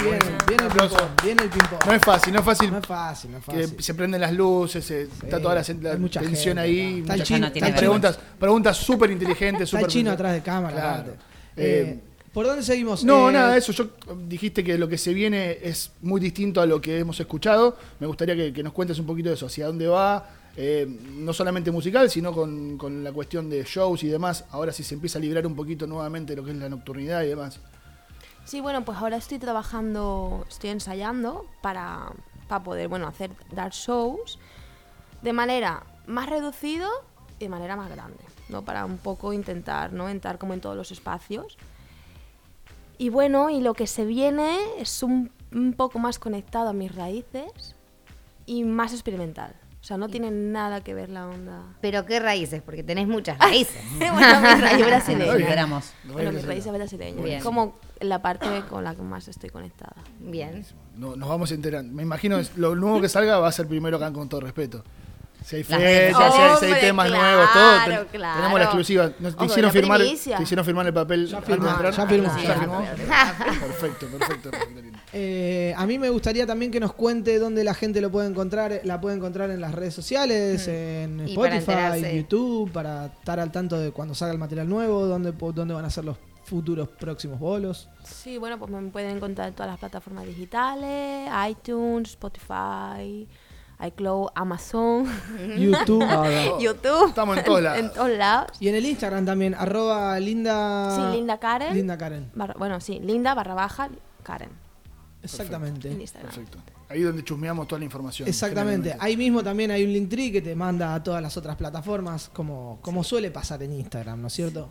ping-pong. No es fácil, no es fácil. No es fácil, no es que fácil. se prenden las luces, se- está toda la, la mucha tensión gente ahí. Está el muchas- chino, no tiene están preguntas, preguntas súper inteligentes. Está el chino atrás de cámara. Claro. Eh, ¿Por dónde seguimos? No, Eh, nada, eso. Yo dijiste que lo que se viene es muy distinto a lo que hemos escuchado. Me gustaría que, que nos cuentes un poquito de eso, hacia dónde va, eh, no solamente musical, sino con, con la cuestión de shows y demás. Ahora sí se empieza a librar un poquito nuevamente lo que es la nocturnidad y demás. Sí, bueno, pues ahora estoy trabajando, estoy ensayando para, para poder, bueno, hacer, dar shows de manera más reducido y de manera más grande, ¿no? Para un poco intentar, ¿no? Entrar como en todos los espacios. Y bueno, y lo que se viene es un, un poco más conectado a mis raíces y más experimental. O sea, no tiene nada que ver la onda. ¿Pero qué raíces? Porque tenés muchas <laughs> raíces. <laughs> bueno, mis raíces <laughs> brasileñas. Bueno, mis raíces brasileñas. Bien. Como la parte con la que más estoy conectada. Bien. No, nos vamos enterando. Me imagino que lo nuevo que salga va a ser primero acá con todo respeto. Si hay fechas, si hay, si hay sociales. temas nuevos, todo. claro, ten- claro. Tenemos la exclusiva. Nos, te, hicieron firmar, te hicieron firmar el papel. Ya firmó, entrar? ya firmó. Sí, Ya firmó. firmó. Perfecto, perfecto. Eh, a mí me gustaría también que nos cuente dónde la gente lo puede encontrar. La puede encontrar en las redes sociales, en Y para Spotify, enterarse. YouTube, para estar al tanto de cuando salga el material nuevo, dónde, dónde van a ser los futuros próximos bolos. Sí, bueno, pues me pueden encontrar en todas las plataformas digitales, iTunes, Spotify, iCloud, Amazon, YouTube. <laughs> YouTube. Estamos en todos lados. En todos lados. y en el Instagram también, arroba linda... Sí, Linda Karen. Linda Karen. barra- bueno, sí, Linda barra baja Karen. Exactamente. En Instagram. Perfecto. Ahí donde chusmeamos toda la información. Exactamente. Ahí mismo también hay un link tree que te manda a todas las otras plataformas, como, como suele pasar en Instagram, ¿no es cierto?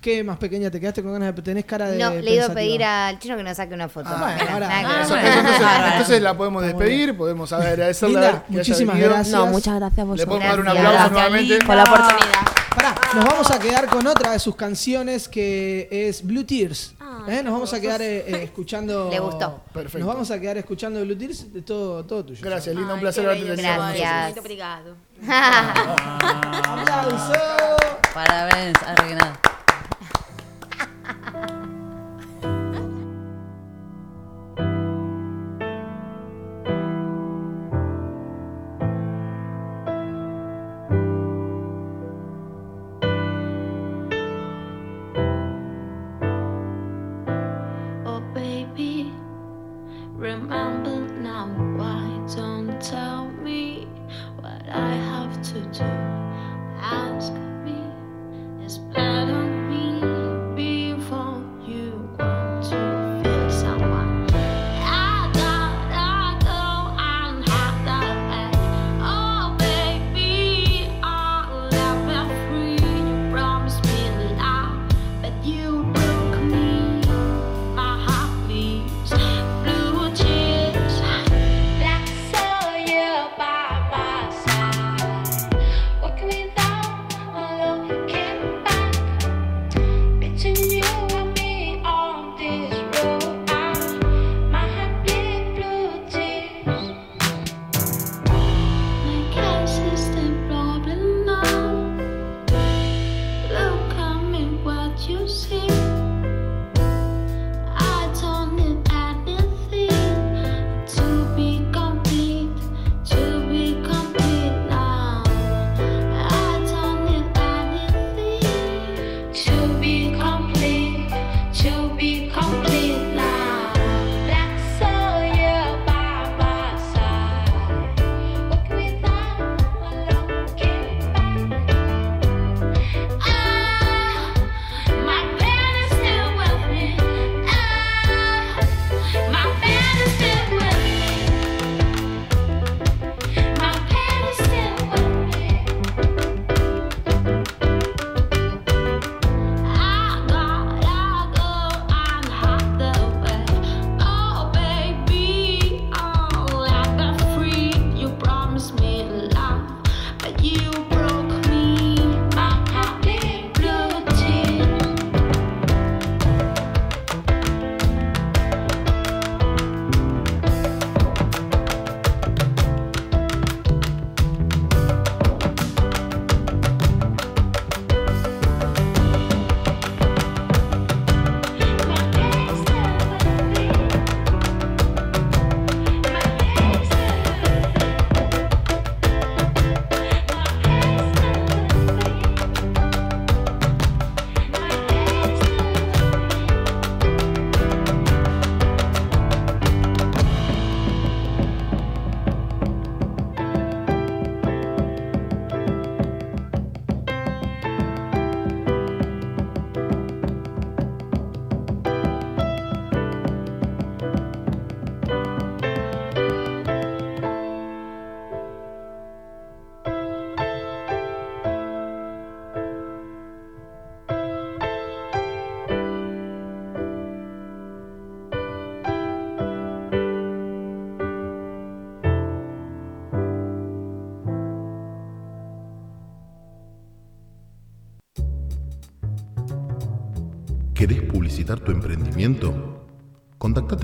¿Qué más pequeña te quedaste con ganas de tenés cara de No, le iba a pedir al chino que nos saque una foto. Ah, bueno, ahora- ah, bueno. entonces, la podemos despedir, podemos agradecerle a Linda, muchísimas gracias. No, muchas gracias a Le podemos dar un Gracias. aplauso Gracias, nuevamente. por la oportunidad. Pará, nos vamos a quedar con otra de sus canciones que es Blue Tears. Ah, ¿Eh? Nos vamos a quedar eh, eh, escuchando. <laughs> Le gustó. Perfecto. Nos vamos a quedar escuchando Blue Tears de todo, todo tuyo. Gracias, Linda, un placer haberte tenido con Gracias. nosotros. Muito obrigado. ¡Aplauso! Parabéns, Arregnada.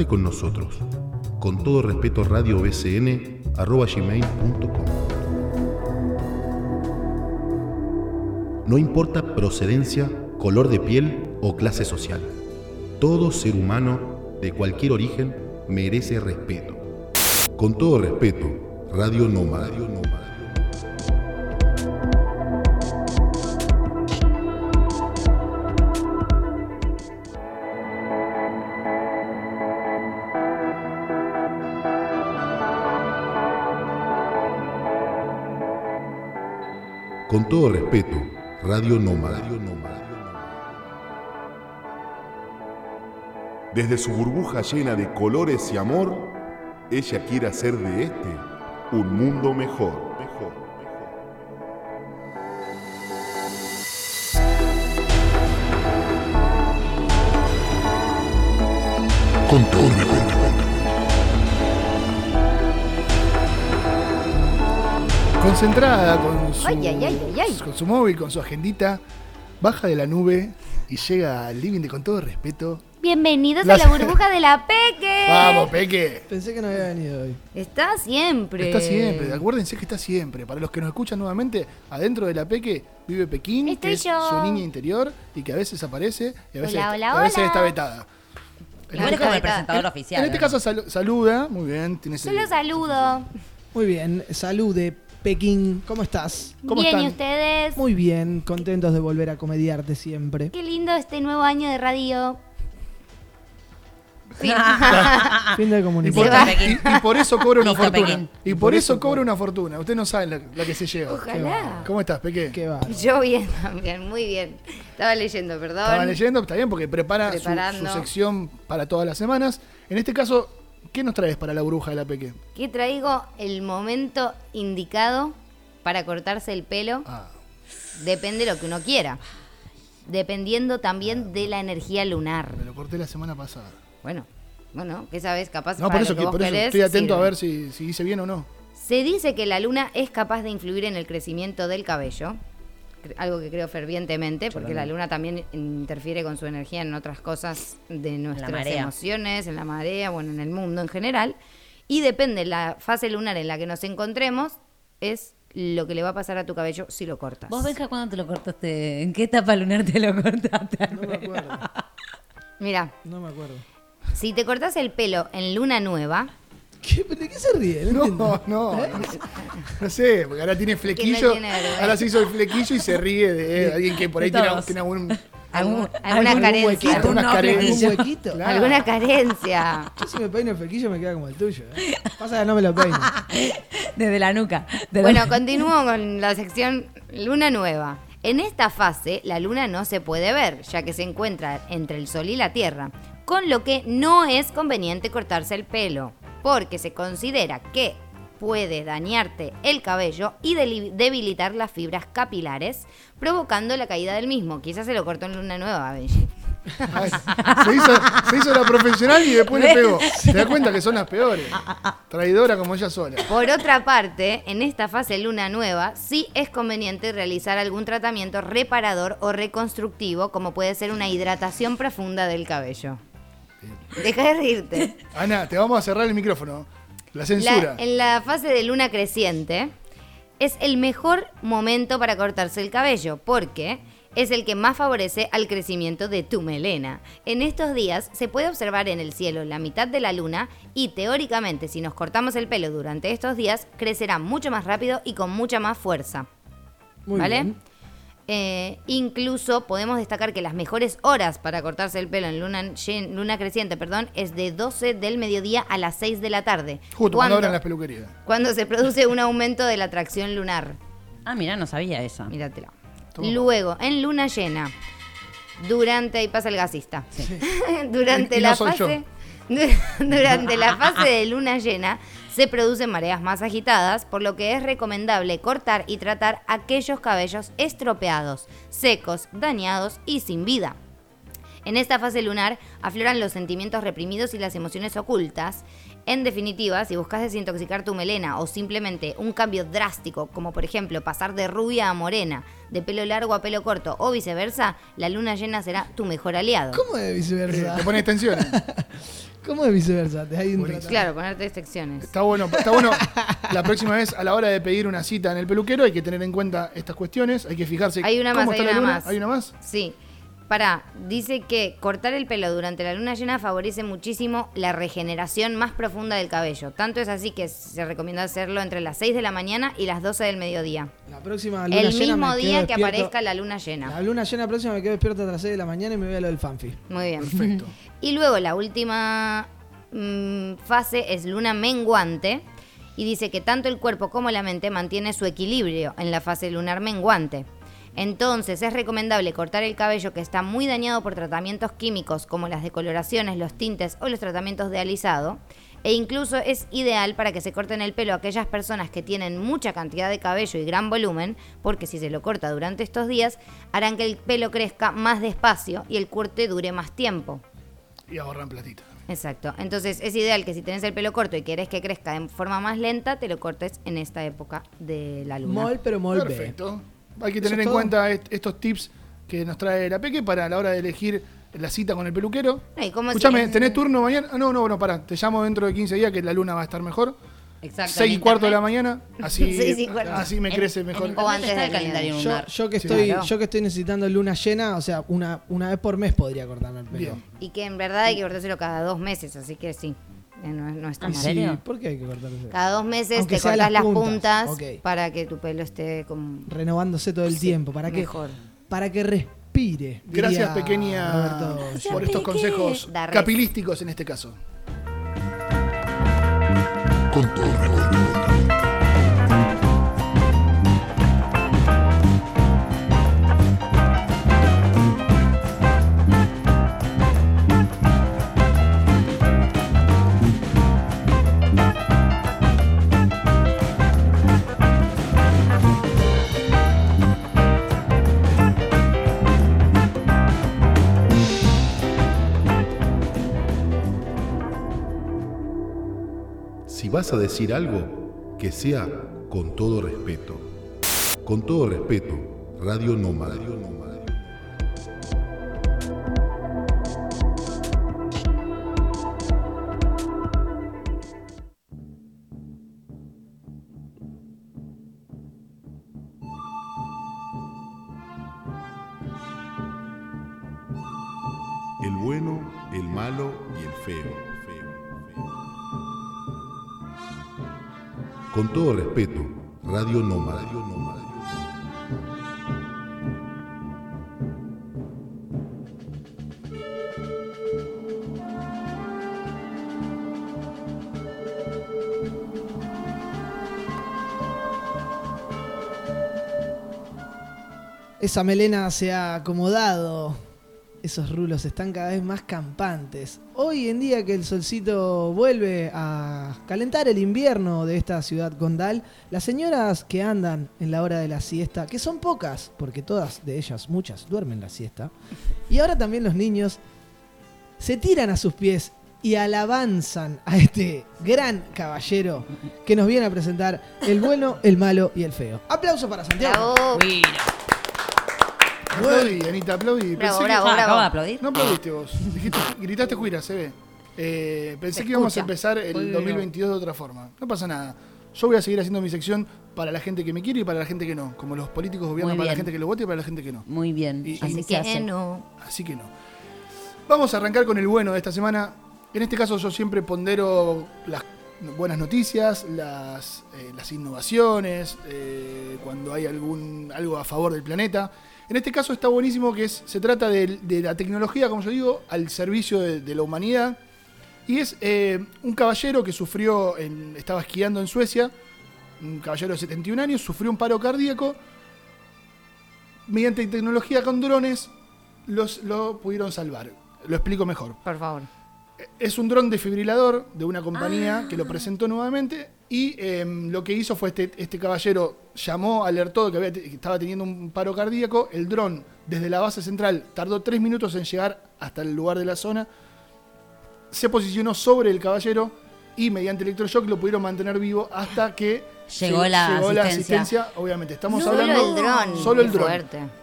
Con nosotros. Con todo respeto, radiobcn.com. No importa procedencia, color de piel o clase social. Todo ser humano de cualquier origen merece respeto. Con todo respeto, Radio Nómada. Con todo respeto, Radio Nómada. Desde su burbuja llena de colores y amor, ella quiere hacer de este un mundo mejor. Con todo Concentrada con su, Ay, ay, ay, ay, ay. con su móvil, con su agendita, baja de la nube y llega al living de con todo respeto. Bienvenidos Las- a la burbuja de la Peque. <laughs> Vamos, Peque. Pensé que no había venido hoy. Está siempre. Está siempre, acuérdense que está siempre. Para los que nos escuchan nuevamente, adentro de la Peque vive Pekín, Estoy que es yo. su niña interior y que a veces aparece y a veces, Hola, hola, a veces hola. está vetada. Este es como el presentador en- oficial. En este ¿no? caso salu- saluda, muy bien, tiene ese- Solo saludo. Muy bien, salud de Pekín. ¿Cómo estás? ¿Cómo Bien, ¿y ustedes? Muy bien, contentos de volver a comediarte siempre. Qué lindo este nuevo año de radio. <laughs> Fin. <laughs> Fin del Y por, Listo, y- y por eso cobra una Listo, fortuna. Pekín. Y por eso cobra una fortuna. Usted no sabe la, la que se lleva. Ojalá. ¿Cómo estás, Peque? Qué va. Yo bien también, muy bien. Estaba leyendo, perdón. Estaba leyendo, está bien, porque prepara su sección para todas las semanas. En este caso, ¿qué nos traes para la bruja de la Peque? Que traigo el momento indicado para cortarse el pelo. Ah. Depende de lo que uno quiera. Dependiendo también de la energía lunar. Me lo corté la semana pasada. Bueno, bueno, ¿qué sabes? Capaz No, para por eso, lo que que- por eso querés, estoy atento sirve. a ver si, si hice bien o no. Se dice que la luna es capaz de influir en el crecimiento del cabello, algo que creo fervientemente, porque la luna también interfiere con su energía en otras cosas de nuestras emociones, en la marea, bueno, en el mundo en general. Y depende la fase lunar en la que nos encontremos, es lo que le va a pasar a tu cabello si lo cortas. ¿Vos, Benja, cuándo te lo cortaste? ¿En qué etapa lunar te lo cortaste? No me acuerdo. Mira, No me acuerdo. si te cortas el pelo en luna nueva, ¿Qué, ¿De qué se ríe? No. No, no, no, sé- no sé, porque ahora tiene flequillo. tiene vergüenza. ahora se hizo el flequillo y se ríe de alguien que por ahí tiene, algún. alguna algún carencia. huequito, Algún unas no carencias. ¿Un flequillo. huequito? Claro. Alguna carencia. Yo si me peino el flequillo me queda como el tuyo. ¿eh? Pasa que no me lo peino. <laughs> Desde la nuca. De la- Bueno, continúo con la sección Luna Nueva. En esta fase, la luna no se puede ver, ya que se encuentra entre el Sol y la Tierra, con lo que no es conveniente cortarse el pelo, porque se considera que puede dañarte el cabello y debilitar las fibras capilares, provocando la caída del mismo. Quizás se lo cortó en Luna Nueva, Benji. Ay, se, hizo, se hizo la profesional y después le pegó. <laughs> ¿Te das cuenta que son las peores? Traidora como ella sola. Por otra parte, en esta fase luna nueva, sí es conveniente realizar algún tratamiento reparador o reconstructivo, como puede ser una hidratación profunda del cabello. Deja de reírte. <laughs> Ana, te vamos a cerrar el micrófono. La La- censura. en la fase de luna creciente, es el mejor momento para cortarse el cabello, porque es el que más favorece al crecimiento de tu melena. En estos días se puede observar en el cielo la mitad de la luna y teóricamente si nos cortamos el pelo durante estos días crecerá mucho más rápido y con mucha más fuerza. Muy ¿Vale? bien. Eh, incluso podemos destacar que las mejores horas para cortarse el pelo en luna, llen- luna creciente perdón, es de 12 del mediodía a las 6 de la tarde. Justo cuando cuando, abran las peluquerías. cuando se produce un aumento de la atracción lunar. Ah, mira, no sabía eso. Míratela. Luego, en luna llena, durante, ahí pasa el gasista, <laughs> durante Y la no soy yo. fase, <laughs> durante la fase de luna llena, se producen mareas más agitadas, por lo que es recomendable cortar y tratar aquellos cabellos estropeados, secos, dañados y sin vida. En esta fase lunar afloran los sentimientos reprimidos y las emociones ocultas. En definitiva, si buscas desintoxicar tu melena o simplemente un cambio drástico, como por ejemplo pasar de rubia a morena, de pelo largo a pelo corto o viceversa, la luna llena será tu mejor aliado. ¿Cómo de viceversa? Eh, Te pone extensiones. <laughs> ¿Cómo de viceversa? Te hay un. Claro, ponerte secciones. Está bueno, está bueno. La próxima vez, a la hora de pedir una cita en el peluquero, hay que tener en cuenta estas cuestiones. Hay que fijarse. Hay una cómo más, está hay la una luna. más. ¿Hay una más? Sí. Pará, dice que cortar el pelo durante la luna llena favorece muchísimo la regeneración más profunda del cabello. Tanto es así que se recomienda hacerlo entre las 6 de la mañana y las 12 del mediodía. La próxima luna El llena mismo me quedo día que despierto- aparezca la luna llena. La luna llena próxima me quedo despierto hasta las 6 de la mañana y me voy a lo del fanfi. Muy bien. Perfecto. <laughs> Y luego la última mm, fase es luna menguante y dice que tanto el cuerpo como la mente mantiene su equilibrio en la fase lunar menguante. Entonces es recomendable cortar el cabello que está muy dañado por tratamientos químicos como las decoloraciones, los tintes o los tratamientos de alisado. E incluso es ideal para que se corten el pelo a aquellas personas que tienen mucha cantidad de cabello y gran volumen, porque si se lo corta durante estos días, harán que el pelo crezca más despacio y el corte dure más tiempo. Y ahorran platita. Exacto. Entonces es ideal que si tenés el pelo corto y querés que crezca de forma más lenta, te lo cortes en esta época de la luna. Mol, pero mol B. Perfecto. Hay que ¿Eso tener en todo? cuenta est- estos tips que nos trae la Peque para la hora de elegir la cita con el peluquero. Cómo si- Escuchame, ¿tenés turno mañana? Ah, no, no, no, pará. Te llamo dentro de 15 días que la luna va a estar mejor. Exacto. 6 y cuarto de la mañana. Así, <laughs> Seis y cuarto. así me En- crece en mejor. O antes del el calendario Yo, lunar. yo que Sí, estoy, claro. yo que estoy necesitando luna llena, o sea, una, una vez por mes podría cortarme el pelo. Bien. Y que en verdad hay que cortárselo cada dos meses, así que sí. No, no está ¿En mal. serio? ¿Por qué hay que cortarse? Cada dos meses Aunque te cortas las puntas. para que tu pelo esté como Renovándose todo el Sí, tiempo. ¿Para qué? mejor. Para que re- respire. Gracias, pequeña, Roberto por estos consejos capilísticos en este caso. Con todo vas a decir algo, que sea con todo respeto. Con todo respeto, Radio Nómada. Todo respeto, Radio Nómada. Esa melena se ha acomodado. Esos rulos están cada vez más campantes. Hoy en día que el solcito vuelve a calentar el invierno de esta ciudad condal, las señoras que andan en la hora de la siesta, que son pocas, porque todas de ellas, muchas, duermen la siesta, y ahora también los niños, se tiran a sus pies y alabanzan a este gran caballero que nos viene a presentar el bueno, el malo y el feo. Aplauso para Santiago. Bravo. Aplaudí, Anita, aplaudí. Bravo, Pensé bravo, que... Ah, bravo. acabo de aplaudir. No aplaudiste vos. Dijiste, gritaste juira, se ve. Eh, pensé Se que íbamos a escucha. empezar el Juiro. 2022 de otra forma. No pasa nada. Yo voy a seguir haciendo mi sección para la gente que me quiere y para la gente que no. Como los políticos gobiernan Muy para la bien. gente que lo vote y para la gente que no. Muy bien. Y- Así Así se que hace. no. Así que no. Vamos a arrancar con el bueno de esta semana. En este caso yo siempre pondero las buenas noticias, las, eh, las innovaciones, eh, cuando hay algún algo a favor del planeta. En este caso está buenísimo que es, se trata de, de la tecnología, como yo digo, al servicio de, de la humanidad. Y es eh, un caballero que sufrió, en- estaba esquiando en Suecia, un caballero de 71 años, sufrió un paro cardíaco. Mediante tecnología con drones los, lo pudieron salvar. Lo explico mejor. Por favor. Es un dron desfibrilador de una compañía que lo presentó nuevamente y em, lo que hizo fue este, este caballero llamó, alertó que, había te- que estaba teniendo un paro cardíaco. El dron desde la base central tardó tres minutos en llegar hasta el lugar de la zona. Se posicionó sobre el caballero y mediante electroshock lo pudieron mantener vivo hasta que Llegó la asistencia. asistencia. Obviamente, estamos Solo hablando el dron, solo el dron.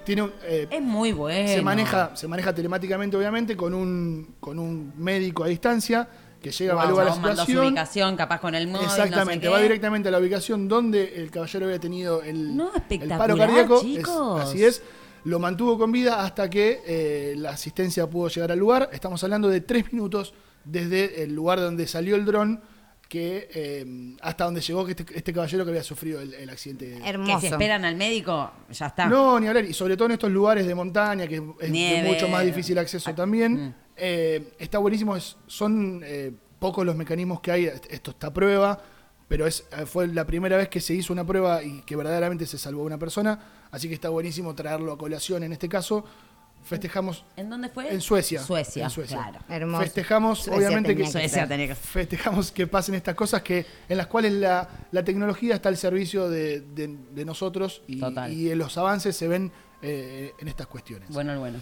Tiene eh, Es muy bueno. se maneja, se maneja telemáticamente, obviamente, con un, con un médico a distancia que llega, Wow, evalúa la mandó su situación. ubicación, capaz con el móvil. Exactamente, no va sé qué. directamente a la ubicación donde el caballero había tenido el, No, el espectacular, paro cardíaco. Es- así es. Lo mantuvo con vida hasta que eh, la asistencia pudo llegar al lugar. Estamos hablando de tres minutos desde el lugar donde salió el dron que eh, hasta donde llegó que este, este caballero que había sufrido el, el accidente. Que Hermoso. si esperan al médico, ya está. No, ni hablar. Y sobre todo en estos lugares de montaña, que es de mucho más difícil acceso también. Mm. Eh, está buenísimo. es- son eh, pocos los mecanismos que hay. Esto está a prueba. Pero es, eh, fue la primera vez que se hizo una prueba y que verdaderamente se salvó a una persona. Así que está buenísimo traerlo a colación en este caso. Festejamos ¿En dónde fue? en Suecia. Suecia, En Suecia. claro. Hermoso. Festejamos, Suecia obviamente que, tenía que Suecia ser. tenía que festejamos que pasen estas cosas que en las cuales la, la tecnología está al servicio de, de- de nosotros y, los avances se ven eh, en estas cuestiones. Bueno, el bueno.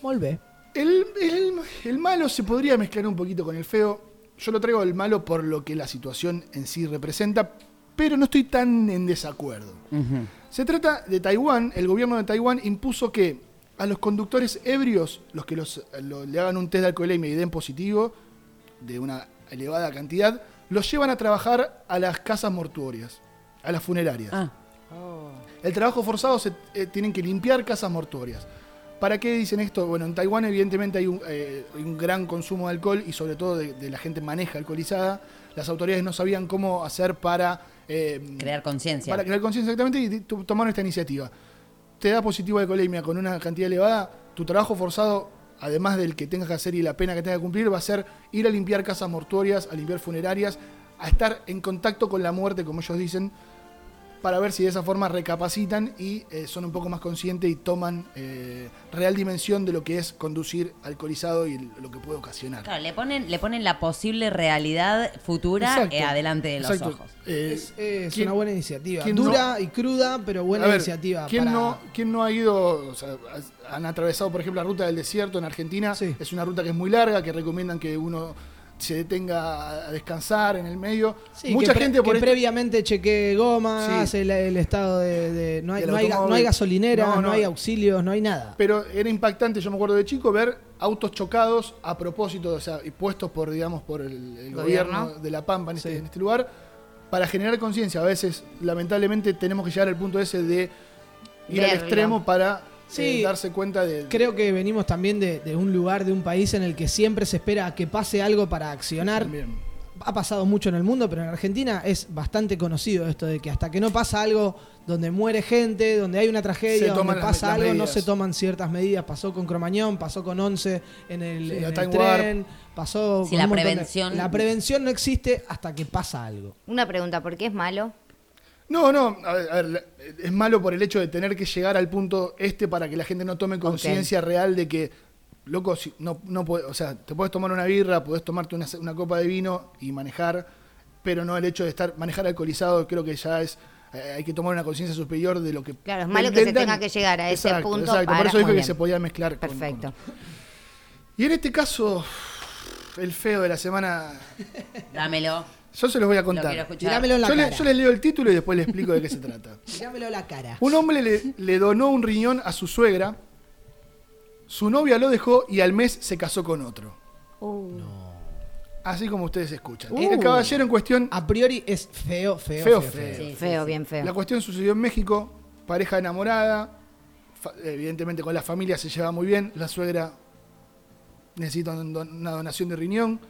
Volvé. El, el- el malo se podría mezclar un poquito con el feo. Yo lo traigo el malo por lo que la situación en sí representa, pero no estoy tan en desacuerdo. Se trata de Taiwán. El gobierno de Taiwán impuso que a los conductores ebrios, los que los, lo- le hagan un test de alcoholemia y den positivo, de una elevada cantidad, los llevan a trabajar a las casas mortuorias, a las funerarias. Ah, El trabajo forzado se eh, tienen que limpiar casas mortuorias. ¿Para qué dicen esto? Bueno, en Taiwán evidentemente hay un, eh, un gran consumo de alcohol y sobre todo de, de la gente maneja alcoholizada. Las autoridades no sabían cómo hacer para... eh, crear conciencia. para crear conciencia exactamente y tomaron esta iniciativa. te da positivo a alcoholemia con una cantidad elevada, tu trabajo forzado, además del que tengas que hacer y la pena que tengas que cumplir, va a ser ir a limpiar casas mortuorias, a limpiar funerarias, a estar en contacto con la muerte, como ellos dicen, para ver si de esa forma recapacitan y eh, son un poco más conscientes y toman eh, real dimensión de lo que es conducir alcoholizado y lo que puede ocasionar. Claro, le ponen, le ponen la posible realidad futura Exacto. eh, adelante de los Exacto. ojos. Eh, Es, es ¿quién- una buena iniciativa. Dura no- y cruda, pero buena A ver, iniciativa. ¿quién, para- no, quién no ha ido, o sea, han atravesado, por ejemplo, la ruta del desierto en Argentina? Es una ruta que es muy larga, que recomiendan que uno se detenga a descansar en el medio. Sí, Mucha que gente por que esto- previamente chequee gomas, Sí. el, el estado de, de- no, hay, no, hay, no hay gasolineras, No, no, no. hay auxilios, no hay nada. Pero era impactante, yo me acuerdo de chico, ver autos chocados a propósito, o sea, y puestos por, digamos, por el, el gobierno. Gobierno. de La Pampa en este, en este lugar, para generar conciencia. A veces, lamentablemente, tenemos que llegar al punto ese de ir al extremo para Sí. eh, darse cuenta de... Creo que venimos también de, de un lugar, de un país en el que siempre se espera a que pase algo para accionar. Ha pasado mucho en el mundo, pero en Argentina es bastante conocido esto de que hasta que no pasa algo donde muere gente, donde hay una tragedia, donde pasa las algo, no se toman ciertas medidas. Pasó con Cromañón, pasó con Once en el, Sí, en el tren, Warp. pasó Sí, con la de- prevención- La prevención no existe hasta que pasa algo. Una pregunta, ¿por qué es malo? No, no, a ver, a ver, es malo por el hecho de tener que llegar al punto este para que la gente no tome conciencia real de que, loco, si no, no puede, o sea, te puedes tomar una birra, puedes tomarte una, una copa de vino y manejar, pero no el hecho de estar manejar alcoholizado, creo que ya es, eh, hay que tomar una conciencia superior de lo que... Claro, es malo que se tenga que llegar a ese Exacto, punto Exacto, para- por eso dije que se podía mezclar. con- Perfecto. Y en este caso, el feo de la semana... Dámelo. Yo se los voy a contar. quiero escuchar. Tirámelo en la yo, le- cara. yo les leo el título y después les explico de qué se trata. <laughs> Tirámelo la cara. Un hombre le, le donó un riñón a su suegra, su novia lo dejó y al mes se casó con otro. Así como ustedes escuchan. Uh. El caballero en cuestión... A priori es feo, feo, Feo, feo. feo. Sí, feo, bien feo. La cuestión sucedió en México, pareja enamorada, evidentemente con la familia se lleva muy bien, la suegra necesita una donación de riñón,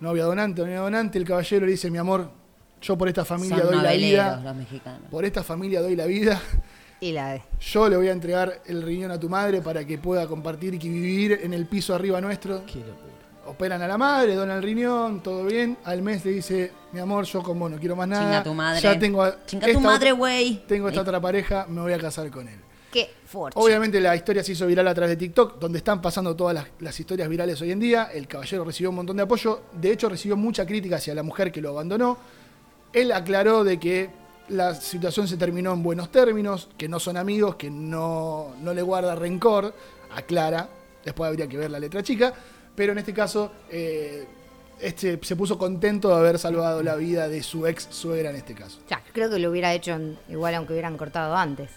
novia donante, novia donante, el caballero le dice, mi amor, yo por esta familia Son doy la vida, los mexicanos. por esta familia doy la vida, Y la de. yo le voy a entregar el riñón a tu madre para que pueda compartir y vivir en el piso arriba nuestro. Operan a la madre, donan el riñón, todo bien. Al mes le dice, mi amor, yo con vos no quiero más nada. Chinga tu madre. Ya tengo a- Chinga tu esta madre, otra- güey. Tengo esta otra pareja, me voy a casar con él. Qué fuerte. Obviamente la historia se hizo viral a través de TikTok, donde están pasando todas las, las historias virales hoy en día. El caballero recibió un montón de apoyo. De hecho, recibió mucha crítica hacia la mujer que lo abandonó. Él aclaró de que la situación se terminó en buenos términos, que no son amigos, que no, no le guarda rencor. Aclara. Después habría que ver la letra chica. Pero en este caso, eh, este, se puso contento de haber salvado la vida de su ex suegra en este caso. Ya, creo que lo hubiera hecho igual aunque hubieran cortado antes.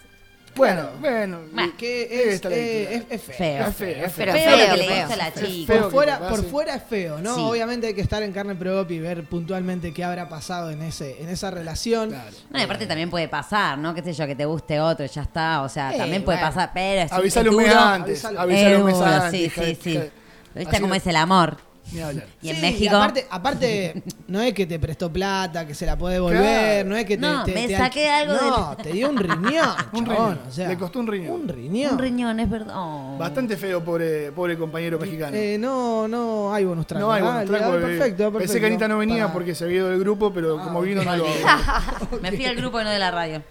Bueno, bueno. Que es, está la eh, es- es feo. Feo. Es feo, es Pero feo. feo, lo que le hizo la Es chica. feo Por que fuera, te por pase. fuera es feo, ¿no? Sí. Obviamente hay que estar en carne propia y ver puntualmente qué habrá pasado en ese en esa relación. No, y aparte también puede pasar, ¿no? Qué sé yo, que te guste otro, ya está. O sea, Eh, también puede bueno. pasar, pero es Avisale es un mes duro. antes. Avisale. Avisale un mes Es duro, antes. Sí, hija sí, sí. hija de- ¿Viste Así cómo no- es el amor? Ni hablar. Y en Sí, México. aparte, aparte, no es que te prestó plata, que se la puede devolver, Claro. no es que te. No, te- me te saqué algo No, te dio un riñón. <laughs> Un chabón, riñón. o sea, Le costó un riñón. un riñón. Un riñón, es verdad. Oh. Bastante feo, pobre, pobre compañero mexicano. Eh, no, no hay bonus track. no hay bonus track dale, porque perfecto, perfecto. Pensé que Anita no venía Para- porque se había ido del grupo, pero como vino no lo <laughs> Me fui al grupo y no de la radio.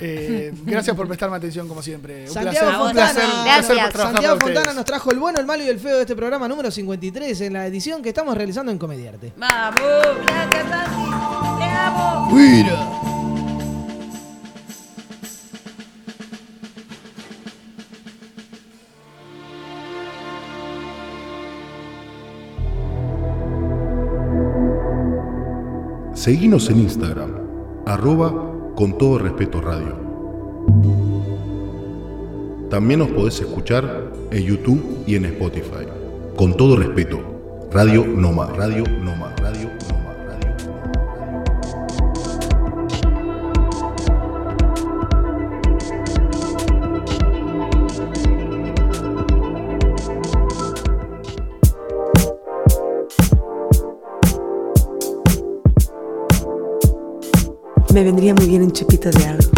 Eh, Gracias por prestarme atención, como siempre. Un Santiago placer, un Fontana, placer, un placer Gracias. por trabajar Santiago para Fontana ustedes. nos trajo el bueno, el malo y el feo de este programa número 53 en la edición que estamos realizando en Comediarte. Vamos, gracias, Santi. Te amo. Seguinos en Instagram, arroba con todo respeto radio. También nos podés escuchar en YouTube y en Spotify. Con todo respeto, Radio Noma, Radio Noma, Radio Noma, Me vendría muy bien un chupito de algo.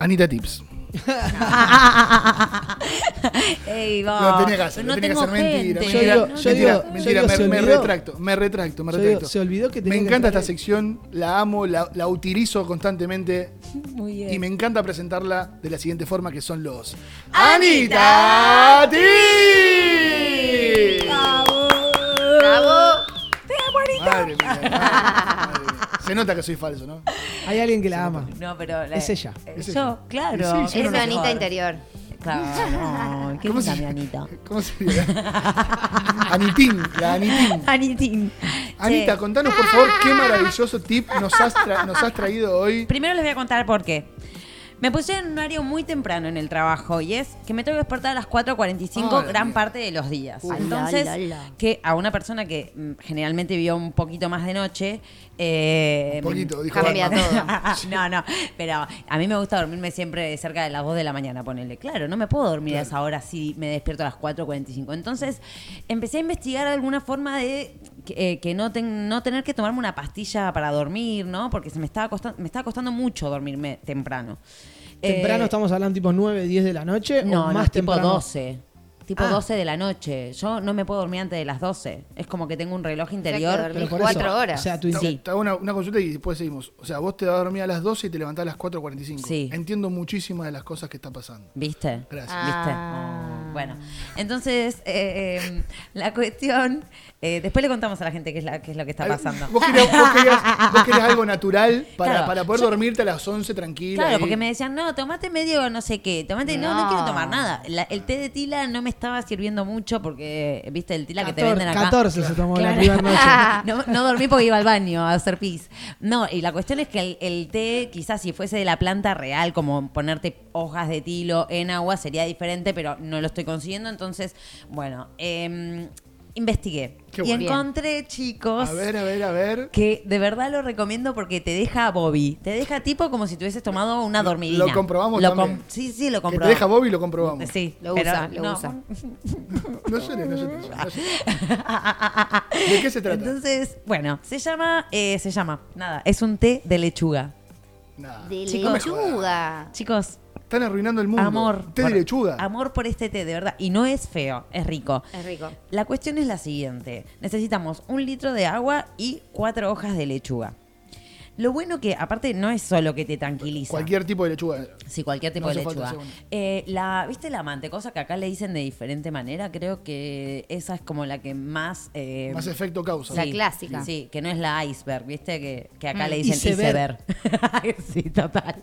Anita Tips. <laughs> <laughs> Ey, tenía que hacer, no tenía que hacer mentira. Yo Mentira, digo- yo mentira, digo- yo mentira, digo, me, retracto, me retracto, me Yo digo, retracto. se olvidó que Me que encanta esta sección, la amo, la, la utilizo constantemente Muy bien. y me encanta presentarla de la siguiente forma que son los ¡Anita! Tips. ¡Bravo! Madre mía, madre, madre mía. Se nota que soy falso, ¿no? Hay alguien que la ama. No, pero la- Es ella. eh, Es yo, ella. claro. Sí, sí, Es no, Anita interior. Claro. Qué ¿Cómo linda se- mi Anita. ¿Cómo se llama? Anitín, la Anitín. Anitín. Anita, contanos por favor qué maravilloso tip nos has, tra- nos has traído hoy. Primero les voy a contar por qué. Me puse en un horario muy temprano en el trabajo y es que me tengo que despertar a las 4.45 Ah, gran parte de los días. Ala, Entonces, ala, ala. que a una persona que mm, generalmente vivió un poquito más de noche... eh, Un poquito, dijo Cambia todo. <laughs> no, no, pero a mí me gusta dormirme siempre cerca de las 2 de la mañana, ponele. Claro, no me puedo dormir a esa hora si me despierto a las 4.45. Entonces, empecé a investigar alguna forma de que, eh, que no, ten- no tener que tomarme una pastilla para dormir, ¿no? Porque se me estaba costando, me estaba costando mucho dormirme temprano. Temprano Eh, estamos hablando tipo 9, 10 de la noche No, o no, más tipo temprano. 12. Tipo Ah. 12 de la noche. Yo no me puedo dormir antes de las 12. Es como que tengo un reloj interior. Pero por cuatro eso, horas. O sea, Te, Sí. te hago una, una consulta y después seguimos. O sea, vos te vas a dormir a las 12 y te levantás a las 4.45. Sí. Entiendo muchísimas de las cosas que está pasando. ¿Viste? Gracias. ¿Viste? Ah. Oh, bueno, entonces, eh, eh, la cuestión. Eh, después le contamos a la gente qué es, la, qué es lo que está pasando. Vos querías, vos querías- <laughs> vos querías algo natural para, Claro, para poder yo- dormirte a las 11 tranquila. Claro, ahí. porque me decían, no, tomate medio no sé qué, tomate, no, no, No. quiero tomar nada. La- el té de tila no me estaba sirviendo mucho porque, viste, el tila que te 14, venden acá. 14 se tomó la primera noche. <laughs> no, no dormí porque iba al baño a hacer pis. No, y la cuestión es que el, el té, quizás si fuese de la planta real, como ponerte hojas de tilo en agua, sería diferente, pero no lo estoy consiguiendo. Entonces, bueno, em, investigué. Qué y bueno. encontré, chicos. A ver, a ver, a ver. Que de verdad lo recomiendo porque te deja Bobby. Te deja tipo como si te hubieses tomado una dormidina. Lo comprobamos Lo también. com- sí, sí, lo Que te comprobamos. deja Bobby y lo comprobamos. Sí, Lo pero usa, lo no. usa. <laughs> No llores, no llores, no. <laughs> ¿De qué se trata? Entonces, bueno, se llama, eh, se llama, nada, es un té de lechuga. Nah. De Chicos. lechuga. Chicos, Están arruinando el mundo. amor. Té por- de lechuga. Amor por este té, de verdad. Y no es feo, es rico. Es rico. La cuestión es la siguiente. Necesitamos un litro de agua y cuatro hojas de lechuga. Lo bueno que, aparte, no es solo que te tranquiliza. Cualquier tipo de lechuga. Sí, cualquier tipo No de lechuga. Eh, la, ¿Viste la mantecosa que acá le dicen de diferente manera? Creo que esa es como la que más... eh, Más efecto causa. La clásica. Sí, que no es la iceberg, ¿viste? Que, que acá Mm. le dicen Iceberg. iceberg. <laughs> sí, total.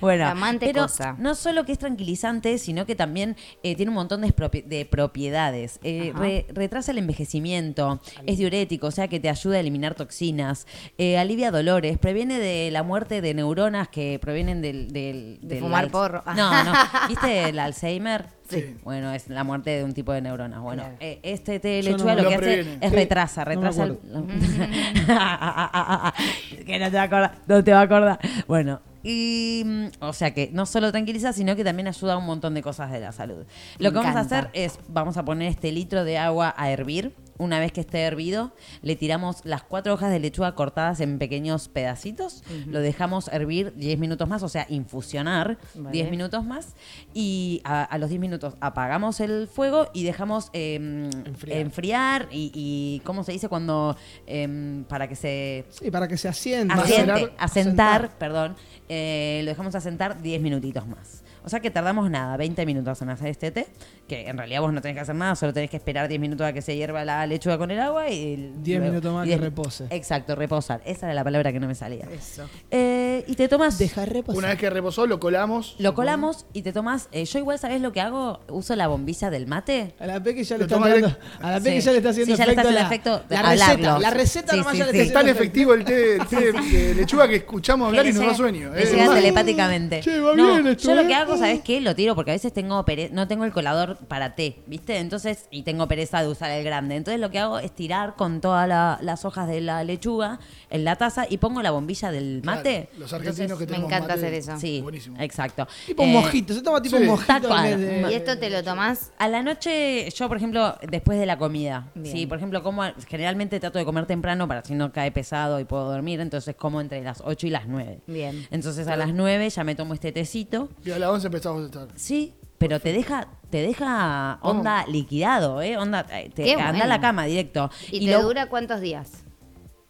Bueno, La pero mantecosa. no solo que es tranquilizante, sino que también eh, tiene un montón de, propi- de propiedades. Eh, re- retrasa el envejecimiento, es diurético, o sea que te ayuda a eliminar toxinas, eh, alivia dolores, previene de la muerte de neuronas que provienen del... del, De del fumar porro. No, no. <laughs> ¿Viste el Alzheimer? Sí. Bueno, es la muerte de un tipo de neuronas. Bueno, Claro. eh, este té de no lechuga lo lo que hace es Sí. retrasa, No retrasa el... acuerdo. <laughs> que no te va a acordar, no te va a acordar. Bueno, y mm, o sea que no solo tranquiliza, sino que también ayuda a un montón de cosas de la salud. Lo Me que vamos a hacer es, vamos a poner este litro de agua a hervir. Una vez que esté hervido, le tiramos las cuatro hojas de lechuga cortadas en pequeños pedacitos, lo dejamos hervir 10 minutos más, o sea, infusionar Vale. 10 minutos más, y a, a los 10 minutos apagamos el fuego y dejamos em, Enfriar. enfriar, y, y, ¿cómo se dice cuando? em, para que se Sí, para que se asiente. asiente, Asentar. asentar, perdón, eh, lo dejamos asentar 10 minutitos más. O sea que tardamos nada, 20 minutos en hacer este té, que en realidad vos no tenés que hacer nada, solo tenés que esperar 10 minutos a que se hierva la lechuga con el agua y... el- 10 luego- minutos más y que diez- repose. Exacto, reposar. Esa era la palabra que no me salía. Eso. Eh, y te tomas... Deja reposar. Una vez que reposó, lo colamos. Lo colamos y te tomas... eh, yo igual, ¿sabés lo que hago? Uso la bombilla del mate. A la Peque ya le Lo está direct- A la Peque Sí. ya le está haciendo Sí, ya le está efecto, haciendo la, efecto la hablarlo. receta. La receta Sí, nomás sí, ya le está Es tan haciendo efectivo el té, el té de lechuga que escuchamos hablar y nos da sueño. Es más, telepáticamente. Che, va no, bien esto, yo lo ¿eh? que hago, ¿sabes qué? Lo tiro porque a veces tengo no tengo el colador para té, ¿viste? Entonces, y tengo pereza de usar el grande. Entonces lo que hago es tirar con todas la- las hojas de la lechuga en la taza y pongo la bombilla del mate. lo Los argentinos que me tenemos encanta mate, hacer eso. Sí, Buenísimo. exacto. Tipo un Eh, mojito, se toma tipo sí. un mojito. De- ¿Y esto te lo tomás? A la noche, yo, por ejemplo, después de la comida. Bien. Sí, por ejemplo, como generalmente trato de comer temprano para si no cae pesado y puedo dormir, entonces como entre las 8 y las 9. Bien. Entonces a las 9 ya me tomo este tecito. Y a las 11 empezamos a estar. Sí, pero te deja te deja onda liquidado, ¿eh? Onda, eh, te Qué anda a la cama directo. ¿Y, te lo- dura cuántos días?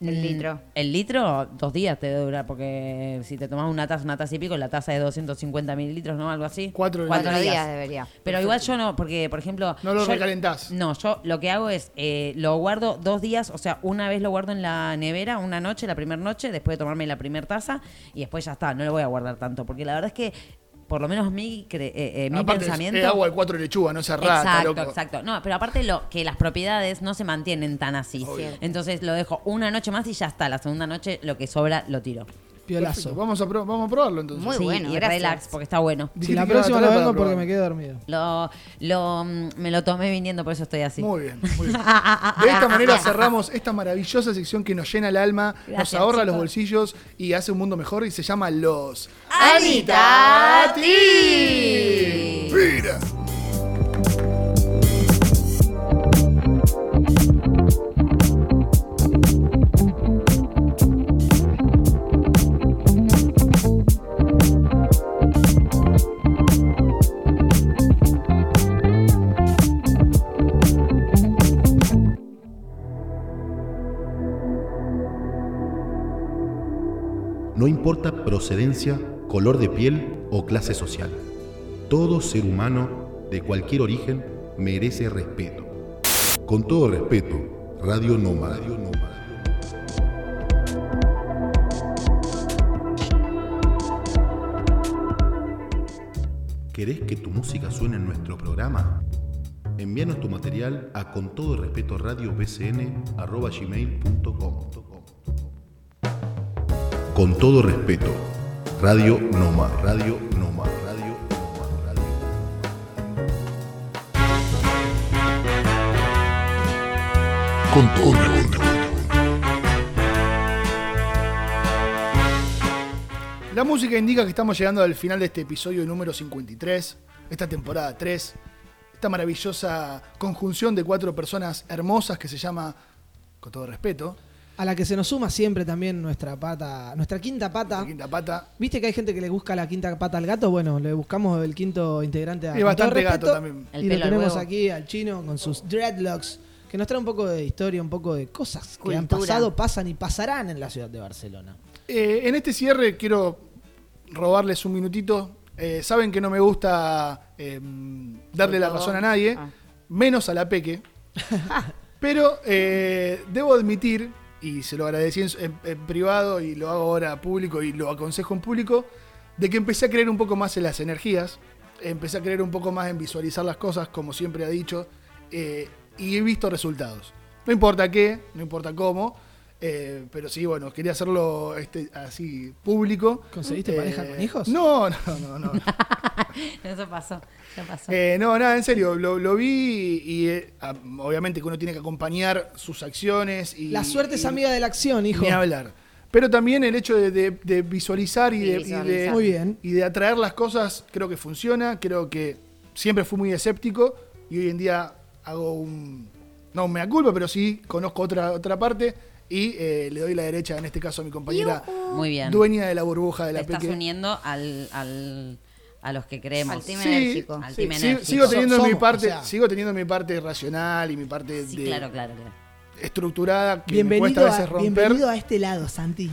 El Mm, litro. El litro, dos días te debe durar, porque si te tomas una taza, una taza y pico, la taza de 250 mililitros, ¿no? Algo así. Cuatro Cuatro días debería. Pero igual yo no, porque, por ejemplo... No lo yo- recalentás. No, yo lo que hago es, eh, lo guardo dos días, o sea, una vez lo guardo en la nevera, una noche, la primera noche, después de tomarme la primera taza, y después ya está, no lo voy a guardar tanto, porque la verdad es que, por lo menos mi, cre- eh, eh, mi Aparte, pensamiento... es agua de cuatro lechugas, no se rata, Exacto, loco. exacto. No, pero aparte lo que las propiedades no se mantienen tan así. Obvio. Entonces lo dejo una noche más y ya está. La segunda noche lo que sobra lo tiro. Perfecto, Vamos a, pro- vamos a probarlo entonces. Muy Sí, bueno, y gracias. relax porque está bueno. Si Dijiste la que ibas a próxima no vengo para porque probar. me quedé dormido. Lo, lo, mm, me lo tomé viniendo, por eso estoy así. Muy bien, muy bien. <laughs> De esta manera cerramos esta maravillosa sección que nos llena el alma, nos Gracias, ahorra los chicos. bolsillos y hace un mundo mejor y se llama Los Anita Ti. Mira. Procedencia, color de piel o clase social. Todo ser humano de cualquier origen merece respeto. Con todo respeto, Radio Nómada. Radio. ¿Querés que tu música suene en nuestro programa? Envíanos tu material a con todo respeto radio Con todo respeto, Radio Noma, Radio Noma, Radio Noma, Radio Con todo respeto. La música indica que estamos llegando al final de este episodio número 53, esta temporada 3, esta maravillosa conjunción de cuatro personas hermosas que se llama, con todo respeto, A la que se nos suma siempre también nuestra pata, nuestra quinta pata. la quinta pata. ¿Viste que hay gente que le busca la quinta pata al gato? Bueno, le buscamos el quinto integrante a todo bastante gato también. El Y lo al tenemos aquí al chino con sus dreadlocks, que nos trae un poco de historia, un poco de cosas que han pasado, pasan y pasarán en la ciudad de Barcelona. Eh, en este cierre quiero robarles un minutito. Eh, Saben que no me gusta eh, darle la razón a nadie, Ah. menos a la Peque. <laughs> Pero eh, debo admitir, y se lo agradecí en, privado y lo hago ahora público y lo aconsejo en público, de que empecé a creer un poco más en las energías, empecé a creer un poco más en visualizar las cosas, como siempre ha dicho, eh, y he visto resultados. No importa qué, no importa cómo, eh, pero sí, bueno, quería hacerlo este, así público. ¿Conseguiste Eh, pareja con hijos? No, no, no, no. <laughs> Eso pasó, eso pasó. Eh, no, nada, en serio, lo, lo vi y eh, obviamente que uno tiene que acompañar sus acciones y... La suerte es amiga de la acción, hijo. Ni hablar. Pero también el hecho de, de- de visualizar y Sí, de, y de- visualizar. Muy bien. y de atraer las cosas, creo que funciona. Creo que siempre fui muy escéptico y hoy en día hago un. No un mea culpa, pero sí conozco otra, otra parte y eh, le doy la derecha, en este caso a mi compañera Muy bien. dueña de la burbuja de Te la estás Peque. uniendo al, al, a los que creemos. Al team Sí, enérgico. Al sí, team sigo- enérgico. sigo teniendo mi parte, o sea. sigo teniendo mi parte racional y mi parte Sí, de- claro, claro, claro. estructurada que me Bienvenido, cuesta a veces a, romper. bienvenido a este lado, Santi.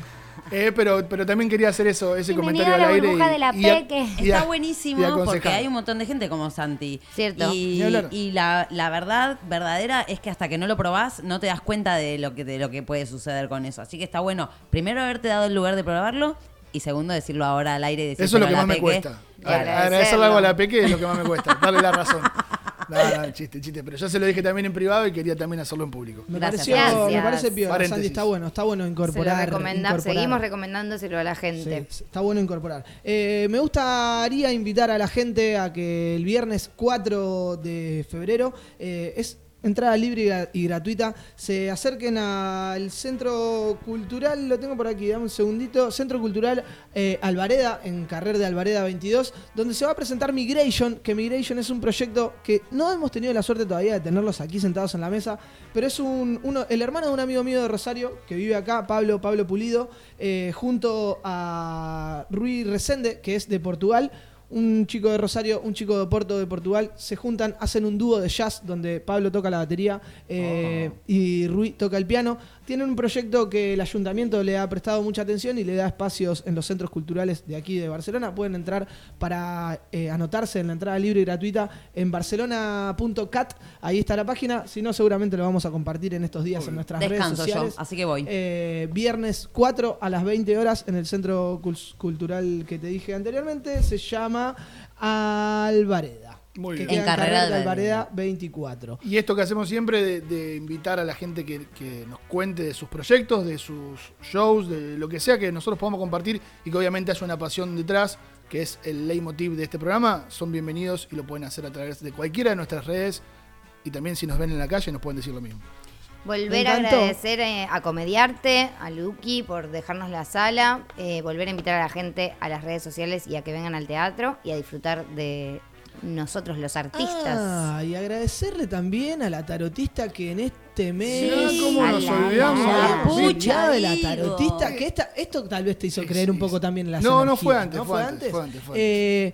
Eh, pero, pero también quería hacer eso, ese Bienvenido comentario a la al aire. burbuja y- de la y a- Peque. y a- Está y buenísimo aconsejar. porque hay un montón de gente como Santi. Cierto. Ni Y, hablar. y la, la verdad verdadera es que hasta que no lo probás no te das cuenta de lo que de lo que puede suceder con eso. Así que está bueno, primero haberte dado el lugar de probarlo y segundo decirlo ahora al aire y Eso es lo que a la más me Peque. cuesta. Claro. Agradecerlo. Agradecerle algo a la Peque es lo que más me cuesta, darle la razón. <laughs> <laughs> No, no, chiste, chiste. Pero ya se lo dije también en privado y quería también hacerlo en público. Me Gracias. pareció, Gracias. me parece piola. Santi, está bueno, está bueno Se lo incorporar. seguimos recomendándoselo a la gente. Sí, está bueno incorporar. Eh, me gustaría invitar a la gente a que el viernes 4 de febrero eh, es entrada libre y gra- y gratuita. Se acerquen al Centro Cultural, lo tengo por aquí, dame un segundito. Centro Cultural eh, Alvareda, en Carrer de Alvareda 22, donde se va a presentar Migration, que Migration es un proyecto que no hemos tenido la suerte todavía de tenerlos aquí sentados en la mesa, pero es un, uno, el hermano de un amigo mío de Rosario que vive acá, Pablo, Pablo Pulido, eh, junto a Rui Resende, que es de Portugal. Un chico de Rosario, un chico de Porto de Portugal, se juntan, hacen un dúo de jazz donde Pablo toca la batería eh, y Rui toca el piano. Tienen un proyecto que el ayuntamiento le ha prestado mucha atención y le da espacios en los centros culturales de aquí de Barcelona. Pueden entrar para eh, anotarse en la entrada libre y gratuita en barcelona.cat. Ahí está la página. Si no, seguramente lo vamos a compartir en estos días en nuestras redes yo, sociales. así que voy. Eh, viernes 4 a las 20 horas en el centro cul- cultural que te dije anteriormente. Se llama Alvareda. Muy que bien. queda En Carrera de de Alvareda 24. Y esto que hacemos siempre de, de invitar a la gente que, que nos cuente de sus proyectos, de sus shows, de lo que sea que nosotros podamos compartir y que obviamente haya una pasión detrás, que es el leitmotiv de este programa, son bienvenidos y lo pueden hacer a través de cualquiera de nuestras redes y también si nos ven en la calle nos pueden decir lo mismo. Volver a agradecer eh, a Comediarte, a Lucky por dejarnos la sala, eh, volver a invitar a la gente a las redes sociales y a que vengan al teatro y a disfrutar de nosotros los artistas. Ah, y agradecerle también a la tarotista que en este mes. Sí, ¿cómo a nos la- olvidamos? Nos Ah, pucha, de la tarotista. Que esta, esto tal vez te hizo creer un poco también en las No, no fue antes, fue antes, fue antes, fue antes. Eh,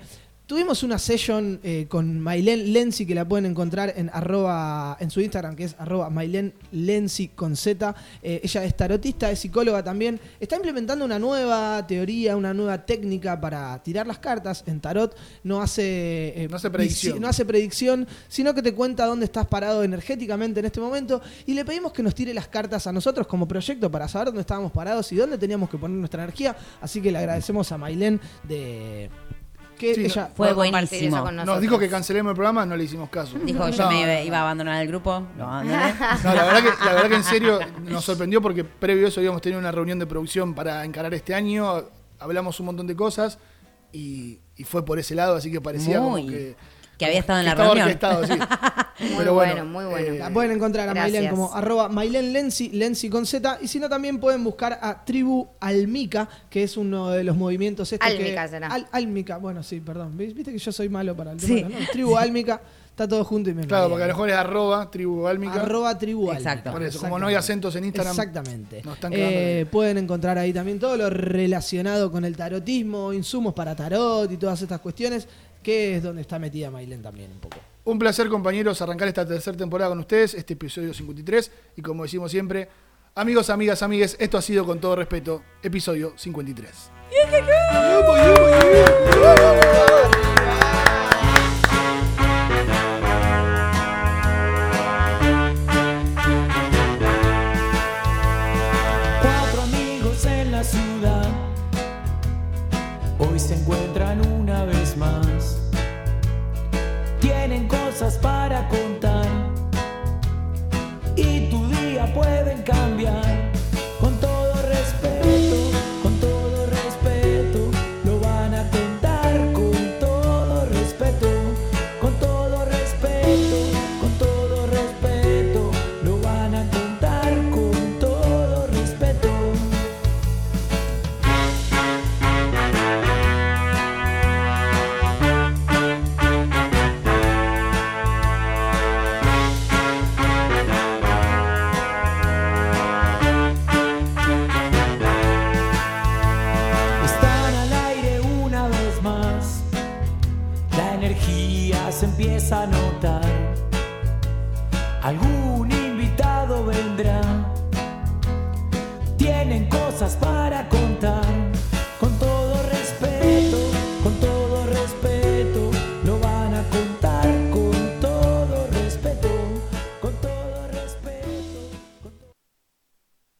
Tuvimos una session eh, con Mailen Lenzi que la pueden encontrar en arroba, en su Instagram que es arroba Mailen Lenzi con Z. Eh, ella es tarotista, es psicóloga también. Está implementando una nueva teoría, una nueva técnica para tirar las cartas en tarot. No hace, eh, No hace predicción. no hace predicción, sino que te cuenta dónde estás parado energéticamente en este momento. Y le pedimos que nos tire las cartas a nosotros como proyecto para saber dónde estábamos parados y dónde teníamos que poner nuestra energía. Así que le agradecemos a Mailen de que Sí, ella Fue buenísimo. eso con Nos dijo que cancelemos el programa, no le hicimos caso. Dijo yo No, me iba, a abandonar el grupo. Lo abandoné. <laughs> No, la verdad, que, la verdad que en serio nos sorprendió porque previo a eso habíamos tenido una reunión de producción para encarar este año, hablamos un montón de cosas y, y fue por ese lado, así que parecía Muy. como que... Que había estado en la estaba reunión. orquestado, sí. <laughs> Muy Pero bueno, bueno, muy bueno. eh, La pueden encontrar a. Mailen como arroba Mailen Lenzi, Lenzi con Z. Y si no, también pueden buscar a Tribu Almica, que es uno de los movimientos estos que- Álmica será. Al- Almica, bueno, sí, perdón. ¿Vis- Viste que yo soy malo para el Sí. tema, ¿no? Tribu <laughs> Almica, está todo junto y me Claro, porque a lo mejor es arroba, tribu álmica. Arroba Tribu Almica. Exacto. Por eso, como no hay acentos en Instagram. Exactamente. Nos están quedando Eh, pueden encontrar ahí también todo lo relacionado con el tarotismo, insumos para tarot y todas estas cuestiones, que es donde está metida Mailen también un poco. Un placer, compañeros, arrancar esta tercera temporada con ustedes, este episodio 53. Y como decimos siempre, amigos, amigas, amigues, esto ha sido con todo respeto, episodio 53. Se